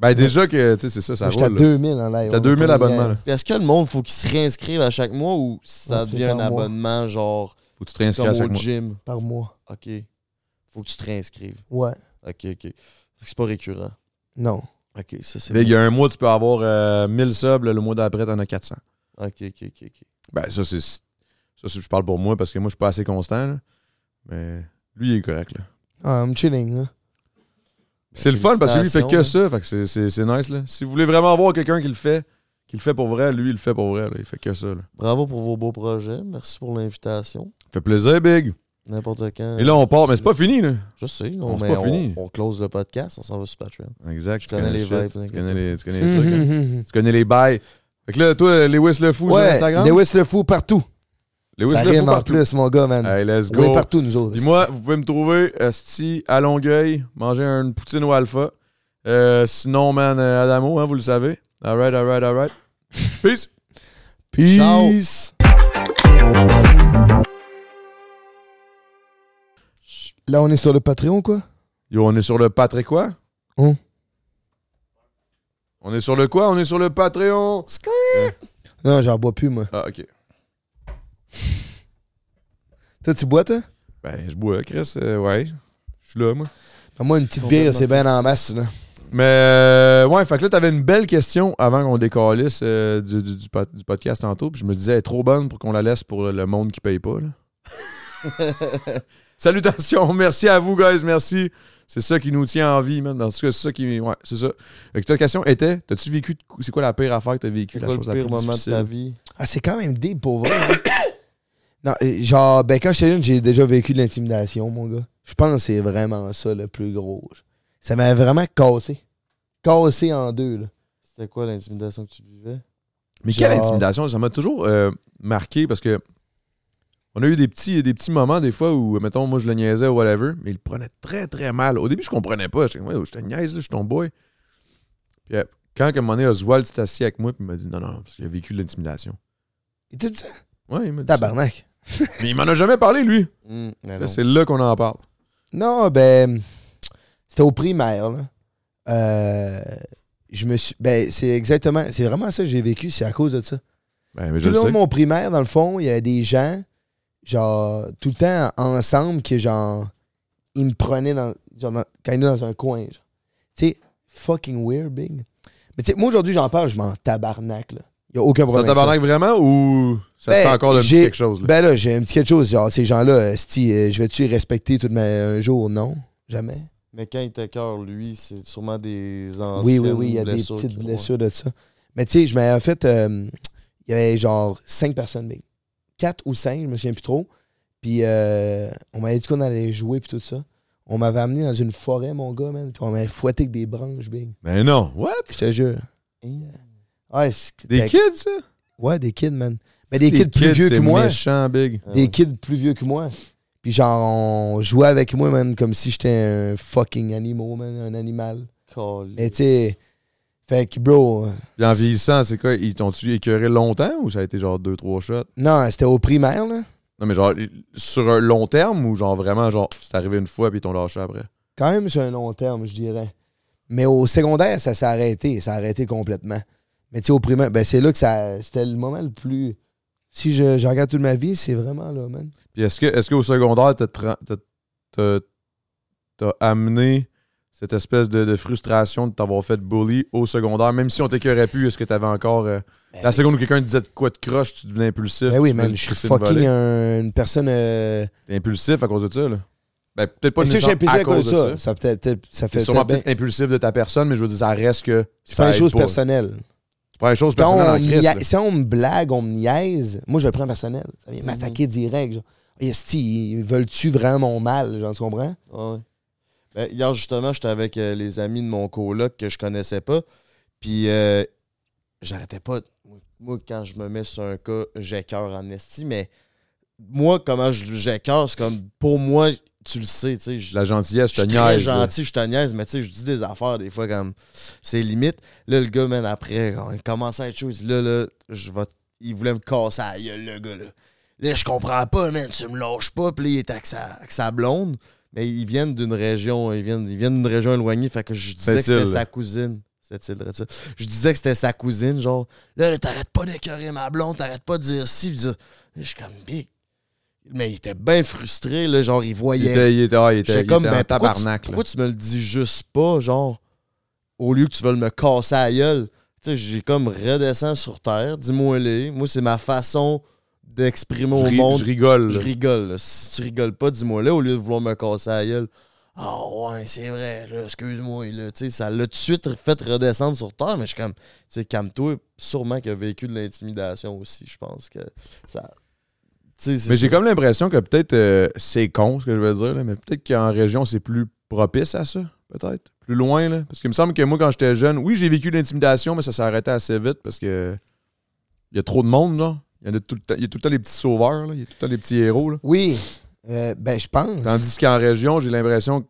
Ben, déjà que, tu sais, c'est ça, ça Moi, à roule. là. 2000 en live. T'as On 2000 a pas abonnements, mis, là. Puis Est-ce que le monde, faut qu'il se réinscrive à chaque mois ou ça devient un mois. abonnement genre Faut que tu te réinscris à chaque au mois. gym? Par mois. Ok. Faut que tu te réinscrives. Ouais. Ok, ok. Fait que c'est pas récurrent. Non. Ok, ça c'est. Il y a un mois, tu peux avoir euh, 1000 subs, le mois d'après, t'en as 400. bon. Ok, ok, ok, ok. Ben, ça, c'est. Ça, c'est- je parle pour moi parce que moi, je suis pas assez constant, là. Mais lui, il est correct, là. Ah, I'm chilling, là. C'est le fun parce que lui, il fait que ça. Fait que c'est- c'est c'est nice, là. Si vous voulez vraiment voir quelqu'un qui le fait, qui le fait pour vrai, lui, il le fait pour vrai, là. Il fait que ça, là. Bravo pour vos beaux projets. Merci pour l'invitation. Fait plaisir, Big. N'importe quand. Et là, on part, mais c'est pas fini, là. Je sais, On, on, c'est mais pas on, fini. on close le podcast, on s'en va sur Patreon. Exact. Je connais le les vibes, Tu connais les, tu connais les trucs. hein. Tu connais les bails. Fait que là, toi, Lewis le fou sur Ouais, Instagram? Lewis le fou partout. Lewis ça le fou rime en partout. plus, mon gars, man. Hey, let's Oui, go. partout, nous autres. Dis-moi, vous pouvez me trouver esti, à Longueuil, manger une poutine au alpha. Euh, sinon, man, euh, Adamo, hein, vous le savez. Alright, alright, alright. Peace. Peace. Là, on est sur le Patreon, quoi? Yo, on est sur le Patrick quoi? Hein? On est sur le quoi? On est sur le Patreon. Non, j'en bois plus, moi. Ah, ok. Toi, tu bois, toi? Ben, je bois, Chris. euh, ouais. Je suis là, moi. Moi, une petite bière, c'est bien en masse, là. Mais, euh, ouais, fait que là, t'avais une belle question avant qu'on décalisse euh, du, du- du du podcast tantôt. Puis je me disais, elle est trop bonne pour qu'on la laisse pour le monde qui paye pas, là. Salutations, merci à vous, guys, merci. C'est ça qui nous tient en vie, man. En tout cas, c'est ça qui. Ouais, c'est ça. Fait que ta question était T'as-tu vécu. de- C'est quoi la pire affaire que t'as vécu La quoi chose le la pire plus moment de ta vie? Ah, c'est quand même deep pour vrai. hein. non, euh, genre, ben, quand j'étais jeune, j'ai déjà vécu de l'intimidation, mon gars. Je pense que c'est vraiment ça le plus gros. Ça m'a vraiment cassé. Cassé en deux, là. C'était quoi l'intimidation que tu vivais? Mais quelle Genre- intimidation? Ça m'a toujours euh, marqué parce que On a eu des petits, des petits moments, des fois, où, mettons, moi, je le niaisais ou whatever, mais il le prenait très, très mal. Au début, je comprenais pas. J'étais, ouais, je te niaise, là, je suis ton boy. Puis, euh, quand, à un moment donné, Oswald s'est assis avec moi, puis il m'a dit, non, non, parce qu'il a vécu de l'intimidation. Il t'a dit ça? Ouais, il m'a dit ça. Tabarnak. Mais il m'en a jamais parlé, lui. Hum. C'est là qu'on en parle. Non, ben, c'était au primaire, là. Euh, je me suis. Ben, c'est exactement. C'est vraiment ça que j'ai vécu, c'est à cause de ça. Ben, mais je Tout le le long sais. de mon primaire, dans le fond, il y avait des gens, genre, tout le temps ensemble, qui, genre, ils me prenaient dans, genre, dans- quand ils étaient dans un coin. genre. Tu sais, fucking weird, big. Mais tu sais, moi, aujourd'hui, j'en parle, je m'en tabarnak, là. Il n'y a aucun problème. ça. tabarnak vraiment ou ça te Ben, fait encore le petit j'ai- quelque chose? Là? Ben là, j'ai un petit quelque chose. Genre, ces gens-là, euh, je vais-tu les respecter tout de ma... un jour? Non, jamais. Mais quand il t'écœure, lui, c'est sûrement des anciennes Oui, oui, oui, il y a des petites blessures de ça. Mais tu sais, je m'avais fait. euh, il y avait genre cinq personnes, big. Quatre ou cinq, je me souviens plus trop. Puis euh, on m'avait dit qu'on allait jouer, puis tout ça. On m'avait amené dans une forêt, mon gars, man. Puis on m'avait fouetté avec des branches, big. Ben non. What? Je te jure. Ouais, Des kids, ça? Ouais, des kids, man. Mais des kids plus vieux que moi. méchant, big. Ah Des ouais. kids plus vieux que moi. Puis genre, on jouait avec moi, man, comme si j'étais un fucking animal, man, un animal. Caliste. Mais tu sais, fait que, bro, Puis en vieillissant, c'est quoi? Ils t'ont-tu écœuré longtemps ou ça a été genre deux, trois shots? non, c'était au primaire, là. Non, mais genre sur un long terme ou genre vraiment, genre, c'est arrivé une fois puis ils t'ont lâché après? Quand même sur un long terme, je dirais. Mais au secondaire, ça s'est arrêté. Ça a arrêté complètement. Mais tu sais, au primaire, ben c'est là que ça. C'était le moment le plus. Si je, je regarde toute ma vie, c'est vraiment là, man. Puis est-ce que est-ce qu'au secondaire, t'as tra- t'as- t'as- t'as amené cette espèce de, de frustration de t'avoir fait bully au secondaire, même si on t'écœurait plus, est-ce que t'avais encore. euh, la seconde où quelqu'un te disait de quoi de croche, tu devenais impulsif. Ben oui, man, je suis une fucking un- une personne. Euh... T'es impulsif à cause de ça, là. Ben peut-être pas j'ai nécessairement impulsé à cause de ça? Ça, peut-être- peut-être- ça fait sûrement peut-être impulsif de ta personne, mais je veux dire, ça reste que. C'est pas ça une chose pas. personnelle. Tu prends les choses Quand personnelles on, en me crise. nia- là. si on me blague, on me niaise, moi je le prends personnel. Ça Mhm. vient m'attaquer direct. Genre. Esti, veulent-tu vraiment mon mal? Genre, tu comprends? Ouais. Ben, hier, justement, j'étais avec euh, les amis de mon coloc que je connaissais pas. Puis, euh, j'arrêtais pas. Moi, quand je me mets sur un cas, j'écœure en esti. Mais moi, comment je- j'écœure, c'est comme pour moi, tu le sais. tu sais, La gentillesse, je te très niaise. là. gentil, je te niaise, mais tu sais, je dis des affaires des fois comme c'est limite. Là, le gars, man, après, quand il commence à être chaud, il dit là, là, je vais. Il voulait me casser la gueule, le gars, là. Là, je comprends pas, man, tu me lâches pas. Puis là, il est avec sa, avec sa blonde. Mais ils viennent d'une région, ils viennent, ils viennent d'une région éloignée. Fait que je disais que c'était sa cousine. Je disais que c'était sa cousine, genre, là, t'arrêtes pas d'écœurer ma blonde, t'arrêtes pas de dire ci, dire. Je suis comme big. Mais il était bien frustré, là, genre, il Il voyait. était, il était, ah, il était, il comme, était en ben, pourquoi, tu, tabarnak. là. pourquoi tu me le dis juste pas, genre, au lieu que tu veuilles me casser la gueule? Tu sais, j'ai comme redescends sur terre, dis-moi les. Moi, c'est ma façon d'exprimer au monde. je rigole. Je rigole. là. Si tu rigoles pas, dis-moi là, au lieu de vouloir me casser la gueule. Ah ouais, c'est vrai, excuse-moi. Là. Ça l'a tout de suite fait redescendre sur terre, mais je suis comme, tu sais, calme-toi. Sûrement qu'il a vécu de l'intimidation aussi, je pense que ça. Mais j'ai comme l'impression que peut-être euh, c'est con ce que je veux dire, là, mais peut-être qu'en région, c'est plus propice à ça, peut-être. Plus loin, là. Parce qu'il me semble que moi, quand j'étais jeune, oui, j'ai vécu l'intimidation, mais ça s'est arrêté assez vite parce que il y a trop de monde, là. Il y, en a tout le temps, il y a tout le temps les petits sauveurs, là. Il y a tout le temps les petits héros, là. Oui. Euh, ben, je pense. Tandis qu'en région, j'ai l'impression que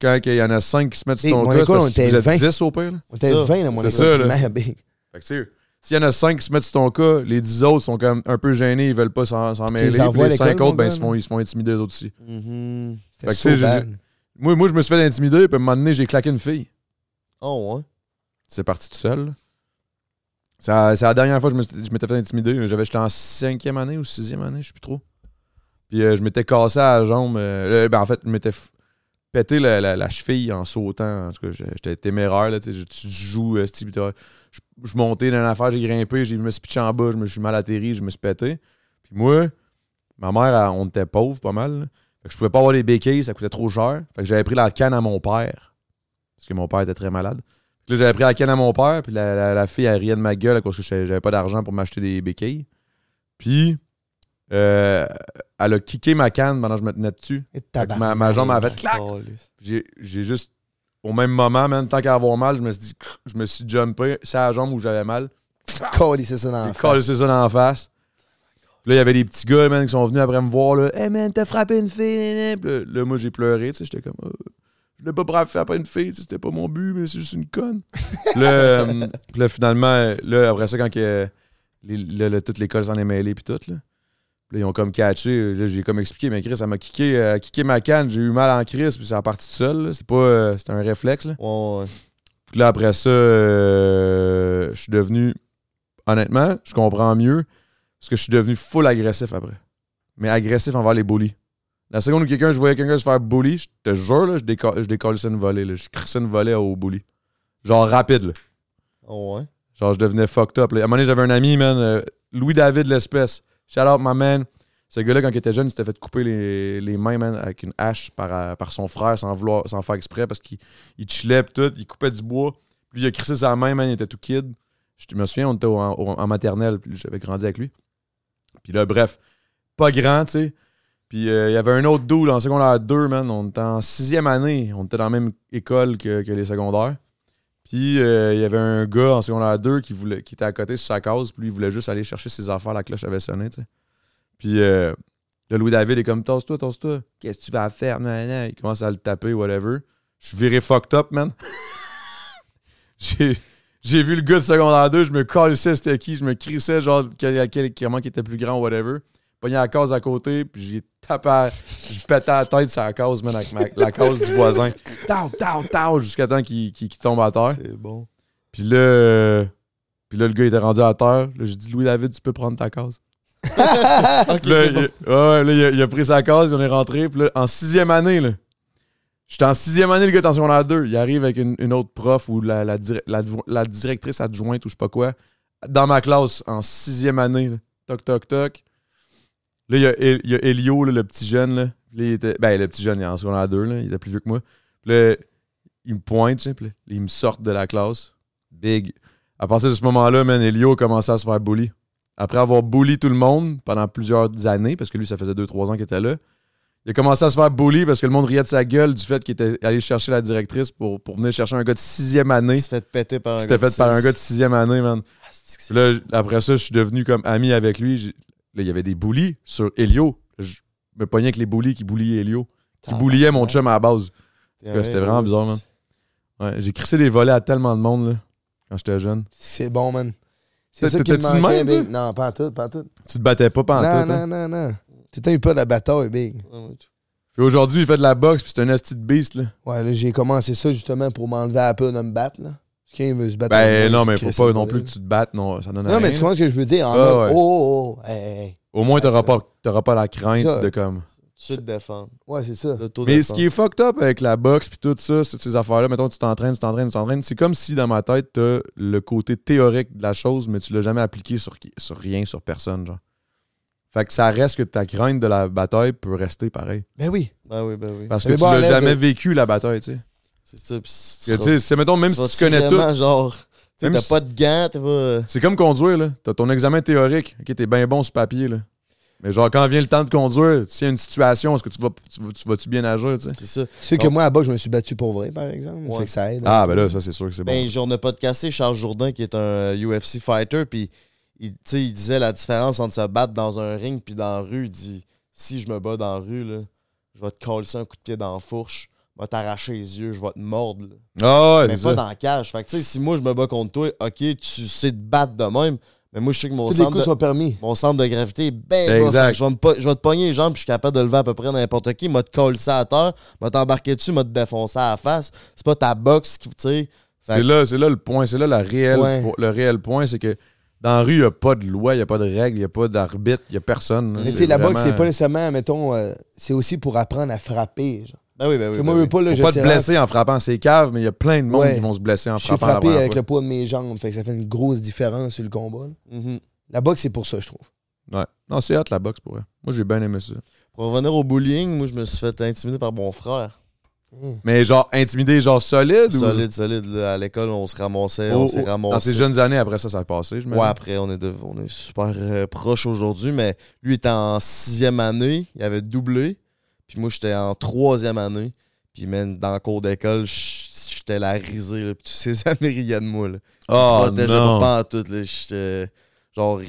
quand il y en a 5 qui se mettent sur ton cas, c'est école, parce on que vous était êtes 20. 10 au pire, là. On était ça. 20 dans mon C'est école ça, là. primaire, big. Fait que, tu sais, s'il y en a 5 qui se mettent sur ton cas, les 10 autres sont comme un peu gênés, ils veulent pas s'en s'en mêler. les Puis les 5 l'école, autres, ben, ils se, font, ils se font intimider eux autres aussi. Mhm. Fait so bad. Moi, moi, je me suis fait intimider, puis à un moment donné, j'ai claqué une fille. Oh ouais. C'est parti tout seul. C'est la dernière fois que je m'étais fait intimider. J'étais en cinquième année ou sixième année, je sais plus trop. Puis euh, je m'étais cassé à la jambe. euh, ben, en fait, je m'étais pété la, cheville en sautant. En tout cas, j'étais téméraire. Là, tu joues, euh, je, je montais dans une affaire, j'ai grimpé, je me suis pitché en bas, je me suis mal atterri, je me suis pété. Puis moi, ma mère, on était pauvres pas mal. Fait que je pouvais pas avoir les béquilles, ça coûtait trop cher. Fait que j'avais pris la canne à mon père. Parce que mon père était très malade. Puis là, j'avais pris la canne à mon père, puis la, la- la fille, elle riait de ma gueule à cause que j'avais pas d'argent pour m'acheter des béquilles. Puis, euh, elle a kické ma canne pendant que je me tenais dessus. Et ma, jambe a fait clac. J'ai j'ai juste, au même moment, même tant qu'à avoir mal, je me suis dit, je me suis jumpé, c'est la jambe où j'avais mal. Calisse ça dans la face. collé ça dans la face. Puis là, il y avait des petits gars, man, qui sont venus après me voir, là. Hey, man, t'as frappé une fille. Puis là, là, moi, j'ai pleuré, tu sais. J'étais comme, Euh, je l'ai pas frappé frapper une fille, c'était pas mon but, mais c'est juste une conne. puis, là, euh, puis là, finalement, là, après ça, quand que, les, là, là, toute l'école s'en est mêlée, puis tout, là. Là, ils ont comme catché. Là, j'ai comme expliqué, mais Chris, ça m'a kické, euh, kické ma canne. J'ai eu mal en crise, puis ça a parti tout seul. là. C'est pas. euh, c'était un réflexe, là. Ouais, ouais. Puis là, après ça, euh, je suis devenu. Honnêtement, je comprends mieux. Parce que je suis devenu full agressif après. Mais agressif envers les bullies. La seconde où quelqu'un, je voyais quelqu'un se faire bully, je te jure, là, je, déca je décolle une volée. Là. Je crissais une volée au bully. Genre rapide, là. Oh, ouais? Genre, je devenais fucked up. là. À un moment donné, j'avais un ami, man, euh, Louis-David l'espèce. Shout out, my man. Ce gars-là, quand il était jeune, il s'était fait couper les, les mains, man, avec une hache par, euh, par son frère sans vouloir, sans faire exprès parce qu'il il chillait pis tout, il coupait du bois. Puis il a crissé sa main, man, il était tout kid. Je me souviens, on était au- au- en maternelle, puis j'avais grandi avec lui. Puis là, bref, pas grand, tu sais. Puis euh, il y avait un autre dude en secondaire 2, man. On était en sixième année. On était dans la même école que, que les secondaires. Puis euh, il y avait un gars en secondaire 2 qui, voulait, qui était à côté sur sa case. Puis lui, il voulait juste aller chercher ses affaires. La cloche avait sonné, tu sais. Puis euh, là, Louis-David est comme, tasse-toi, tasse-toi. Qu'est-ce que tu vas faire? Nan, nan. Il commence à le taper, whatever. Je suis viré fucked up, man. J'ai. J'ai vu le gars de secondaire 2, je me calissais c'était qui, je me crissais genre comment qui était plus grand, whatever. Pogné la case à côté, puis j'ai tapé, à- je pétais la tête sur la case, man, avec ma- la case du voisin. Tau, tau, tau, jusqu'à temps qu'il tombe à terre. C'est bon. Puis là, euh, puis là, le gars était rendu à terre. Là, j'ai dit, Louis-David, tu peux prendre ta case. Là, il, bon. ouais, là, il a, il a pris sa case, on est rentré. Puis là, en sixième année, là. J'étais en sixième année, le gars était en secondaire 2. Il arrive avec une, une autre prof ou la, la, dir- la- la directrice adjointe ou je sais pas quoi. Dans ma classe, en sixième année. là. Toc, toc, toc. Là, il y a, El- il y a Elio, là, le petit jeune. Là. Il était, ben, le petit jeune, il est en secondaire 2. Là. Il était plus vieux que moi. Puis là, il me pointe, là, il me sort de la classe. Big. À partir de ce moment-là, man, Elio a commencé à se faire bully. Après avoir bully tout le monde pendant plusieurs années, parce que lui, ça faisait 2-3 ans qu'il était là, il a commencé à se faire bully parce que le monde riait de sa gueule du fait qu'il était allé chercher la directrice pour, pour venir chercher un gars de sixième année. Il se fait péter par un C'était gars fait par un gars de sixième année, man. Ah, là, après ça, je suis devenu comme ami avec lui. Là, il y avait des bullies sur Elio. Je me pognais avec les bullies qui bulliaient Elio. Qui bouliaient mon chum à la base. C'était vraiment bizarre, man. Ouais, j'ai crissé des volets à tellement de monde, là, quand j'étais jeune. C'est bon, man. C'est ça qui me manquait? Big. Non, pas en tout, pas en tout. Tu te battais pas non, tout. hein? non, non, non. Tout le temps eu pas de la bataille, Big. Puis aujourd'hui, il fait de la boxe, puis c'est un asti de beast, là. Ouais, là, j'ai commencé ça justement pour m'enlever un peu de me battre, là. Quelqu'un il veut se battre. Ben non, mais faut pas non plus que tu te battes, non, ça donne Non, rien. mais tu comprends ce que je veux dire? En Ah, mode, ouais. oh, oh, oh, hey, hey. Au moins, t'auras pas, t'auras pas la crainte Ça. de comme. Tu te défends. Ouais, c'est ça. Mais ce qui est fucked up avec la boxe puis tout ça, toutes ces affaires-là, mettons, tu t'entraînes, tu t'entraînes, tu t'entraînes, c'est comme si dans ma tête, t'as le côté théorique de la chose, mais tu l'as jamais appliqué sur, sur rien, sur personne, genre. Fait que ça reste que ta crainte de la bataille peut rester pareil. Ben oui. Ben oui, ben oui. Parce que Mais tu bon, l'as jamais de- vécu, la bataille, tu sais. C'est ça. puis tu sais, mettons, même si tu connais tout, genre, t'as si- pas de gants, t'es pas. c'est comme conduire, là. T'as ton examen théorique, ok, t'es bien bon sur papier, là. Mais genre, quand vient le temps de conduire, s'il y a une situation, est-ce que tu vas, tu, vas- tu vas-tu bien agir, tu sais? C'est ça. C'est que moi, à bas, je me suis battu pour vrai, par exemple. Ouais. Fait que ça aide. Ah, un ben là, ça, c'est sûr que c'est bon. Ben, genre, on pas de cassé Charles Jourdain, qui est un euh, UFC fighter, puis il, il disait la différence entre se battre dans un ring puis dans la rue. Il dit si je me bats dans la rue, là, je vais te coller un coup de pied dans la fourche, vais t'arracher les yeux, je vais te mordre. là. Ah, ouais, mais pas ça. dans la cage. Fait que, tu sais, si moi je me bats contre toi, ok, tu sais te battre de même, mais moi je sais que mon Tous les centre, coups de, sont permis. mon centre de gravité est bas. Exact. Je vais, me po- je vais te pogner les jambes, puis je suis capable de lever à peu près n'importe qui. M'a te coller ça à terre, m'a t'embarquer dessus, m'a te défoncer à la face. C'est pas ta boxe qui, tu sais. C'est là, c'est là le point. C'est là la réelle, Ouais. po- le réel point, c'est que dans la rue, il n'y a pas de loi, il n'y a pas de règles, il n'y a pas d'arbitre, il n'y a personne. Mais tu sais, la boxe, c'est pas nécessairement, mettons, euh, c'est aussi pour apprendre à frapper. genre. Ben oui, ben oui. Ben oui. pas, là, Faut je pas te blesser en frappant ses caves, mais il y a plein de monde Ouais. qui vont se blesser en Je suis frappant frappé avec fois. le poids de mes jambes. Fait que ça fait une grosse différence sur le combat. Mhm. La boxe, c'est pour ça, je trouve. Ouais. Non, c'est hot la boxe pour vrai. Moi, j'ai bien aimé ça. Pour revenir au bullying, moi, je me suis fait intimider par mon frère. Hum. Mais genre, intimidé, genre solide ou? Solide, solide. là. À l'école, on se ramassait, Oh, on s'est oh, ramassé. Dans tes jeunes années, après ça, ça a passé, je me Ouais, après, on est, de- on est super euh, proches aujourd'hui, mais lui était en sixième année, il avait doublé, puis moi, j'étais en troisième année, puis même dans le cours d'école, j'étais la risée, là, puis tous ces amis riaient de moi, là. Oh Protégeais non. pas en tout, là, j'étais genre...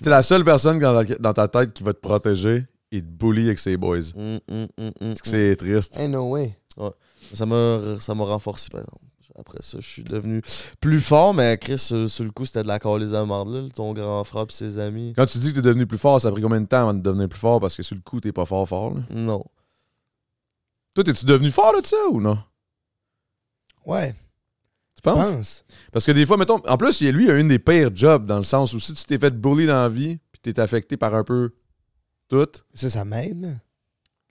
C'est la seule personne dans, ta- dans ta tête qui va te protéger et te bully avec ses boys. Hum, hum, hum. C'est triste. Hey, no way. Ça m'a renforcé, par exemple. Après ça, je suis devenu plus fort, mais Chris, sur, sur le coup, c'était de la marde, là. Ton grand frère et ses amis. Quand tu dis que t'es devenu plus fort, ça a pris combien de temps avant de devenir plus fort? Parce que sur le coup, t'es pas fort fort. Là. Non. Toi, t'es-tu devenu fort là, de ça ou non? Ouais, Tu penses? pense. Parce que des fois, mettons, en plus, il- lui, il a une des pires jobs dans le sens où si tu t'es fait bully dans la vie, puis t'es affecté par un peu tout, Ça, ça m'aide.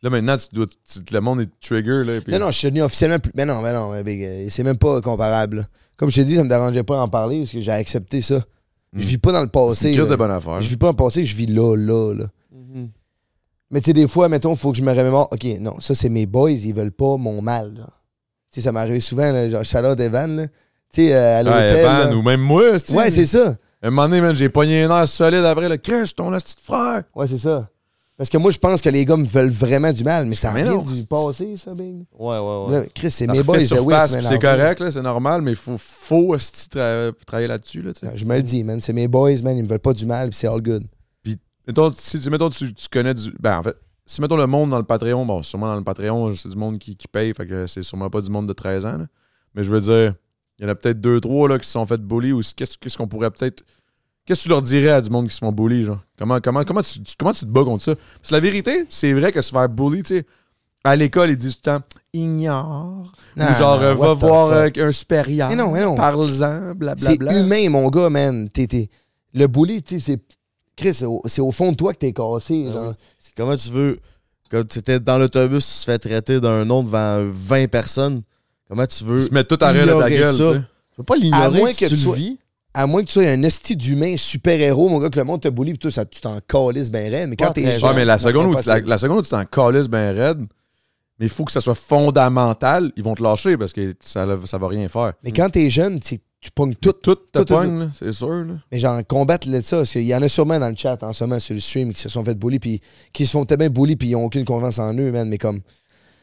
Là. maintenant, tu dois, tu- le monde est trigger. Là, puis- Non, non, je suis devenu officiellement plus. Mais non, mais non, mais euh, c'est même pas comparable. là. Comme je t'ai dit, ça me dérangeait pas d'en parler parce que j'ai accepté ça. Mm. Je vis pas dans le passé. là. de bonne affaire. Je vis pas dans le passé, je vis là, là, là. Mhm. Mais tu sais, des fois, mettons, il faut que je me remémore. OK, non, ça, c'est mes boys, ils veulent pas mon mal. Tu sais, ça m'arrive souvent, là, genre, Charlotte Evan, là. Tu sais, euh, à Ouais, l'hôtel. Evan, là. ou même moi. Ouais, c'est ça. Un moment donné, j'ai pogné un air solide après, le Chris, ton petit frère. Ouais, c'est ça. Parce que moi, je pense que les gars me veulent vraiment du mal, mais ça Mais vient du c'est- passé, ça, Big. Ouais, ouais, ouais. Là, Chris, c'est mes boys, puis c'est en correct, c'est normal, mais il faut, faut tra- travailler là-dessus. Là. Je me le dis, man. C'est mes boys, man. Ils me veulent pas du mal, puis c'est all good. Mettons, si tu, mettons, tu, tu connais du. Ben, en fait, si mettons le monde dans le Patreon, bon, sûrement dans le Patreon, c'est du monde qui, qui paye, fait que c'est sûrement pas du monde de 13 ans. là. Mais je veux dire, il y en a peut-être deux, trois là, qui se sont fait bully ou qu'est-ce qu'on pourrait peut-être. Qu'est-ce que tu leur dirais à du monde qui se font bully, genre? Comment, comment, comment, tu, tu- comment tu te bats contre ça? Parce que la vérité, c'est vrai que se faire bully, tu sais, à l'école, ils disent tout le temps ignore. Non, ou genre, non, euh, va voir fuck? euh, un supérieur. Mais non, mais non. Parle-en, C'est blablabla. humain, mon gars, man. T'es- t'es- Le bully, tu sais, c'est. Chris, c'est au, c'est au fond de toi que t'es cassé. Ah genre. oui. C'est Comment tu veux, quand tu étais dans l'autobus, tu te fais traiter d'un nom devant 20 personnes, comment tu veux se mettent tout à de ta gueule, ça? tu sais. Tu peux pas À l'ignorer moins que, tu tu le vis. À moins que tu sois un esti d'humain super-héros, mon gars, que le monde te bully, toi, ça, tu t'en calisses ben raide. Mais quand t'es Ouais, mais la seconde, où, la, seconde où tu t'en calisses bien raide, mais il faut que ça soit fondamental, ils vont te lâcher parce que ça, ça va rien faire. Mais quand t'es jeune, tu tu pognes tout. Tout te tout, tout, pogne, c'est sûr. Là. Mais genre, combattre ça, parce qu'il y en a sûrement dans le chat en ce moment sur le stream qui se sont fait bully, puis qui se font tellement bully, puis ils ont aucune confiance en eux, man. Mais comme.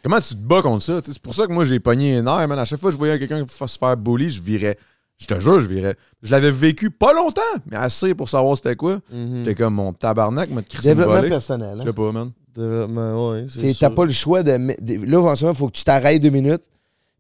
Comment tu te bats contre ça? C'est pour ça que moi, j'ai pogné un air, man. À chaque fois que je voyais quelqu'un se faire bully, je virais. Je te jure, je virais. Je l'avais vécu pas longtemps, mais assez pour savoir c'était quoi. Mhm. J'étais comme mon tabarnak, m'a crissé Développement volée. personnel. Je Hein? sais pas, man. Développement, ouais, c'est. T'as pas le choix de. Là, en ce moment, il faut que tu t'arrêtes deux minutes,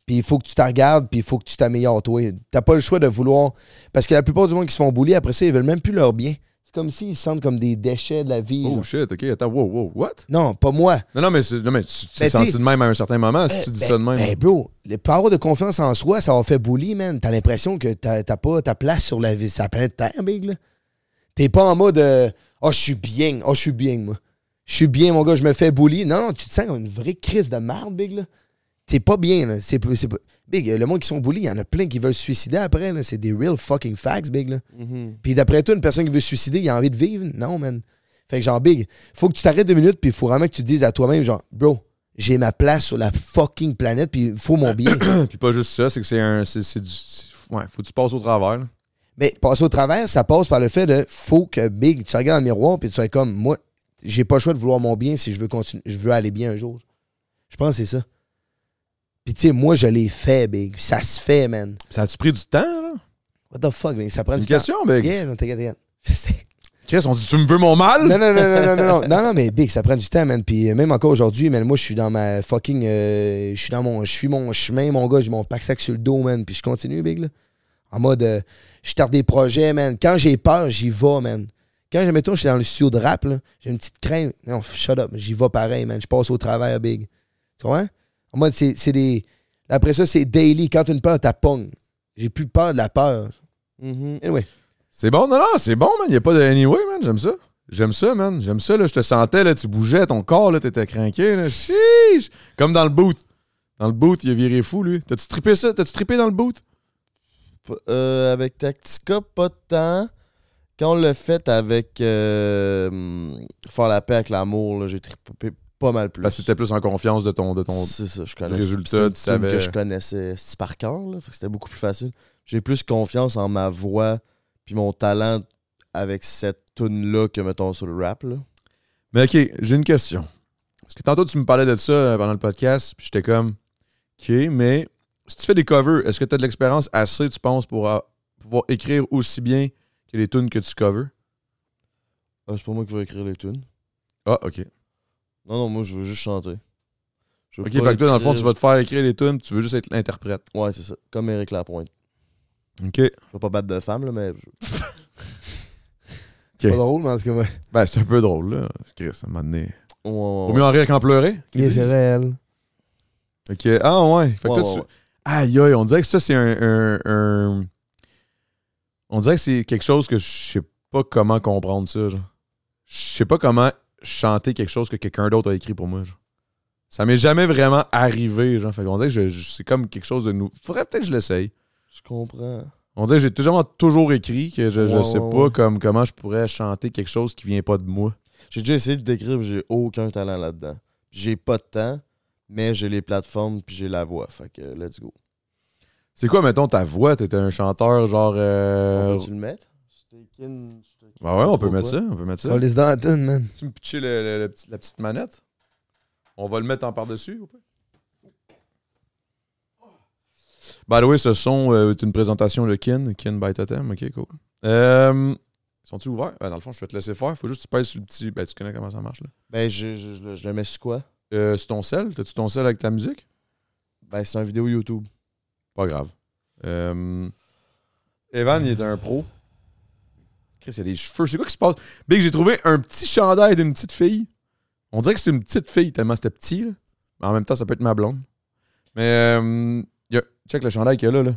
puis il faut que tu te regardes, puis il faut que tu t'améliores, toi. T'as pas le choix de vouloir. Parce que la plupart du monde qui se font bully, après ça, ils veulent même plus leur bien. C'est comme s'ils se sentent comme des déchets de la vie. Oh genre. shit, ok, attends, wow, wow, what? Non, pas moi. Non, non, mais, non, mais tu t'es Ben, senti de même à un certain moment si Euh, tu dis ben- ça de même. Ben, bro, le power de confiance en soi, ça va fait bully, man. T'as l'impression que t'as pas ta place sur la, vie- sur la planète Terre, big, là. T'es pas en mode euh, Oh, je suis bien. Oh, je suis bien, moi. Je suis bien, mon gars, je me fais bully. Non, non, tu te sens comme une vraie crise de merde, big, là. T'es pas bien, là. C'est pas- Big, le monde qui sont bully, il y en a plein qui veulent se suicider après. C'est des real fucking facts, big, là. Mhm. Puis d'après toi, une personne qui veut se suicider, il a envie de vivre? Non, man. Fait que genre, big, faut que tu t'arrêtes deux minutes, puis il faut vraiment que tu te dises à toi-même, genre, bro, j'ai ma place sur la fucking planète, puis il faut mon bien. Puis pas juste ça, c'est que c'est un. C'est c'est du. c'est- Ouais, faut que tu passes au travers. là. Mais passer au travers, ça passe par le fait de, faut que, big, tu regardes dans le miroir, puis tu sois comme, moi, j'ai pas le choix de vouloir mon bien si je veux continuer, je veux aller bien un jour. Je pense que c'est ça. Puis, tu sais, moi, je l'ai fait, Big. Ça se fait, man. Ça a-tu pris du temps, là? What the fuck, Big? Ça prend du temps. Une question, Big. Yeah, non, t'inquiète. Je sais. Chris, on dit tu me veux mon mal? Non, non, non, non, non, non, non, non, mais Big, ça prend du temps, man. Puis même encore aujourd'hui, man, moi, je suis dans ma fucking. Euh, je suis dans mon. Je suis mon chemin, mon gars, j'ai mon pack sac sur le dos, man. Puis je continue, Big, là. En mode, euh, je tarde des projets, man. Quand j'ai peur, j'y vais, man. Quand, mettons, je suis dans le studio de rap, là, j'ai une petite crainte. Non, shut up, j'y vais pareil, man. Je passe au travers, Big. Tu comprends? En mode, c'est c'est des. Après ça, c'est daily. Quand tu as une peur, t'as pong. J'ai plus peur de la peur. Mhm. Anyway. C'est bon, non, non, c'est bon, man. Y a pas de anyway, man. J'aime ça. J'aime ça, man. J'aime ça, là. Je te sentais, là. Tu bougeais, ton corps, là. T'étais craqué, là. Chiche! Comme dans le boot. Dans le boot, il a viré fou, lui. T'as-tu trippé ça? T'as-tu trippé dans le boot? P- euh, avec Tactica, pas de temps. Quand on l'a fait avec euh, Faire la paix avec l'amour, là, j'ai trippé pas mal plus. Parce que t'étais plus en confiance de ton. De ton... C'est ça, je résultat, c'était une tu tune savais. que je connaissais c'est par cœur, là, fait que c'était beaucoup plus facile. J'ai plus confiance en ma voix puis mon talent avec cette tune là que mettons sur le rap là. Mais OK, j'ai une question. Parce que tantôt, tu me parlais de ça euh, pendant le podcast, puis j'étais comme, OK, mais si tu fais des covers, est-ce que tu as de l'expérience assez, tu penses, pour euh, pouvoir écrire aussi bien que les tunes que tu covers? Ah, c'est pas moi qui vais écrire les tunes. Ah, ok. Non, non, moi, je veux juste chanter. Je veux Ok, fait que toi, dans le fond, tu vas te faire écrire les tunes, tu veux juste être l'interprète. Ouais, c'est ça. Comme Eric Lapointe. Ok. Je vais pas battre de femme, là, mais. je- Ok. Pas drôle, mais en tout cas. Ben, c'est un peu drôle, là. Chris, à un moment donné. Ouais, ouais, Vaut ouais. mieux en rire qu'en pleurer. Il réel. Ok. Ah, ouais. Fait que Ouais, toi, tu. Aïe, aïe, on dirait que ça, c'est un, un- un- On dirait que c'est quelque chose que je sais pas comment comprendre ça, genre. Je sais pas comment chanter quelque chose que quelqu'un d'autre a écrit pour moi, genre. Ça m'est jamais vraiment arrivé, genre. Fait qu'on dirait que je- je- c'est comme quelque chose de nouveau. Faudrait peut-être que je l'essaye. Je comprends. On dirait que j'ai toujours, toujours écrit que je, je Ouais, sais ouais, pas ouais. Comme, comment je pourrais chanter quelque chose qui vient pas de moi. J'ai déjà essayé de décrire, mais j'ai aucun talent là-dedans. J'ai pas de temps, mais j'ai les plateformes puis j'ai la voix. Fait que let's go. C'est quoi, mettons, ta voix? T'étais un chanteur genre. euh, On peut-tu le mettre? Steakin', Ben ouais, on peut mettre quoi. ça. On peut mettre ça. On laisse dans la tune, man. Tu me pitcher le- le- le petit- la petite manette? On va le mettre en par-dessus, ou pas? By the way, ce son euh, est une présentation de Kin, Kin by Totem. Ok, cool. Euh, Sont-ils ouverts? Euh, dans le fond, je vais te laisser faire. Faut juste que tu pèses sur le petit. Ben, tu connais comment ça marche, là. Ben, je, je, je, je le mets sur quoi? Euh, sur ton sel? T'as-tu ton sel avec ta musique? Ben, c'est une vidéo YouTube. Pas grave. Euh, Evan, il est un pro. Chris, il y a des cheveux. C'est quoi qui se passe? Big, j'ai trouvé un petit chandail d'une petite fille. On dirait que c'est une petite fille tellement c'était petit. Là. Mais en même temps, ça peut être ma blonde. Mais euh, check le chandail qu'il y a là, là.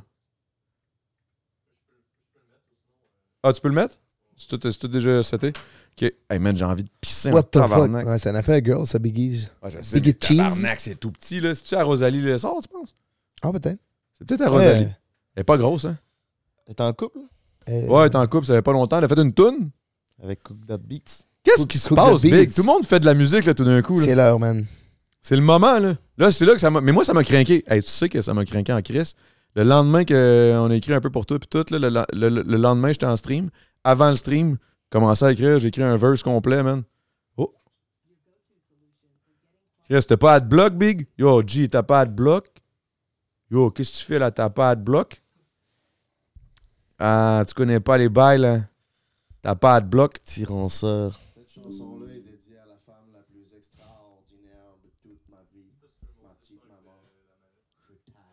Ah, tu peux le mettre? C'est tout, c'est tout déjà seté? Ok. Hey man, j'ai envie de pisser What the fuck? tabarnak. Ouais, c'est un affaire girl, ça, Biggie. Ouais, je sais, Big mais cheese. tabarnak, c'est tout petit, là. C'est-tu à Rosalie le sort, tu penses? Ah, peut-être. C'est peut-être à Rosalie. Ouais. Elle est pas grosse, hein? T'es en couple? Euh, Ouais, est en couple, ça fait pas longtemps. Elle a fait une toune? Avec Cook That Beats. Qu'est-ce qui se passe, Big? Tout le monde fait de la musique, là, tout d'un coup. C'est l'heure, man. C'est le moment, là. Là, c'est là que ça m'a. Mais moi, ça m'a craqué. Hey, tu sais que ça m'a craqué en crise. Le lendemain qu'on a écrit un peu pour toi, puis tout, là, le, le- le lendemain, j'étais en stream. Avant le stream, commençais à écrire. J'ai écrit un verse complet, man. Oh. Chris, t'as pas adblock, Big? Yo, G, t'as pas adblock? Yo, qu'est-ce que tu fais là? T'as pas adblock? Ah, tu connais pas les bails, là? T'as pas adblock? Tyranceur. Cette chanson-là est dédiée à la femme la plus extraordinaire de toute ma vie, ma petite maman. Je t'aime.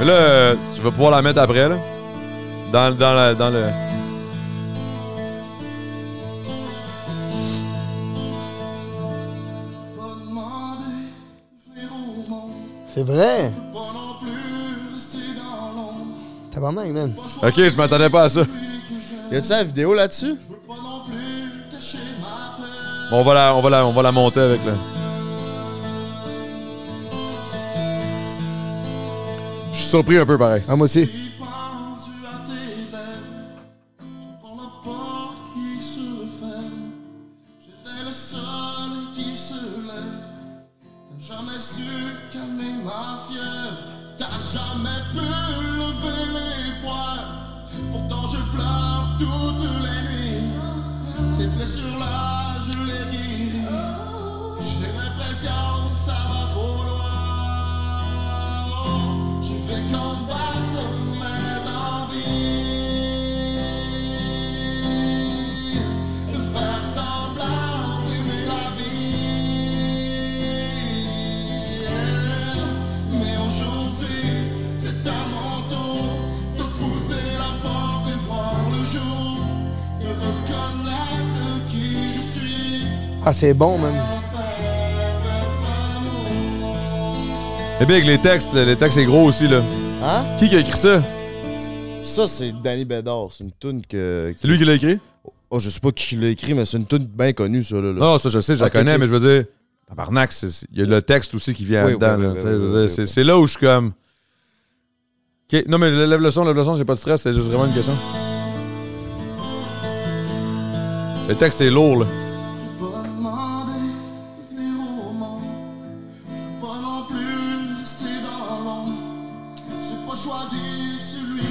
Mais là, tu vas pouvoir la mettre après, là. Dans, dans, la- dans le. C'est vrai. Tabarnak, man. Ok, je m'attendais pas à ça. Y a-tu la vidéo là-dessus? Bon, on va la, on va la, on va la monter avec le. Je suis surpris un peu pareil. Ah, moi aussi. C'est bon, man. Et Big, les textes, les textes, c'est gros aussi, là. Hein? Qui qui a écrit ça? Ça, c'est Danny Bédard. C'est une tune que. C'est lui qui l'a écrit? Oh, je sais pas qui l'a écrit, mais c'est une tune bien connue, ça, là. Non, ça, je sais, je la connais, mais je veux dire. Tabarnak, il y a le texte aussi qui vient dedans. c'est là où je suis comme. Non, mais lève le son, lève le son, j'ai pas de stress, c'est juste vraiment une question. Le texte est lourd, là.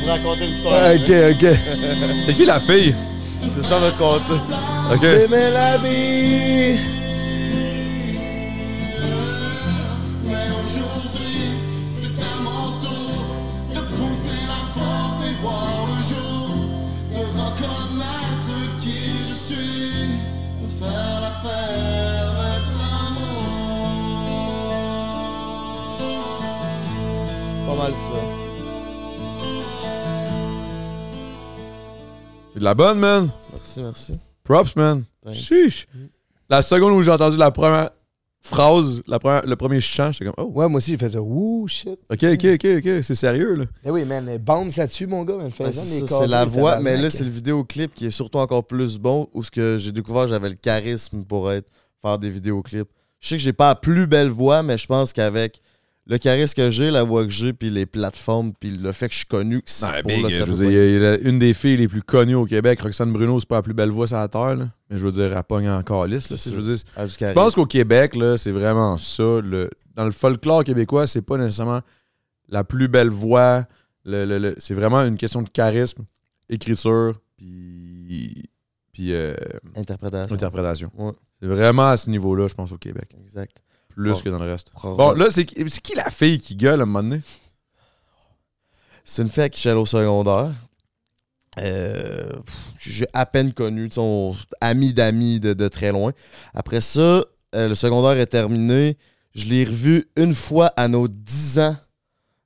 vous raconter l'histoire. Ok, ok. C'est qui la fille? C'est ça votre compte. Ok. Aimer la vie. Mais aujourd'hui, c'est C'est de la bonne, man. Merci, merci. Props, man. Chiche. La seconde où j'ai entendu la première phrase, la première, le premier chant, j'étais comme, oh, Ouais, moi aussi, j'ai fait ça. Ouh, shit. ok, ok, ok, ok, c'est sérieux, là. Eh oui, man, bounce là-dessus, mon gars, man. Fais Ouais, ça, c'est la voix, mais là, c'est le vidéoclip qui est surtout encore plus bon, où ce que j'ai découvert, j'avais le charisme pour être faire des vidéoclips. Je sais que j'ai pas la plus belle voix, mais je pense qu'avec le charisme que j'ai, la voix que j'ai, puis les plateformes, puis le fait que je suis connu, que c'est Non, pour big, là que ça je peut veux dire, il y a une des filles les plus connues au Québec, Roxane Bruno, c'est pas la plus belle voix sur la terre, là. Mais je veux dire, elle pogne encore. C'est Je veux dire, je pense qu'au Québec, c'est vraiment ça. Le, dans le folklore québécois, c'est pas nécessairement la plus belle voix. Le, le- le- c'est vraiment une question de charisme, écriture, puis, puis euh, Interprétation. interprétation. Ouais. C'est vraiment à ce niveau-là, je pense, au Québec. Exact. Plus que dans le reste. Bon, là, c'est qui la fille qui gueule à un moment donné? C'est une fille qui au secondaire. Euh, j'ai à peine connu, tu sais, on- amis d'amis de, de très loin. Après ça, euh, le secondaire est terminé. Je l'ai revu une fois à nos 10 ans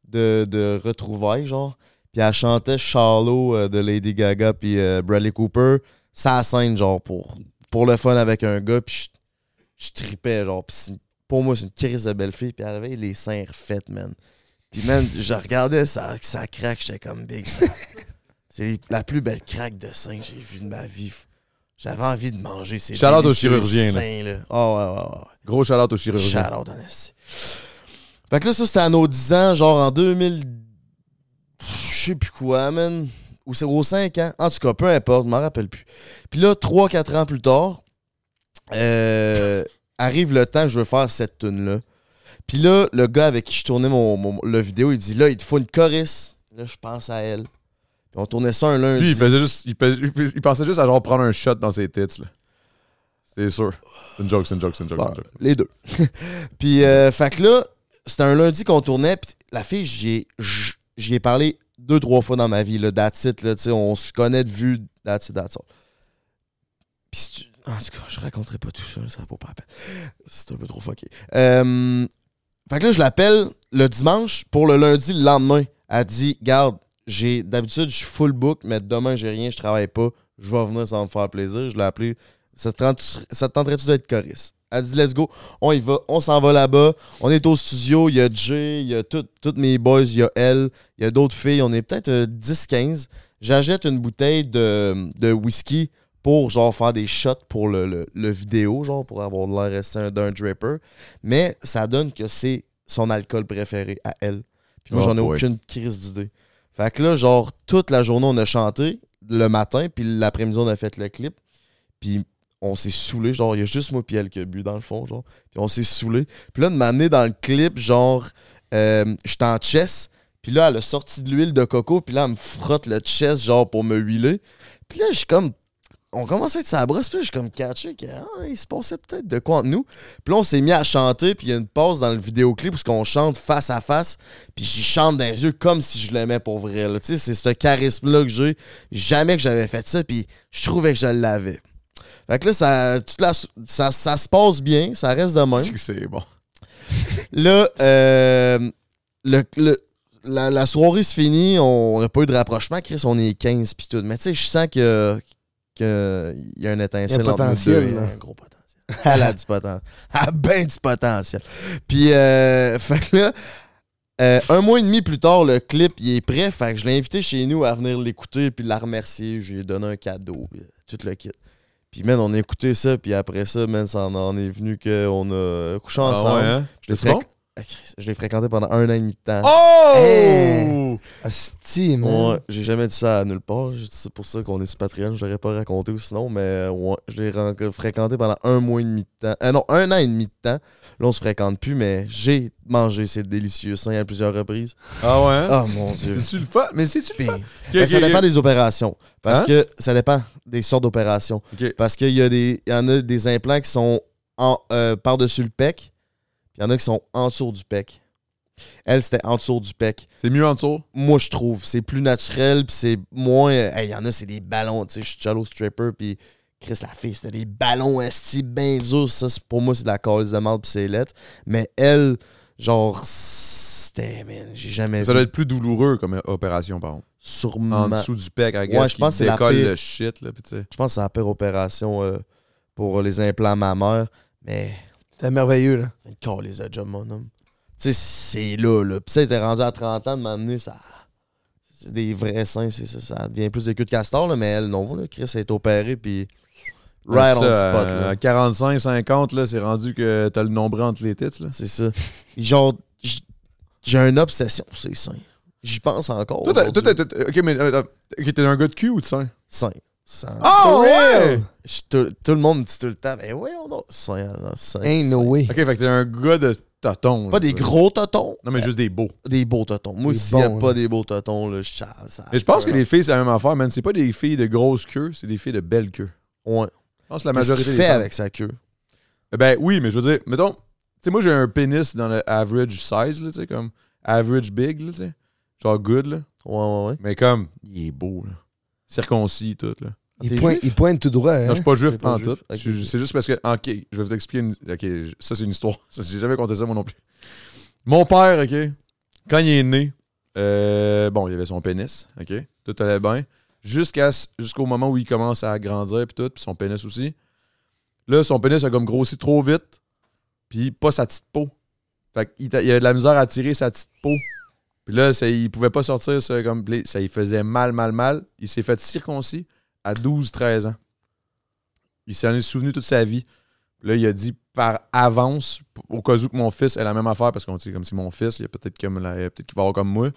de, de retrouvailles, genre. Puis elle chantait Shallow euh, de Lady Gaga puis Bradley Cooper. Ça scène, genre, pour, pour le fun avec un gars. Puis je, je tripais, genre. Puis c'est- pour moi, c'est une crise de belle fille. Puis elle avait les seins refaits, man. Puis man, je regardais ça, ça craque, j'étais comme big. ça- C'est la plus belle craque de seins que j'ai vue de ma vie. J'avais envie de manger ces Shout out au chirurgien, là. seins, là. Oh ouais, ouais, ouais. Gros shout-out au chirurgien. Shout out en esti. Fait que là, ça, c'était à nos 10 ans, genre en 2000. Je sais plus quoi, man. Ou c'est aux 5 ans. En tout cas, peu importe, je m'en rappelle plus. Puis là, 3-4 ans plus tard, euh, arrive le temps je veux faire cette tune-là. Puis là, le gars avec qui je tournais mon, mon- le vidéo, il dit là, il te faut une choriste. Là, je pense à elle. Puis on tournait ça un lundi. Lui, il faisait juste. Il, pensait juste à genre prendre un shot dans ses tits, là. C'est sûr. C'est une joke, c'est une joke, c'est une joke, c'est Bon, une joke. les deux. puis, euh, fait que là, c'était un lundi qu'on tournait. Puis la fille, j'y ai, j- j'y ai parlé deux, trois fois dans ma vie. Là, that's it, là, tu sais, on se connaît de vue. That's it, that's all. Puis, si tu- en tout cas, je raconterai pas tout ça, ça va pas la peine. C'est un peu trop fucké. Euh, fait que là, je l'appelle le dimanche pour le lundi, le lendemain. Elle dit Garde, j'ai d'habitude, je suis full book, mais demain, j'ai rien, je travaille pas. Je vais venir, ça va me faire plaisir. Je l'ai appelé ça te, tenterait-tu d'être choriste? Elle dit, let's go. On y va. On s'en va là-bas. On est au studio. Il y a Jay, il y a toutes mes boys, il y a elle, il y a d'autres filles. On est peut-être euh, 10-15. J'achète une bouteille de, de whisky pour genre faire des shots pour le, le- le vidéo, genre pour avoir l'air resté d'un draper. Mais ça donne que c'est son alcool préféré à elle. Puis moi, Oh j'en ai boy. aucune crise d'idée. Fait que là, genre, toute la journée, on a chanté le matin, puis l'après-midi, on a fait le clip. Puis on s'est saoulé, genre, il y a juste moi puis elle qui a bu dans le fond, genre. Puis on s'est saoulé. Puis là, de m'amener dans le clip, genre, euh, j'étais en chess. Puis là, elle a sorti de l'huile de coco, puis là, elle me frotte le chest, genre, pour me huiler. Puis là, je suis comme. On commence à être sa brosse, puis suis comme catché qu'il se passait peut-être de quoi entre nous. Puis là, on s'est mis à chanter, puis il y a une pause dans le vidéoclip où on chante face à face, puis j'y chante dans les yeux comme si je l'aimais pour vrai. là. Tu sais, c'est ce charisme-là que j'ai. Jamais que j'avais fait ça, puis je trouvais que je l'avais. Fait que là, ça, toute la- ça, ça se passe bien, ça reste de même. C'est bon. Là, euh, le, le- la, la soirée se finit, on n'a pas eu de rapprochement. Chris, on est 15 pis tout. Mais tu sais, je sens que que il y a un étincelle un entre nous potentiel, deux. Un gros potentiel. Elle a du potentiel. Elle a bien du potentiel. Puis, euh, fait que là, Euh, un mois et demi plus tard, le clip il est prêt. Fait que je l'ai invité chez nous à venir l'écouter puis la remercier. J'ai donné un cadeau, puis tout le kit. Puis, man, on a écouté ça, puis après ça, man, ça en, en est venu qu'on a couché Ah ensemble. ouais, hein? Je l'ai bon? Ah, je l'ai fréquenté pendant un an et demi de temps. Oh! Hey! Asti, man. Ouais, j'ai jamais dit ça à nulle part. C'est pour ça qu'on est sur Patreon. Je l'aurais pas raconté ou sinon, mais ouais, je l'ai fréquenté pendant un mois et demi de temps. Euh, non, un an et demi de temps. Là, on se fréquente plus, mais j'ai mangé ces délicieux seins à plusieurs reprises. Ah ouais? Oh mon dieu. C'est-tu le fun? Mais c'est-tu le fun? ben, Ok, ça dépend des opérations. Parce Hein? que ça dépend des sortes d'opérations. Parce qu'il y, a des- il y en a des implants qui sont en, euh, par-dessus le pec, puis il y en a qui sont en dessous du pec. Elle, c'était en dessous du pec. C'est mieux en dessous? moi je trouve c'est plus naturel puis c'est moins hey, il y en a c'est des ballons tu sais je suis shallow stripper puis Chris la fille c'était des ballons esti bien durs ça c'est- pour moi c'est de la calice de marde puis c'est lettre mais elle genre c'était man j'ai jamais Ça vu doit être plus douloureux comme opération, par contre. sûrement En dessous du pec, guess, Ouais, je pense que c'est la pire. le shit, là, pis tu sais. je pense que c'est la pire opération euh, pour les implants mammaires mais C'était merveilleux, là. calice de job mon homme tu sais c'est là là puis ça t'es rendu à 30 ans de m'amener ça c'est des vrais seins c'est ça ça devient plus des queues de castor là mais elle non là Chris elle est opérée puis right on Ça, the spot euh, là. À 45, 50, là, c'est rendu que t'as le nombril entre les têtes, là. C'est ça. Genre, j'ai une obsession pour ces seins. J'y pense encore. Toi, t'as- ok, mais euh, ok, t'es un gars de cul ou de sein? Seins. Seins. Oh, ouais! Je- tout, tout le monde me dit tout le temps, mais ouais, on a. Seins, seins. Ain't no way. Ok, fait que t'es un gars de totons. Pas là, des gros totons, Non, mais juste des beaux. des beaux totons. Moi, s'il n'y a pas des beaux totons, là, je ça, ça- Mais je pense que les filles, c'est la même affaire, man. C'est pas des filles de grosse queue, c'est des filles de belle queue. Ouais. Je pense que la Qu'est-ce majorité qu'il des fait femmes- avec sa queue? Ben oui, mais je veux dire, mettons, tu sais, moi j'ai un pénis dans le average size, là, tu sais, comme average big, là, tu sais. Genre good, là. Ouais, ouais, ouais. Mais comme, il est beau, là. Circoncis, tout, là. Il pointe, juif? il pointe tout droit, hein? Non, je suis pas juif T'es pas en juif. tout. C'est juste parce que. Ok, je vais vous expliquer. Une, ok, ça, c'est une histoire. Ça, J'ai jamais compté ça, moi non plus. Mon père, ok, quand il est né, euh, bon, il avait son pénis, ok, tout allait bien. Jusqu'au moment où il commence à grandir, puis tout, puis son pénis aussi. Là, son pénis a comme grossi trop vite, puis pas sa petite peau. Fait qu'il avait de la misère à tirer sa petite peau. Puis là, ça, il pouvait pas sortir ça comme. Ça il faisait mal, mal, mal. Il s'est fait circoncis à 12-13 ans. Il s'en est souvenu toute sa vie. Là, il a dit par avance, au cas où que mon fils ait la même affaire, parce qu'on dit comme si mon fils, il y a peut-être comme peut-être qu'il va avoir comme moi.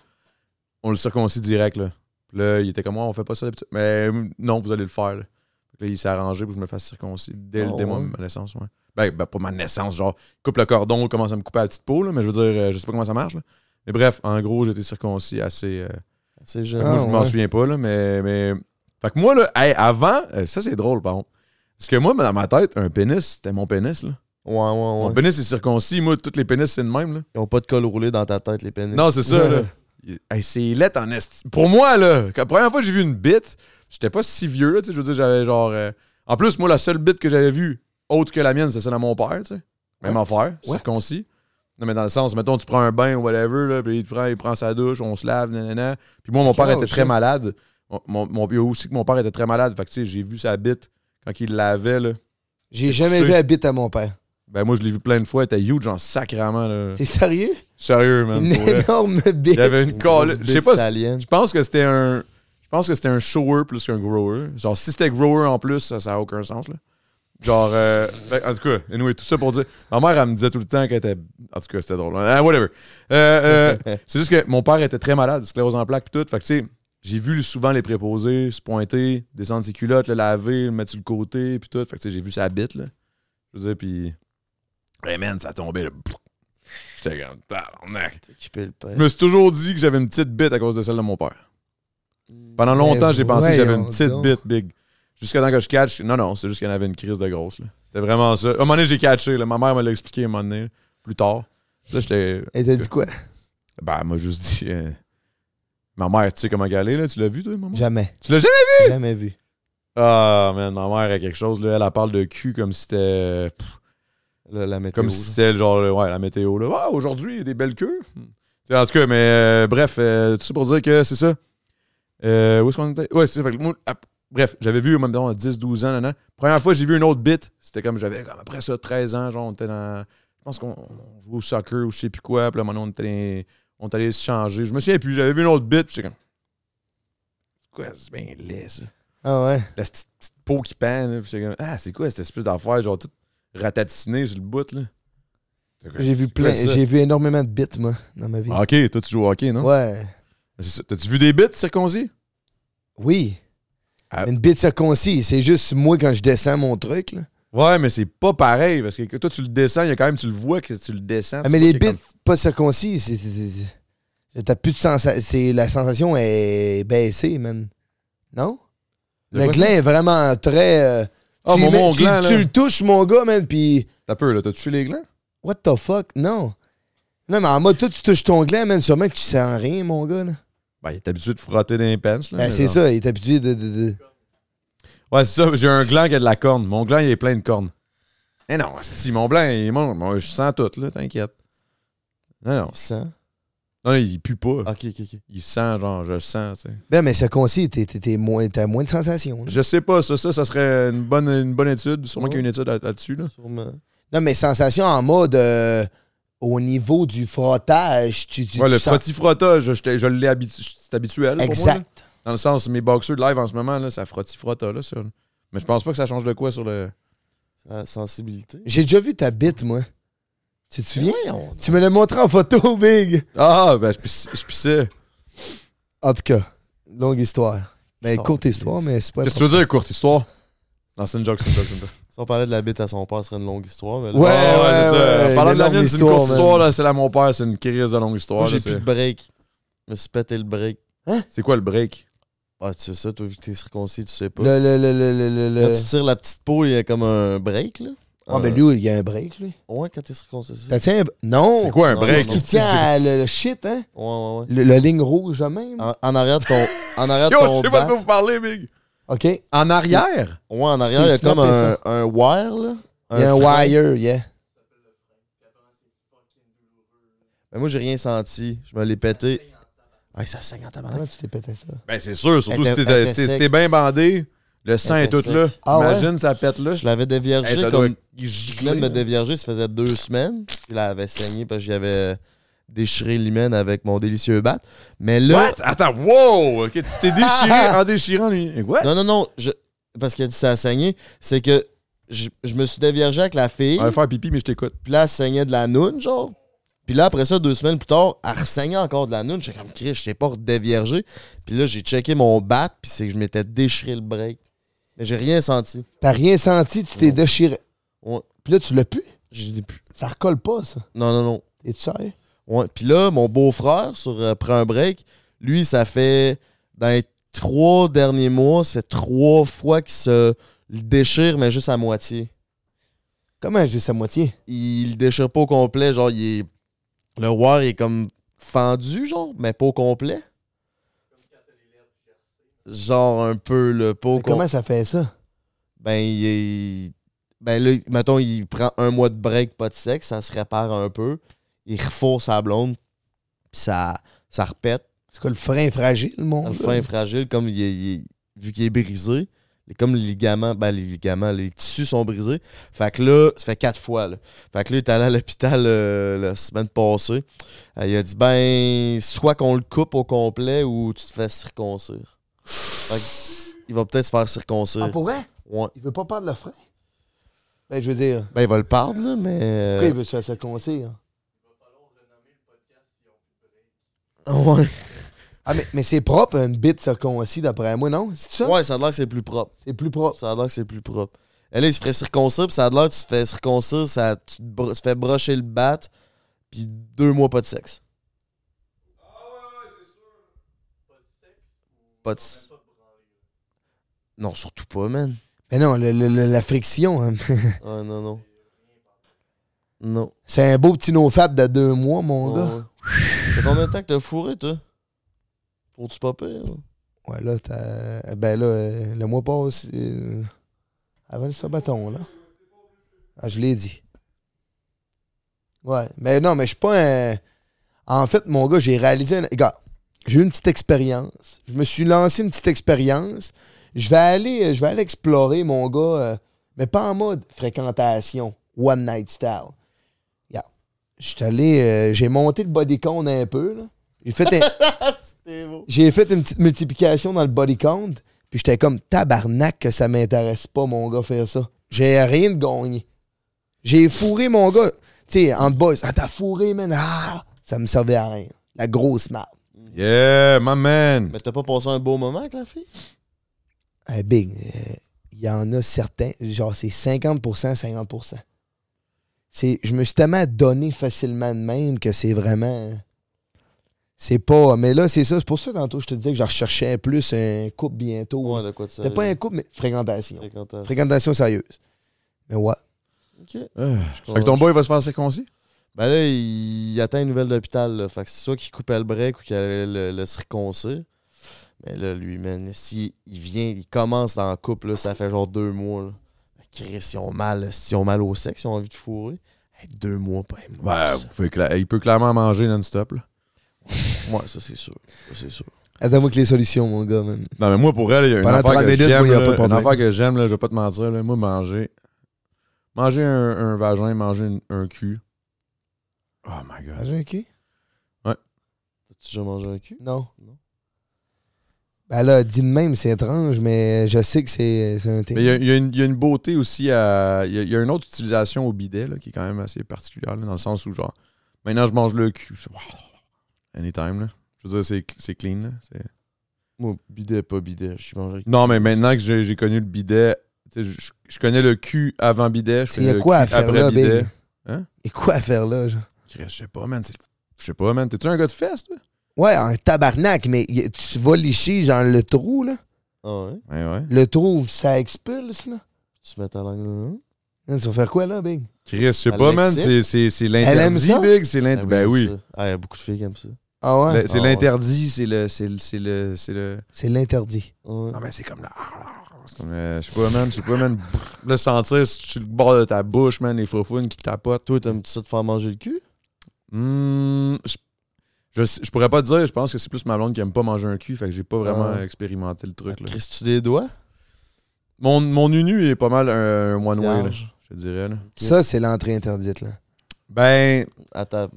On le circoncis direct. Là, Puis là il était comme moi, on fait pas ça d'habitude. Mais non, vous allez le faire. Là, là, il s'est arrangé pour que je me fasse circoncis dès, Ah dès ma- ouais? ma naissance. Ouais. Ben, ben, pas ma naissance, genre, il coupe le cordon, il commence à me couper la petite peau, là, mais je veux dire, euh, je sais pas comment ça marche. là. Mais bref, en gros, été circoncis assez. euh, C'est jeune. Ah, moi, je m'en ouais. souviens pas, là, mais, mais. Fait que moi, là, hey, avant, euh, ça c'est drôle, par contre. Parce que moi, dans ma tête, un pénis, c'était mon pénis, là. Ouais, ouais, Mon ouais. pénis est circoncis, moi, tous les pénis, c'est le même, là. Ils ont pas de col roulé dans ta tête, les pénis. Non, c'est ça, là. Hey, c'est lettre en esti. Pour moi, là, la première fois que j'ai vu une bite, j'étais pas si vieux, là, tu sais, je veux dire, j'avais genre. euh, En plus, moi, la seule bite que j'avais vue, autre que la mienne, c'est celle de mon père, tu sais. Même affaire, circoncis. Non, mais dans le sens, mettons, tu prends un bain ou whatever, là, puis il, prend, il prend sa douche, on se lave, nanana. Puis moi, mon père était très malade. Mon, mon, il y a aussi que mon père était très malade. Fait que, tu sais, j'ai vu sa bite quand il l'avait, là. J'ai jamais vu la bite à mon père. Ben, moi, je l'ai vu plein de fois. Elle était huge, en sacrament, là. T'es sérieux? Sérieux, man. Une énorme Il bite. y avait une colle. Je sais pas. Je pense que c'était un. Je pense que c'était un shower plus qu'un grower. Genre, si c'était grower en plus, ça n'a aucun sens, là. Genre, euh, ben, en tout cas, anyway, tout ça pour dire. Ma mère, elle me disait tout le temps qu'elle était. En tout cas, c'était drôle. Ah, whatever. Euh, euh, c'est juste que mon père était très malade, sclérose en plaques, pis tout. Fait que, tu sais, j'ai vu souvent les préposés se pointer, descendre ses culottes, le laver, le mettre sur le côté, puis tout. Fait que, tu sais, j'ai vu sa bite, là. Je veux dire, puis. Hey man, ça tombait, là. J'étais comme. tabarnak. Je me suis toujours dit que j'avais une petite bite à cause de celle de mon père. Pendant longtemps, Mais j'ai pensé que j'avais une petite bite big. Jusqu'à temps que je catch. Non, non, c'est juste qu'il y en avait une crise de grosse. là. C'était vraiment ça. À un moment donné, j'ai catché. là. Ma mère me l'a expliqué à un moment donné, plus tard. Là, j'étais. Elle t'a dit quoi? Ben, elle m'a juste dit. euh, Ma mère, tu sais comment elle est, là? Tu l'as vu, toi, maman? Jamais. Tu l'as jamais Jamais vu. Ah, man, ma mère a quelque chose, là. Elle, elle parle de cul comme si c'était. La, la météo. Comme si c'était genre, ouais, la météo, là. Ah, aujourd'hui, il y a des belles queues. Hmm. Tu sais, En tout cas, mais euh, bref, euh, tout ça pour dire que c'est ça. Euh, où est-ce qu'on était? Ouais, c'est ça. Fait que bref, j'avais vu, même à 10-12 ans, nan. Première fois, j'ai vu une autre bite. C'était comme, j'avais comme après ça, 13 ans, genre, on était dans. Je pense qu'on on jouait au soccer ou je sais plus quoi. Puis là, maintenant, on était, dans- On est allé se changer. Je me souviens plus, j'avais vu une autre puis j'étais comme. C'est quoi, c'est bien laid, ça. Ah ouais. La petite, petite peau qui pend, là. Puis comme, ah, c'est quoi cette espèce d'affaire, genre tout ratatinée sur le bout, là? J'ai vu plein, j'ai vu énormément de bits, moi, dans ma vie. Ah, ok, toi, tu joues au hockey, non? Ouais. T'as-tu vu des bits circoncis? Oui. Ah. Une bite circoncis, c'est juste moi quand je descends mon truc, là. Ouais, mais c'est pas pareil, parce que toi, tu le descends, il y a quand même, tu le vois que tu le descends. Ah, tu mais les bits pas circoncis, c'est. T'as plus de sensation. La sensation est baissée, man. Non? Le quoi, gland ça? est vraiment très. euh, Ah, tu mon, y mets- mon tu- gland, là. Tu le touches, mon gars, man, pis. T'as peur, là. T'as touché les glands? What the fuck? Non. Non, mais en mode, toi, tu touches ton gland, man, sûrement que tu sens rien, mon gars, là. Ben, il est habitué de frotter des là. Ben, c'est ça, il est habitué de. de- de- Ouais, c'est ça. J'ai un gland qui a de la corne. Mon gland, il est plein de cornes. Eh non, si mon gland, il est mon, moi, je sens tout, là, t'inquiète. Non, non. Il sent? Non, il pue pas. Ok, ok, ok. Il sent, genre, je le sens, tu sais. Ben, mais circoncis, t'es, t'es- t'es moins, t'as moins de sensations. là. Je sais pas, ça, ça, ça serait une bonne, une bonne étude. Sûrement Ouais. qu'il y a une étude là- là-dessus, là. Sûrement. Non, mais sensations en mode. euh, au niveau du frottage, tu. tu Ouais, tu le sens- frotti-frottage, je, je, je l'ai habitué. C'est habituel. pour moi, là. Exact. Dans le sens, mes boxeurs de live en ce moment, là, ça frotti-frotta, là, ça. Mais je pense pas que ça change de quoi sur le. La sensibilité. J'ai déjà vu ta bite, moi. Tu te souviens? Voyons. Tu me l'as montré en photo, Big. Ah, ben, je pisse- je pissais. En tout cas, longue histoire. Ben, courte histoire, mais c'est pas Qu'est-ce que tu veux dire, courte histoire? Non, c'est une joke, c'est une joke, c'est une joke. Si on parlait de la bite à son père, ce serait une longue histoire. Mais là, Ouais, Ah, ouais, c'est ça. ouais, En parlant de la mienne, c'est une courte histoire, là. C'est la mon père, c'est une crise de longue histoire. moi, j'ai là, plus de break. Je me suis pété le break. C'est quoi le break? Ah, tu sais ça, toi, vu que t'es circoncis, tu sais pas. Le, le, le, le, le, le- Quand tu tires la petite peau, il y a comme un break, là. Ah, ben Euh, lui, il y a un break, lui. Ouais, quand t'es circoncis. T'as tiens un... Non! C'est quoi un non, break? Qui tient à le, le shit, hein? Ouais, ouais, ouais. Le, le ligne rouge, même? En, en arrière de ton, en arrière de Yo, ton je sais pas de quoi vous parlez, Big. OK? En arrière? Ouais, en arrière, il y a Je comme un, un wire, là. Il y a un frein. wire, yeah. Mais moi, j'ai rien senti. Je me l'ai pété. Ah, ça saigne en tabarnak. Comment tu t'es pété ça? Ben, c'est sûr, surtout Elle si t'es si si t'es bien bandé, le sang est était tout là. sec. Ah ouais? Imagine, ça pète là. Je l'avais déviergé Hey, ça doit comme... Je gicler, venais de me là. dévierger, ça faisait deux semaines. Là, elle avait saigné parce que j'y déchiré l'hymen avec mon délicieux bat. Mais là... What? Attends, wow! Ok, tu t'es déchiré en déchirant lui. What? Non, non, non. Je... Parce qu'elle dit ça a saigné. C'est que je, je me suis déviergé avec la fille. On va faire pipi, mais je t'écoute. Puis là, elle saignait de la noune, genre. Puis là, après ça, deux semaines plus tard, elle ressaignait encore de la noune. J'étais comme, Chris, je t'ai pas redéviergé. Puis là, j'ai checké mon bat, puis c'est que je m'étais déchiré le break. Mais j'ai rien senti. T'as rien senti, tu t'es déchiré. Ouais. Puis là, tu l'as pu. J'ai dit plus. Ça recolle pas, ça. Non, non, non. T'es-tu sérieux? Ouais. Puis là, mon beau-frère, sur euh, Prends un break, lui, ça fait dans les trois derniers mois, c'est trois fois qu'il se le déchire, mais juste à moitié. Comment j'ai sa moitié? Il le déchire pas au complet, genre, il est. Le wire est comme fendu, genre, mais pas au complet. Genre un peu, le pas au Mais complet. comment ça fait ça? Ben, il est. Ben là, mettons, il prend un mois de break, pas de sexe, ça se répare un peu. Il refourre sa blonde, puis ça, ça repète. C'est quoi le frein fragile, mon Le gars? frein fragile, comme il est, il est- vu qu'il est brisé. Comme les ligaments, ben les ligaments, les tissus sont brisés. Fait que là, ça fait quatre fois. Là. Fait que là, il est allé à l'hôpital euh, la semaine passée. Euh, il a dit ben, soit qu'on le coupe au complet ou tu te fais circoncire. Fait que, il va peut-être se faire circoncire. Ah, pour vrai? Ouais. Il veut pas perdre le frein? Ben, je veux dire, Ben, il va le perdre, là, mais. euh, pourquoi il veut se faire circoncire? Ouais. Ah, mais, mais c'est propre, une bite circoncis, d'après moi, non? C'est ça? ouais, ça a l'air que c'est plus propre. C'est plus propre. Ça a l'air que c'est plus propre. Et là, il se ferait circoncire, puis ça a l'air que tu te fais circoncire, ça, tu te, bro- tu te fais brocher le bat, puis deux mois pas de sexe. Pas de s- Non, surtout pas, man. Mais non, le- le- le- la friction, hein. Ah, non, non. Non. c'est un beau petit nofap de deux mois, mon gars. ouais. Fait combien de temps que t'as fourré, toi? Pour-tu pas pire? là? Ouais, là, t'as. Ben là, euh, le mois passé. euh, avant le sabaton, là. Ah, je l'ai dit. Ouais. Mais non, mais je suis pas un. En fait, mon gars, j'ai réalisé. Un... Regarde, j'ai eu une petite expérience. Je me suis lancé une petite expérience. Je vais aller, je vais aller explorer, mon gars, euh, mais pas en mode fréquentation, one night style. Regarde, J'étais allé. euh, j'ai monté le body count un peu. là. J'ai fait, un- j'ai fait une petite multiplication dans le body count. Puis j'étais comme tabarnak que ça m'intéresse pas, mon gars, faire ça. J'ai rien de gagné. J'ai fourré mon gars. Tu sais, en boys, ah, t'as fourré, man. Ah, ça me servait à rien. La grosse marde. Yeah, my man. Mais t'as pas passé un beau moment avec la fille? Eh, big, euh, il y en a certains, genre c'est 50%, 50%. C'est, je me suis tellement donné facilement de même que c'est vraiment. C'est pas. Mais là, c'est ça. C'est pour ça, tantôt, je te disais que je recherchais plus un couple bientôt. Ouais, de quoi de ça? C'était pas un couple, mais fréquentation. Fréquentation. Fréquentation sérieuse. Mais ouais. Ok. Ah, fait que ton boy va se faire circoncis? Ben là, il, il attend une nouvelle d'hôpital. Fait que c'est soit qu'il coupait le break ou qu'il allait le, le. Mais là, lui, man, si il vient, il commence dans le couple, là, ça fait genre deux mois. Là. Chris, ils ont mal, ils ont mal au sexe, ils ont envie de fourrer. Hey, deux mois, pas un mois. Ouais, vous pouvez cla- il peut clairement manger non-stop. là. Ouais, ça c'est sûr. Ça c'est sûr. Attends-moi que les solutions, mon gars, man. Non, mais moi, pour elle, il y a une Pendant affaire 30 que minutes, j'aime. moi, y a là, pas de Une affaire que j'aime, là, je vais pas te mentir. Là, moi, manger. Manger un, un vagin, manger une- un cul. Oh my god. J'ai un cul? T'as-tu déjà mangé un cul? Non. Non. Ben là, dit de même, c'est étrange, mais je sais que c'est, un thing. Mais il y a, y une, il y a une beauté aussi à. Il y a, il y a une autre utilisation au bidet là, qui est quand même assez particulière, là, dans le sens où, genre, maintenant je mange le cul. c'est- Anytime, là. Je veux dire, c'est, c'est clean, là. c'est- Moi, bidet, pas bidet. Je suis mangé. Non, mais maintenant que j'ai, connu le bidet, je, je connais le cul avant bidet. Je Il y a quoi à faire après là, bidet. Hein? Et quoi à faire là, genre? Je sais pas, man. Je sais pas, man. T'es-tu un gars de fesses, toi? Ouais, un tabarnak, mais y- tu vas licher, genre, le trou, là. Ah ouais? Ouais, ouais. Le trou, ça expulse, là. Tu mets ta langue là? Man, tu vas faire quoi, là, Big? Chris, je sais Elle pas, man. C'est, c'est, c'est Elle aime l'interdit, ça? Big. C'est l'int- Ah Ben oui. ça. Ah, il y a beaucoup de filles qui aiment ça. Ah ouais? Le- c'est Ah ouais. l'interdit, c'est le. C'est le. C'est le. C'est le... C'est l'interdit. Ouais. Non, mais c'est comme là. C'est comme. euh, je sais pas, man. Je sais pas, man. Le sentir sur le bord de ta bouche, man, les faufounes qui tapotent. Toi, t'aimes-tu ça te faire manger le cul? Hmm, je, je, je pourrais pas te dire. Je pense que c'est plus ma blonde qui aime pas manger un cul. Fait que j'ai pas vraiment Ah. expérimenté le truc, là. Crisses-tu des doigts? Mon, mon unu est pas mal un, un one way, là, Large. je te dirais, là. Ça, c'est l'entrée interdite, là. Ben. Ta...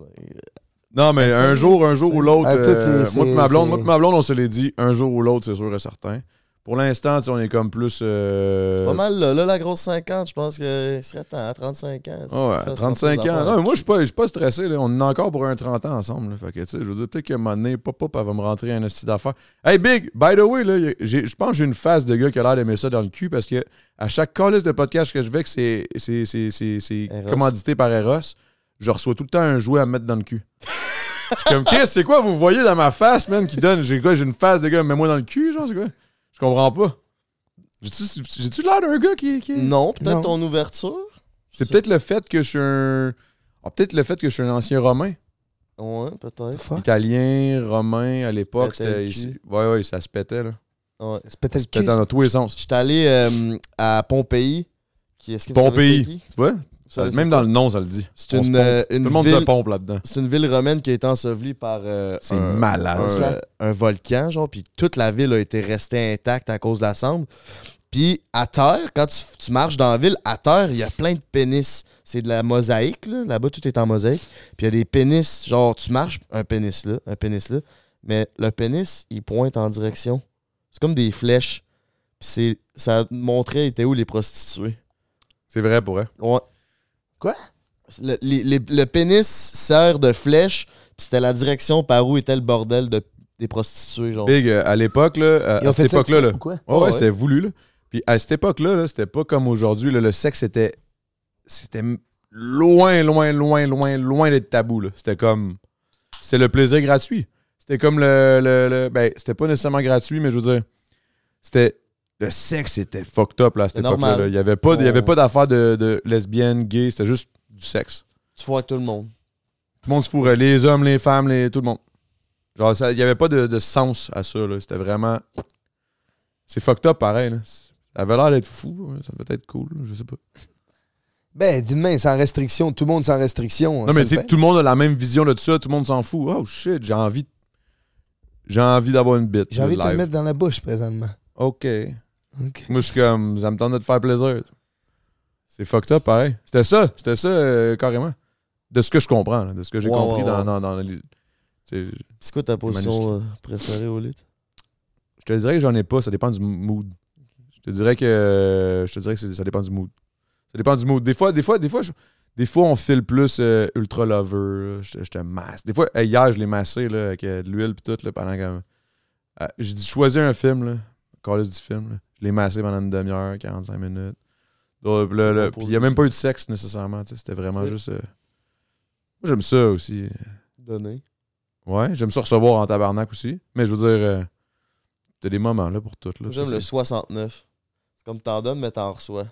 Non, mais Essaye, un jour, un jour ou l'autre, Ah, euh, moi et ma blonde, moi ma blonde, on se l'est dit, un jour ou l'autre, c'est sûr et certain. Pour l'instant, tu sais, on est comme plus. euh, C'est pas mal, là. Là, la grosse 50, je pense qu'il serait temps. À 35 ans. si ouais, tu fais 35 sortir des ans. Non, mais moi, je suis pas, pas stressé. Là. On est encore pour un 30 ans ensemble. là. Fait que, tu sais, je veux dire, peut-être qu'à un moment donné, pop, pop, elle va me rentrer un esti d'affaires. Hey, Big, by the way, là, je pense que j'ai une face de gars qui a l'air d'aimer ça dans le cul parce que à chaque call de podcast que je vais, que c'est, c'est, commandité par Eros, je reçois tout le temps un jouet à me mettre dans le cul. Je suis comme, Chris, c'est quoi vous voyez dans ma face, man, qui donne. J'ai quoi, j'ai une face de gars, mets-moi dans le cul, genre, c'est quoi? Je comprends pas. J'ai-tu, l'air d'un gars qui. qui... Non, peut-être ton ouverture. C'est peut-être le fait que je suis un. Ah, peut-être le fait que je suis un ancien romain. Ouais, peut-être. Italien, romain, à l'époque, Se pétait c'était le ici. Ouais, ouais, ça se pétait, là. Ouais. C'est peut-être le C'était cul. dans tous les sens. J'étais allé euh, à Pompéi. Qui, est-ce que qui? Tu vois? Savez Même dans le nom, ça le dit. C'est une, euh, Tout une le monde ville. se pompe là-dedans. C'est une ville romaine qui a été ensevelie par euh, C'est un, malade, un, ça. euh, un volcan, genre, puis toute la ville a été restée intacte à cause de la cendre. Puis à terre, quand tu, tu marches dans la ville, à terre, il y a plein de pénis. C'est de la mosaïque, là. Là-bas, tout est en mosaïque. Puis il y a des pénis, genre, tu marches, un pénis là, un pénis là, mais le pénis, il pointe en direction. C'est comme des flèches. Puis c'est, ça montrait était où les prostituées. C'est vrai pour elle. Ouais. Quoi? Le, les- les- le pénis sert de flèche, puis c'était la direction par où était le bordel de, des prostituées, genre. Big, euh, à l'époque, là, euh, à cette époque-là, là. quoi? Ouais, ouais, Ouais, ouais. c'était voulu, là. Puis à cette époque-là, là, c'était pas comme aujourd'hui. là, Le sexe était. C'était loin, loin, loin, loin, loin d'être tabou, là. C'était comme. C'était le plaisir gratuit. C'était comme le. le, le- ben, c'était pas nécessairement gratuit, mais je veux dire. C'était. Le sexe était fucked up, là, à cette époque-là. Il y avait pas, avait pas d'affaire de, de lesbienne, gay, c'était juste du sexe. Tu avec tout le monde. Tout le monde se fourrait. Les hommes, les femmes, les, tout le monde. Genre, il y avait pas de, de sens à ça, là. C'était vraiment. C'est fucked up pareil, là. Ça avait l'air d'être fou, hein. ça devait être cool, là, je sais pas. Ben, dis demain, sans restriction. Tout le monde sans restriction. Non, ça mais tu sais, tout le monde a la même vision de tout ça, tout le monde s'en fout. Oh shit, j'ai envie. J'ai envie d'avoir une bite. J'ai envie de te mettre dans la bouche présentement. Ok. OK. Moi, je suis comme, ça me tente de te faire plaisir. C'est fucked up pareil. C'était ça, c'était ça, euh, carrément. De ce que je comprends, là, de ce que j'ai Ouais, compris ouais, dans, ouais. dans, dans les. C'est quoi ta position euh, préférée au lit? Je te dirais que j'en ai pas, ça dépend du mood. Je te dirais que je te dirais que ça dépend du mood. Ça dépend du mood. Des fois, des fois, des fois, je- des fois on file plus euh, ultra lover. là. Je, te- je te masse. Des fois, hier, je l'ai massé là, avec euh, de l'huile et tout là, pendant que. euh, j'ai dit choisis un film, là. Du film. là. Je l'ai massé pendant une demi-heure, 45 minutes. Donc, là, là, puis il n'y a même pas eu de sexe nécessairement. C'était vraiment juste. euh, Moi, j'aime ça aussi. Donné. Ouais, j'aime ça recevoir en tabarnak aussi. Mais je veux dire, euh, t'as des moments là pour tout. J'aime le c'est- 69. C'est comme t'en donnes, mais t'en reçois.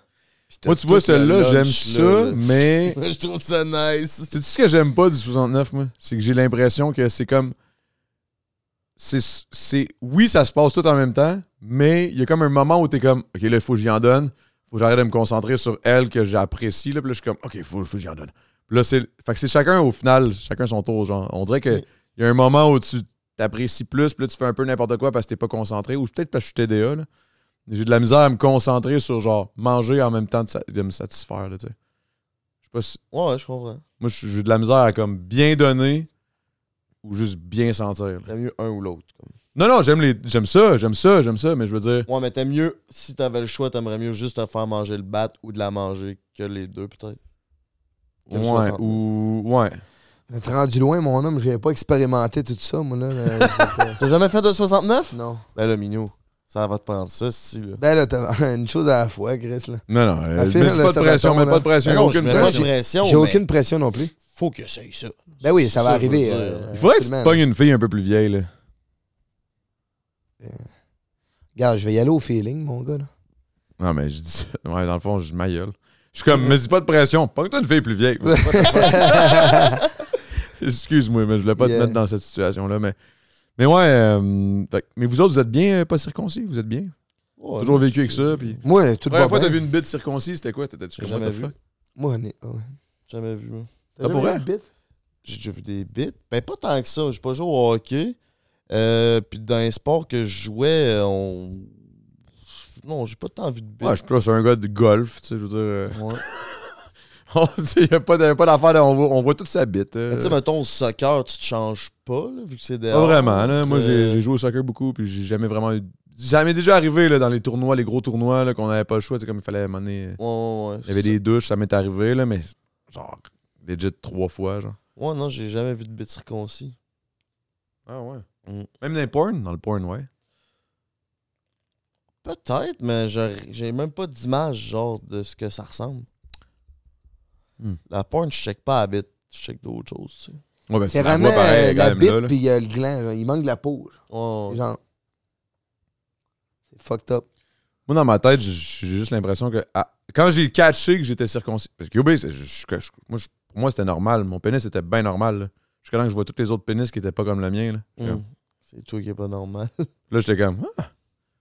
Moi, tu vois, celle-là, j'aime ça, mais. Je trouve ça nice. Tu sais ce que j'aime pas du 69, moi? C'est que j'ai l'impression que c'est comme. C'est. Oui, ça se passe tout en même temps, mais il y a comme un moment où t'es comme, OK, là, il faut que j'y en donne. Faut que j'arrête de me concentrer sur elle que j'apprécie. Là, puis là, je suis comme, OK, il faut, faut que j'y en donne. Puis là, c'est. Fait que c'est chacun, au final, chacun son tour. Genre, on dirait qu'il y a un moment où tu t'apprécies plus, puis là, tu fais un peu n'importe quoi parce que t'es pas concentré, ou peut-être parce que je suis TDA, là. J'ai de la misère à me concentrer sur, genre, manger en même temps de, sa- de me satisfaire, là, tu sais. Je sais pas si. Ouais, ouais, je comprends. Moi, j'ai de la misère à comme bien donner ou juste bien sentir. T'aimes mieux un ou l'autre. Non, non, j'aime les. J'aime ça, j'aime ça, j'aime ça, mais je veux dire. Ouais, mais t'aimes mieux, si t'avais le choix, t'aimerais mieux juste te faire manger le bat ou de la manger que les deux, peut-être? Ouais, 69. ou. Ouais. Mais t'es rendu loin, mon homme. J'ai pas expérimenté tout ça, moi, là. là, fait T'as jamais fait de 69? que- non. Ben là, Mignot, ça va te prendre ça, si là. Ben là, t'as une chose à la fois, Chris, là. Non, non, euh, file, mets là, pas de pression, tomber, pas de pression, Ben non, aucune pression. J'ai aucune pression non plus. Faut que ça ça. Ben oui, ça va arriver. dire. euh, Il faudrait que tu pognes une fille un peu plus vieille, là. Regarde, je vais y aller au feeling, mon gars, là. Non, mais je dis ça. Ouais, dans le fond, je ma gueule. Je suis comme, me dis pas de pression. Pogne-toi une fille plus vieille. Excuse-moi, mais je voulais pas Yeah. te mettre dans cette situation-là. Mais, mais ouais, euh, fait que- mais vous autres, vous êtes bien euh, pas circoncis? Vous êtes bien? Ouais, Toujours vécu avec ça, puis... Moi, tout La fois que t'as vu une bite circoncis, c'était quoi? T'étais-tu J'ai comme, jamais what the vu. fuck? Moi, ouais. Jamais vu, moi. T'as Ah, jamais vu bite? J'ai déjà vu des bits. Ben, pas tant que ça. J'ai pas joué au hockey. Euh, puis dans les sports que je jouais, euh, on. Non, j'ai pas tant vu de bits. Ouais, je suis plus un gars de golf, tu sais, je veux dire... euh, Ouais. Il n'y a pas pas d'affaire, on voit, on voit toute sa bite. euh. Mais tu sais, mettons, au soccer, tu te changes pas, là, vu que c'est Pas dehors. vraiment, là. Moi, j'ai Euh, j'ai joué au soccer beaucoup, puis j'ai jamais vraiment eu... Ça m'est déjà arrivé, là, dans les tournois, les gros tournois, qu'on n'avait pas le choix, tu sais, comme il fallait amener... Ouais, ouais, ouais. Il y avait des douches, ça m'est arrivé, là, mais genre, legit trois fois, genre. Ouais, non, j'ai jamais vu de bits circoncis. Ah ouais. Mm. Même dans les porn, dans le porn, ouais. Peut-être, mais j'ai même pas d'image, genre, de ce que ça ressemble. Hmm. La porn, je check pas la bite. Je check d'autres choses, tu sais. Ouais, ben, C'est vraiment vois pareil, euh, la bite puis euh, le gland. genre. Il manque de la peau. genre. C'est genre... C'est fucked up. Moi, dans ma tête, j'ai juste l'impression que ah, quand j'ai catché que j'étais circoncis, parce que yo, ben, c'est- je- je- je- moi, je- pour moi, c'était normal. Mon pénis était bien normal. Là. Jusqu'à là que je vois tous les autres pénis qui étaient pas comme le mien. Là, J'étais Hmm. comme- C'est toi qui est pas normal. là j'étais comme. Ah.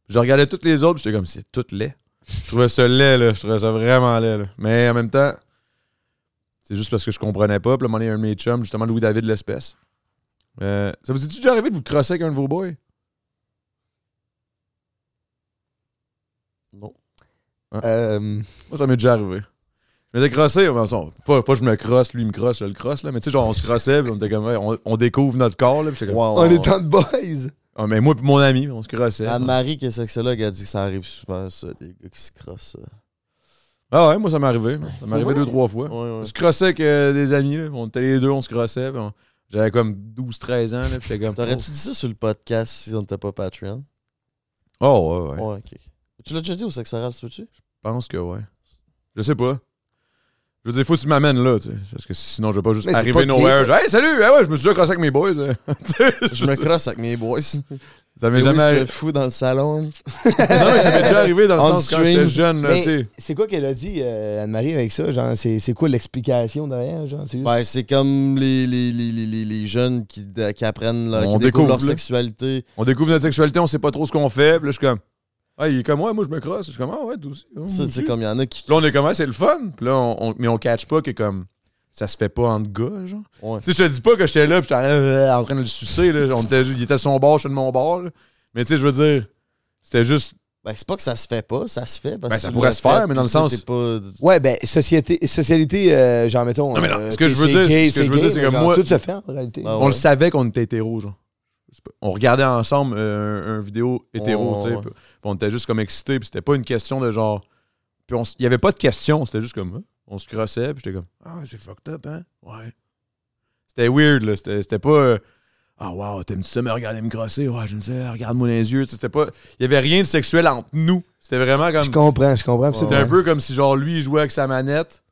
Je regardais toutes les autres, puis j'étais comme, c'est tout laid. Je trouvais ça laid, là. Je trouvais ça vraiment laid, là. Mais en même temps, c'est juste parce que je comprenais pas. Puis là, à un moment donné, un de mes chums, justement, Louis-David l'espèce. Euh, ça vous est déjà arrivé de vous crosser avec un de vos boys? non. Euh, Moi, ça m'est déjà arrivé. Je m'étais crossé, mais bon, pas, pas je me crosse, lui il me crosse, je le crosse, là, mais tu sais, genre, on se crossait, puis on était comme, ouais, on, on découvre notre corps, là, puis comme, on est en boys. ah, mais moi et mon ami, on se crossait. Anne-Marie, qui est sexologue, a dit que ça arrive souvent, ça, des gars qui se crossent. ça. Ah ouais, moi, ça m'est arrivé. Ça m'est arrivé Ouais. deux, trois fois. Ouais, On se crossait avec euh, des amis, là, on était les deux, on se crossait, on- j'avais comme 12-13 ans, là, puis j'étais comme, T'aurais-tu dit ça sur le podcast si on n'était pas Patreon? oh, ouais, ouais. Ouais, ok. Tu l'as déjà dit au sexe oral, ça peut-tu? Je pense que ouais. Je sais pas. Je veux dire, faut que tu m'amènes là, tu sais. Parce que sinon, je vais pas juste Mais c'est arriver pas nowhere. gay, genre, Hey, salut! Ah ouais, je me suis déjà crossé avec mes boys. Tu sais, Je me crosse avec mes boys. Ça m'est Mais jamais oui, arrivé. c'était fou dans le salon. Non, mais ça m'est déjà arrivé dans le On sens quand stream. j'étais jeune, là, Mais tu sais. c'est quoi qu'elle a dit, euh, Anne-Marie, avec ça? Genre, c'est c'est quoi l'explication derrière? Genre, c'est juste- Ben, c'est comme les, les, les, les, les- les jeunes qui, qui apprennent, là, On qui découvrent découvre, leur là. sexualité. On découvre notre sexualité, on sait pas trop ce qu'on fait. Puis là, je suis comme, ah, il est comme moi, moi, je me crosse. Je suis comme, ah, ouais, tu sais, aussi. comme il y en a qui. Là, on est comme, ah, c'est le fun. Puis là, on, on- mais on catch pas que comme, ça se fait pas entre gars, genre. Ouais. Tu sais, je te dis pas que j'étais là, puis j'étais euh, en train de le sucer, là. On était, il était sur son bord, je suis de mon bord, là. Mais tu sais, je veux dire, c'était juste. Ben, c'est pas que ça se fait pas, ça se fait. Parce Ben, que ça pourrait se faire, fait, mais dans le sens- pas... Ouais, ben, société, socialité, euh, genre, mettons. Non, mais non, euh, ce que je veux c'est dire, gay, ce que je veux gay, dire, c'est que moi- Tout se fait, en réalité. Ah On ouais. le savait qu'on était hétéro, genre. On regardait ensemble euh, un, un vidéo hétéro, tu sais. ouais. on était juste comme excités, puis c'était pas une question de genre. Puis il y avait pas de question, c'était juste comme. hein, On se crossait, puis j'étais comme. Ah, c'est fucked up, hein? Ouais. C'était weird, là. C'était pas. euh, Ah, wow, t'aimes-tu ça me regarder me crosser? Ouais, j'aime ça, regarde-moi dans les yeux. Sais, C'était pas. Il y avait rien de sexuel entre nous. C'était vraiment comme. Je comprends, je comprends. C'était un peu comme si, genre, lui, il jouait avec sa manette.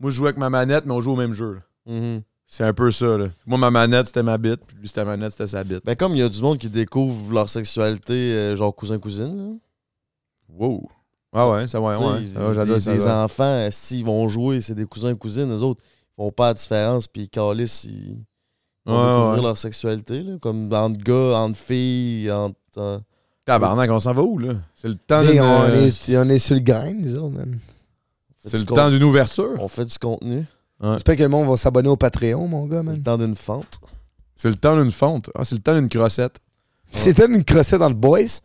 Moi, je jouais avec ma manette, mais on joue au même jeu, là. Mhm. C'est un peu ça, là. Moi, ma manette, c'était ma bite, puis lui, c'était ma manette, c'était sa bite. Ben, comme il y a du monde qui découvre leur sexualité, euh, genre cousin-cousine, Wow. Ah ouais, ça ouais. Ah, J'adore des, ça. des ça. enfants, s'ils vont jouer, c'est des cousins-cousines, eux autres, ils font pas la différence, puis ils calissent, ils vont Ouais, découvrir ouais. leur sexualité, là, comme entre gars, entre filles, entre... euh, Tabarnak, on s'en va où, là? C'est le temps Mais d'une... on, euh, est, on est sur le grain, autres, man. C'est le temps d'une ouverture. On fait du contenu. J'espère que le monde va s'abonner au Patreon, mon gars, C'est man. le temps d'une fente. C'est le temps d'une fonte. Ah, c'est le temps d'une crossette. C'était une crossette dans le boys?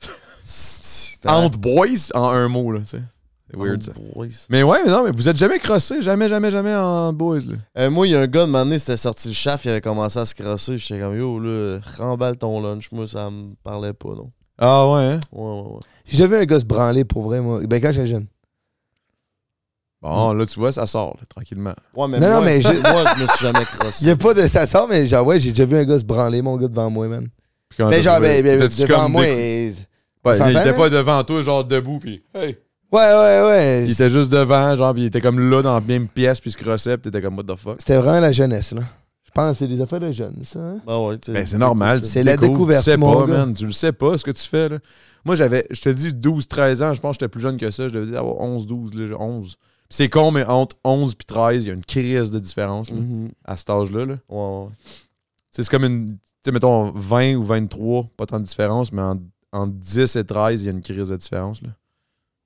Entre boys, en un mot, là, tu sais. C'est weird, ça. Boys. Mais ouais, mais non, mais vous êtes jamais crossé, jamais, jamais, jamais en boys, là. Euh, moi, il y a un gars de m'année, c'était sorti le chef, il avait commencé à se crosser. J'étais comme, yo, là, remballe ton lunch. Moi, ça me parlait pas, non. Ah ouais, hein? Ouais, ouais, ouais. J'ai déjà vu un gars se branler pour vrai, moi. Ben, quand j'étais jeune. Bon, là, tu vois, ça sort, là, tranquillement. Ouais, mais Non, moi, non, mais j'ai- moi, je me suis jamais crossé. Il y a pas de ça sort, mais genre, ouais, j'ai déjà vu un gars se branler, mon gars, devant moi, man. T'as genre, ben, ben, devant moi. et- Ouais, s'entend, il était pas devant toi, genre debout, puis hey. Ouais, ouais, ouais. Il était juste devant, genre, puis il était comme là, dans la même pièce, puis il se crossait, puis t'étais comme, what the fuck? C'était vraiment la jeunesse, là. Je pense que c'est des affaires de jeunes, ça. hein? Ben ouais, tu sais. Ben, c'est normal. C'est la découverte, Tu sais mon pas, gars. man. Tu le sais pas, ce que tu fais, là. Moi, j'avais, je te dis, 12, 13 ans. Je pense que j'étais plus jeune que ça. Je devais avoir 11, 12, là, 11. C'est con, mais entre 11 et 13, il y a une crise de différence, là, Mhm. à cet âge-là, là. Ouais, C'est comme une. Tu sais, mettons 20 ou 23, pas tant de différence, mais en, entre 10 et 13, il y a une crise de différence. Là.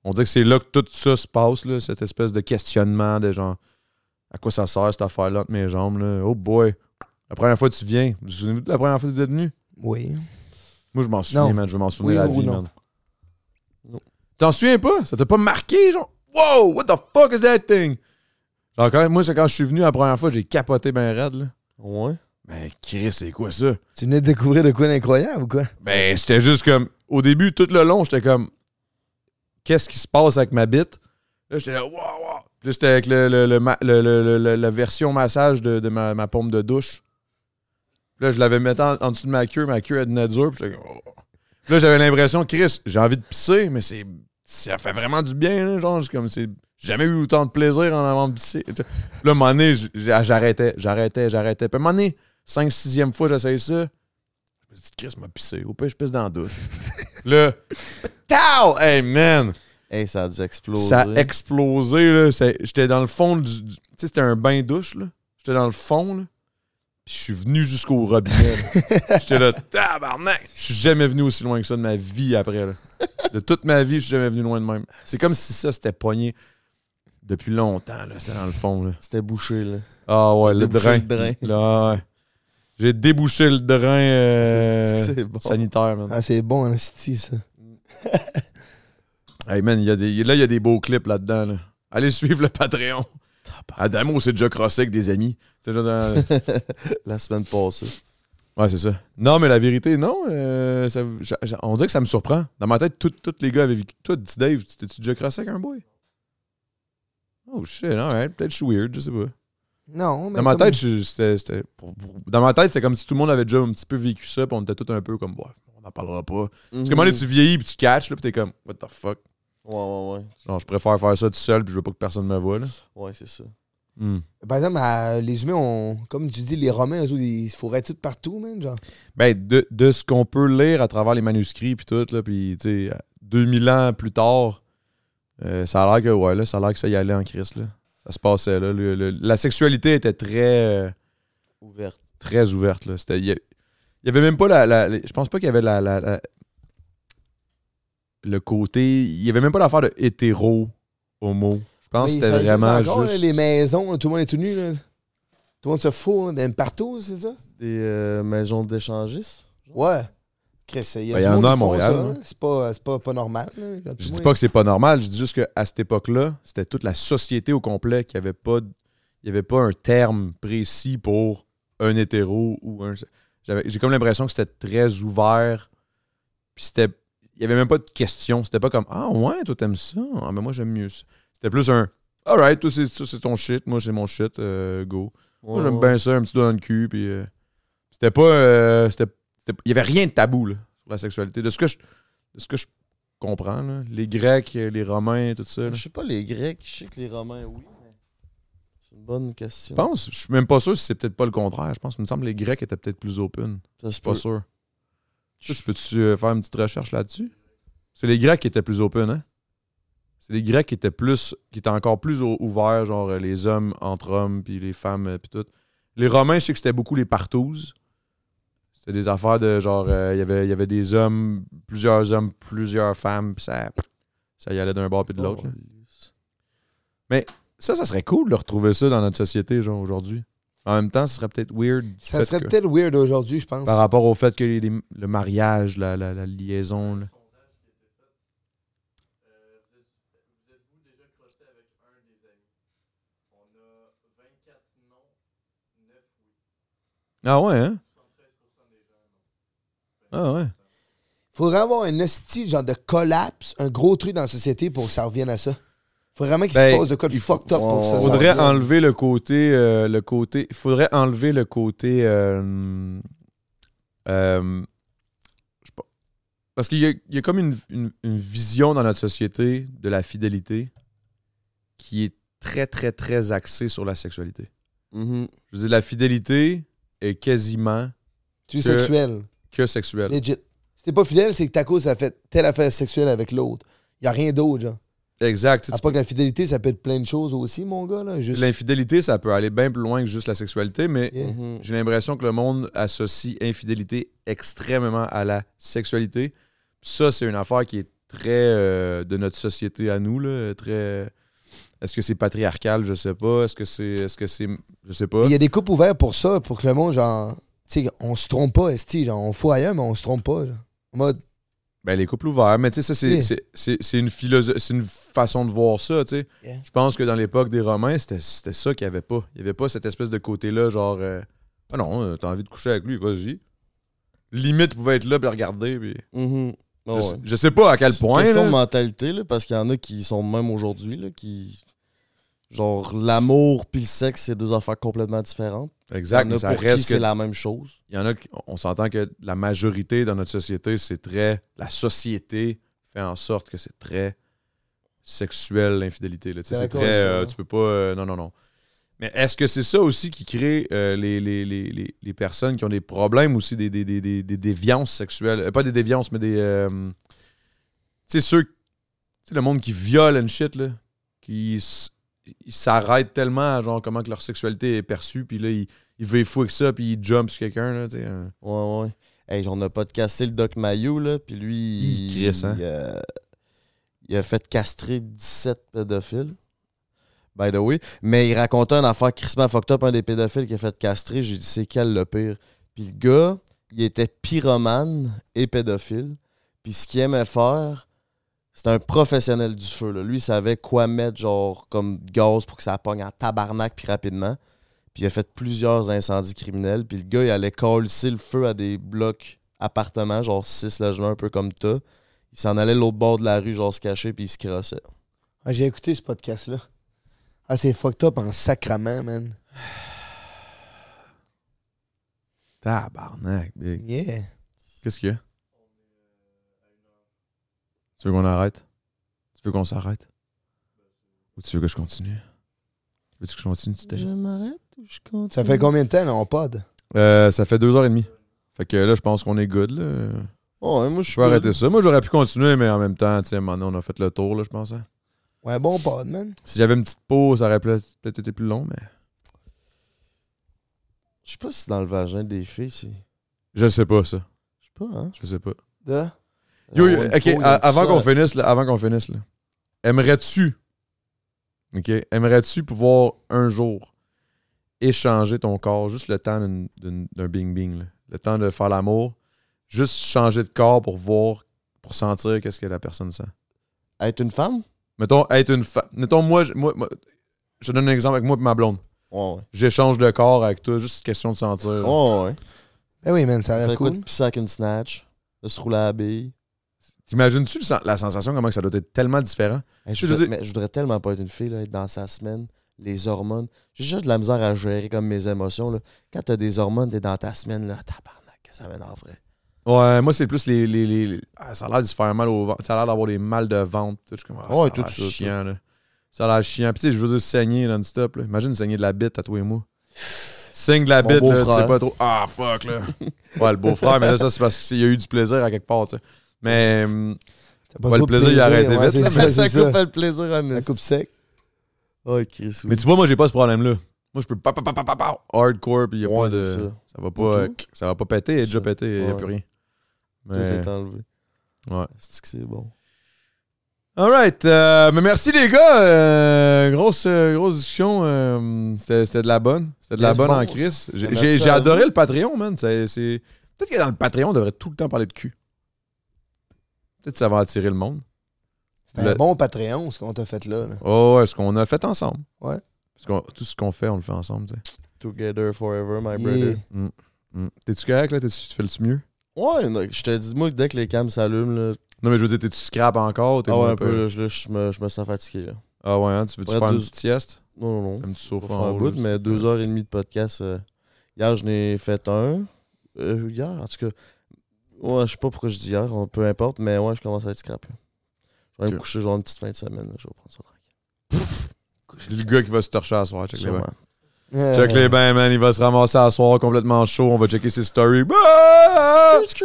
On dit que c'est là que tout ça se passe, là, cette espèce de questionnement de genre à quoi ça sert cette affaire-là entre mes jambes. Là? Oh boy! La première fois que tu viens, vous vous souvenez de la première fois que vous êtes venu? Oui. Moi, je m'en souviens, man. Je m'en souvenir Oui la vie, non? man. Non. T'en souviens pas? Ça t'a pas marqué, genre? Wow! What the fuck is that thing? Genre, quand, moi, c'est quand je suis venu la première fois, j'ai capoté ben raide, là. Ouais. Ben, Chris, c'est quoi ça? Tu venais de découvrir de quoi d'incroyable ou quoi? Ben, c'était juste comme. Au début, tout le long, j'étais comme. Qu'est-ce qui se passe avec ma bite? Là, j'étais là, wow, wow. Puis là, j'étais avec le, la version massage de, de ma, ma pompe de douche. Puis là, je l'avais mis en, en dessous de ma queue, ma queue elle devenait dure. Puis j'étais comme, oh. Puis là, j'avais l'impression, Chris, j'ai envie de pisser, mais c'est. Ça fait vraiment du bien, là, genre, comme c'est. J'ai jamais eu autant de plaisir en avant de pisser. tu sais. Puis là, à un moment donné, j- j'arrêtais, j'arrêtais, j'arrêtais. Puis à un moment donné, 5 6e fois, j'essaye ça. Je me dit, Chris m'a pissé. Au pire, je pisse dans la douche. là, tao! Hey, man! Hey, ça a dû exploser. Ça a explosé, là. J'étais dans le fond du. du- Tu sais, c'était un bain douche, là. J'étais dans le fond, là. Puis je suis venu jusqu'au robinet. J'étais là, tabarnak! Je suis jamais venu aussi loin que ça de ma vie après, là. De toute ma vie, je suis jamais venu loin de même. C'est comme si ça s'était pogné depuis longtemps. C'était dans le fond, là. C'était bouché, là. Ah ouais, le drain. le drain. Là, ouais. J'ai débouché le drain euh, C'est bon? sanitaire, man. Ah, c'est bon, Asti, ça. Hey man, il y a des, là, il y a des beaux clips là-dedans. là. Allez suivre le Patreon. Adamo s'est déjà crossé avec des amis. C'est euh, La semaine passée. Ouais, c'est ça. Non, mais la vérité, non. euh, ça- on dirait que ça me surprend. Dans ma tête, tous les gars avaient vécu. Toi, dis Dave, t'es-tu déjà crossé avec un boy? Oh shit, alright. Peut-être que je suis weird, je sais pas. Non, mais. Dans ma tête, je- c'était. c'était- pour- pour- Dans ma tête, c'était comme si tout le monde avait déjà un petit peu vécu ça, puis on était tous un peu comme, ouais, on n'en parlera pas. Parce que moment donné, tu vieillis, puis tu catches, là, puis t'es comme, what the fuck? Ouais, ouais, ouais. Genre, je préfère faire ça tout seul, puis je veux pas que personne me voit, là. Ouais, c'est ça. Hmm. Par exemple, à- les humains, ont, comme tu dis, les Romains, eux ils se fourraient tout partout, man. Genre. Ben, de, de ce qu'on peut lire à travers les manuscrits puis tout, là, puis tu sais, 2000 ans plus tard, euh, ça a l'air que, ouais, là, ça a l'air que ça y allait en Christ, là. Ça se passait, là. Le- le- la sexualité était très, euh, Ouverte. très ouverte, là. C'était, il y, a- il y avait même pas la, la- la- je pense pas qu'il y avait la, la- la- le côté, il y avait même pas l'affaire de hétéro, homo. Je pense que Mais c'était vraiment encore, là, juste... les maisons, là, tout le monde est tout nu. Là. Tout le monde se fout là, d'un partout, c'est ça? Des euh, maisons d'échangistes. Ouais. Il y Ben, y en monde a à Montréal, hein. C'est pas, c'est pas, pas normal. là. Je dis pas que c'est pas normal, je dis juste qu'à cette époque-là, c'était toute la société au complet qui avait pas. de- Il n'y avait pas un terme précis pour un hétéro ou un. J'ai comme l'impression que c'était très ouvert. Puis c'était. Il n'y avait même pas de question. C'était pas comme Ah ouais, toi t'aimes ça? Ah ben moi j'aime mieux ça. C'était plus un Alright, toi c'est ton shit, moi c'est mon shit, euh, go. Moi j'aime bien ça, un petit doigt dans le cul. Puis euh, c'était pas. euh, c'était- Il y avait rien de tabou là, sur la sexualité. De ce que je, de ce que je comprends, là. les Grecs, les Romains, tout ça. là. Je sais pas, les Grecs, je sais que les Romains, oui, mais c'est une bonne question. Je pense, je suis même pas sûr si c'est peut-être pas le contraire. Je pense, il me semble que les Grecs étaient peut-être plus open. Ça Je suis pas sûr. Tu peux-tu faire une petite recherche là-dessus? C'est les Grecs qui étaient plus open, hein? C'est les Grecs qui étaient plus, qui étaient encore plus ouverts, genre euh, les hommes entre hommes, puis les femmes, euh, puis tout. Les Romains, je sais que c'était beaucoup les partouzes. C'était des affaires de genre, euh, il y avait- il y avait des hommes, plusieurs hommes, plusieurs femmes, puis ça, ça y allait d'un bord puis de l'autre. Oh, Ça, ça serait cool de retrouver ça dans notre société, genre, aujourd'hui. En même temps, ce serait peut-être weird. Ça serait peut-être weird aujourd'hui, je pense. Par rapport au fait que les- les- le mariage, la, la- la liaison. là. Ah ouais, hein? Ah ouais. Faudrait avoir un esti genre de collapse, un gros truc dans la société pour que ça revienne à ça. Faudrait vraiment qu'il Ben, se passe de quoi de fucked up pour que ça, faudrait enlever le côté euh, le côté il faudrait enlever le côté euh, euh, je sais pas. parce qu'il y y a comme une, une- une vision dans notre société de la fidélité qui est très très très axée sur la sexualité Mhm. je veux dire la fidélité est quasiment Tu es que- sexuel. que sexuelle Legit. Si t'es pas fidèle, c'est que ta cause a fait telle affaire sexuelle avec l'autre. Y a rien d'autre, genre. exact À pas que la fidélité, ça peut être plein de choses aussi, mon gars, là. Juste. l'infidélité ça peut aller bien plus loin que juste la sexualité mais Yeah. Mhm. J'ai l'impression que le monde associe infidélité extrêmement à la sexualité. Ça, c'est une affaire qui est très euh, de notre société à nous. Là, très. Est-ce que c'est patriarcal? Je sais pas. Est-ce que c'est. Est-ce que c'est. Je sais pas. Il y a des couples ouverts pour ça, pour que le monde, genre. Tu sais, on se trompe pas, esti. Genre, on fout ailleurs, mais on se trompe pas, genre. En mode. Ben, les couples ouverts, mais tu sais, ça, c'est, Yeah. une philosophie, c'est une façon de voir ça, tu sais. Yeah. Je pense que dans l'époque des Romains, c'était, c'était ça qu'il n'y avait pas. Il n'y avait pas cette espèce de côté-là, genre, euh, ah non, euh, t'as envie de coucher avec lui, vas-y. Limite pouvait être là puis regarder, puis Mhm. je, Ouais. sais- je sais pas à quel C'est une point. question là. de mentalité, là, parce qu'il y en a qui sont même aujourd'hui, là, qui. Genre, l'amour puis le sexe, c'est deux affaires complètement différentes. Exact, il y en mais a ça pour qui reste c'est la même chose. il y en a qui- on s'entend que la majorité dans notre société, c'est très la société fait en sorte que c'est très sexuel l'infidélité là. C'est très euh, tu peux pas euh, non non non. Mais est-ce que c'est ça aussi qui crée euh, les, les, les, les, les personnes qui ont des problèmes aussi des, des, des, des, des déviances sexuelles? Pas des déviances mais des tu sais ceux tu sais le monde qui viole and shit là qui ils s'arrêtent tellement à genre comment que leur sexualité est perçue puis là ils il veut fou avec ça, puis il jump sur quelqu'un, là, tu sais. hein. Ouais, ouais. Hey, on n'a pas de casser le Doc Mayou, là, puis lui, Il crisse, hein? il, euh, il a fait castrer 17 pédophiles. By the way. Mais il racontait une affaire crissement fucked up, un des pédophiles qui a fait castrer. J'ai dit, c'est quel le pire? Puis le gars, il était pyromane et pédophile. Puis ce qu'il aimait faire, c'était un professionnel du feu. Là. Lui, il savait quoi mettre, genre, comme gaz pour que ça pogne en tabarnak, puis rapidement. Puis il a fait plusieurs incendies criminels. Puis le gars, il allait coller le feu à des blocs appartements, genre six logements, un peu comme toi. Il s'en allait l'autre bord de la rue, genre se cacher, puis il se crossait. Ah, j'ai écouté ce podcast-là. Ah, c'est fucked up en sacrament, man. Tabarnak, big. Yeah. Qu'est-ce qu'il y a? Tu veux qu'on arrête? Tu veux qu'on s'arrête? Ou tu veux que je continue? Veux-tu que je continue? tu t'es- m'arrête ou je continue? Ça fait combien de temps, là, on pod? Euh, ça fait deux heures et demie. Fait que là, je pense qu'on est good, là. Oh, moi, je Je peux arrêter ça. Moi, j'aurais pu continuer, mais en même temps, tu sais, maintenant, on a fait le tour, là, je pense. hein. Ouais, bon pod, man. Si j'avais une petite pause, ça aurait peut-être été plus long, mais... Je sais pas si dans le vagin des filles, c'est. Je sais pas, ça. Je sais pas, hein? Je sais pas. De? Yo, yo, une ok, a- avant qu'on finisse, là, avant qu'on finisse, là, aimerais-tu, ok, aimerais-tu pouvoir un jour échanger ton corps juste le temps d'un bing bing, là, le temps de faire l'amour, juste changer de corps pour voir, pour sentir qu'est-ce que la personne sent. Être une femme? Mettons, être une femme. Mettons, moi, je- moi, moi- je te donne un exemple avec moi et ma blonde. Ouais, ouais. J'échange de corps avec toi, juste question de sentir. Ouais, ouais. Ben oui, man, ça a l'air quoi cool. de pisser avec une snatch? De se rouler à la bille? T'imagines-tu la sensation, comment que ça doit être tellement différent? Hey, Je voudrais, mais je voudrais tellement pas être une fille, là, être dans sa semaine, les hormones. J'ai déjà de la misère à gérer comme mes émotions. Là. Quand t'as des hormones, t'es dans ta semaine, là, tabarnak, que ça m'énerverait. Ouais, moi, c'est plus les. les, les- les- ah, ça a l'air de se faire mal au ventre. Ça a l'air d'avoir des mal de ventre. tout. Comme, ah, Ouais, ça a tout ça, chiant, là. Ça a l'air chiant. Puis, tu sais, je veux dire, saigner non-stop. Imagine saigner de la bite à toi et moi. Saigne de la Mon bite, là, tu sais pas trop. Ah, fuck, là. ouais, le beau-frère, mais là, ça, c'est parce qu'il y a eu du plaisir à quelque part, tu sais. Mais. T'as pas Ouais, le plaisir, il a arrêté ouais, vite, ça, coupe ça. le plaisir en Ça coupe sec. Oh, Chris, oui. Mais tu vois, moi, j'ai pas ce problème-là. Moi, je peux pa, pa, pa, pa, pa, pa, hardcore, puis il y a Ouais, pas de. Ça. ça. va Pas tout? ça va pas péter, il est déjà pété, il n'y a plus rien. Tout est enlevé. Ouais. C'est que c'est bon? Alright. euh, mais merci les gars. euh, grosse, euh, grosse discussion. euh, C'était c'était de la bonne. C'était de la bonne bon. en crise. J'ai adoré le Patreon, man. C'est- Peut-être que dans le Patreon, on devrait tout le temps parler de cul. Peut-être que ça va attirer le monde. C'est Le- un bon Patreon, ce qu'on t'a fait là. là. Oh, ouais, ce qu'on a fait ensemble. Ouais. Parce tout ce qu'on fait, on le fait ensemble. tu sais. Together forever, my Yeah. brother. Mm. T'es-tu correct, là? T'es-tu- Tu fais-tu mieux? Ouais, non, je te dis, moi, dès que les cams s'allument, là, Non, mais je veux dire, t'es-tu scrap encore? T'es ah ouais, un peu, là, je, là, je me, je me sens fatigué. Là. Ah ouais, hein? Tu veux-tu faire une deux- petite sieste? Non, non, non. Un petit sofa en haut, mais deux heures et demie de podcast. euh, hier, je n'ai fait un. Euh, hier, en tout cas. Ouais, je sais pas pourquoi je dis hier, peu importe, mais ouais, je commence à être scrap. là. Je vais me coucher, genre une petite fin de semaine. là, je vais prendre ça tranquille. C'est le gars qui va se torcher à soir. Check les bains. Check les bains, man. Il va se ramasser à soir complètement chaud. On va checker ses stories. Bah!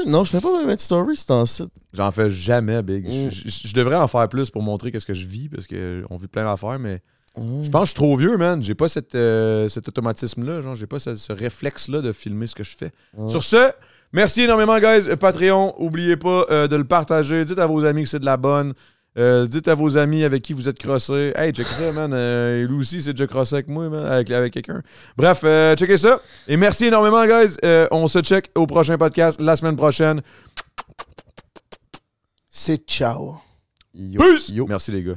Non, je fais pas mes stories, c'est en site. J'en fais jamais, Big. Mm. Je- Je je devrais en faire plus pour montrer qu'est-ce que je vis parce qu'on vit plein d'affaires, mais Mm. je pense que je suis trop vieux, man. J'ai pas cette, euh, cet automatisme-là. Genre, j'ai pas ce, ce réflexe-là de filmer ce que je fais. Sur ce, merci énormément, guys. Euh, Patreon, oubliez pas euh, de le partager. Dites à vos amis que c'est de la bonne. Euh, dites à vos amis avec qui vous êtes crossés. Hey, check ça, man. Euh, lui aussi, c'est déjà crossé avec moi, man, avec, avec quelqu'un. Bref, euh, checkez ça. Et merci énormément, guys. Euh, on se check au prochain podcast la semaine prochaine. C'est ciao. Yo, Peace! yo. Merci, les gars.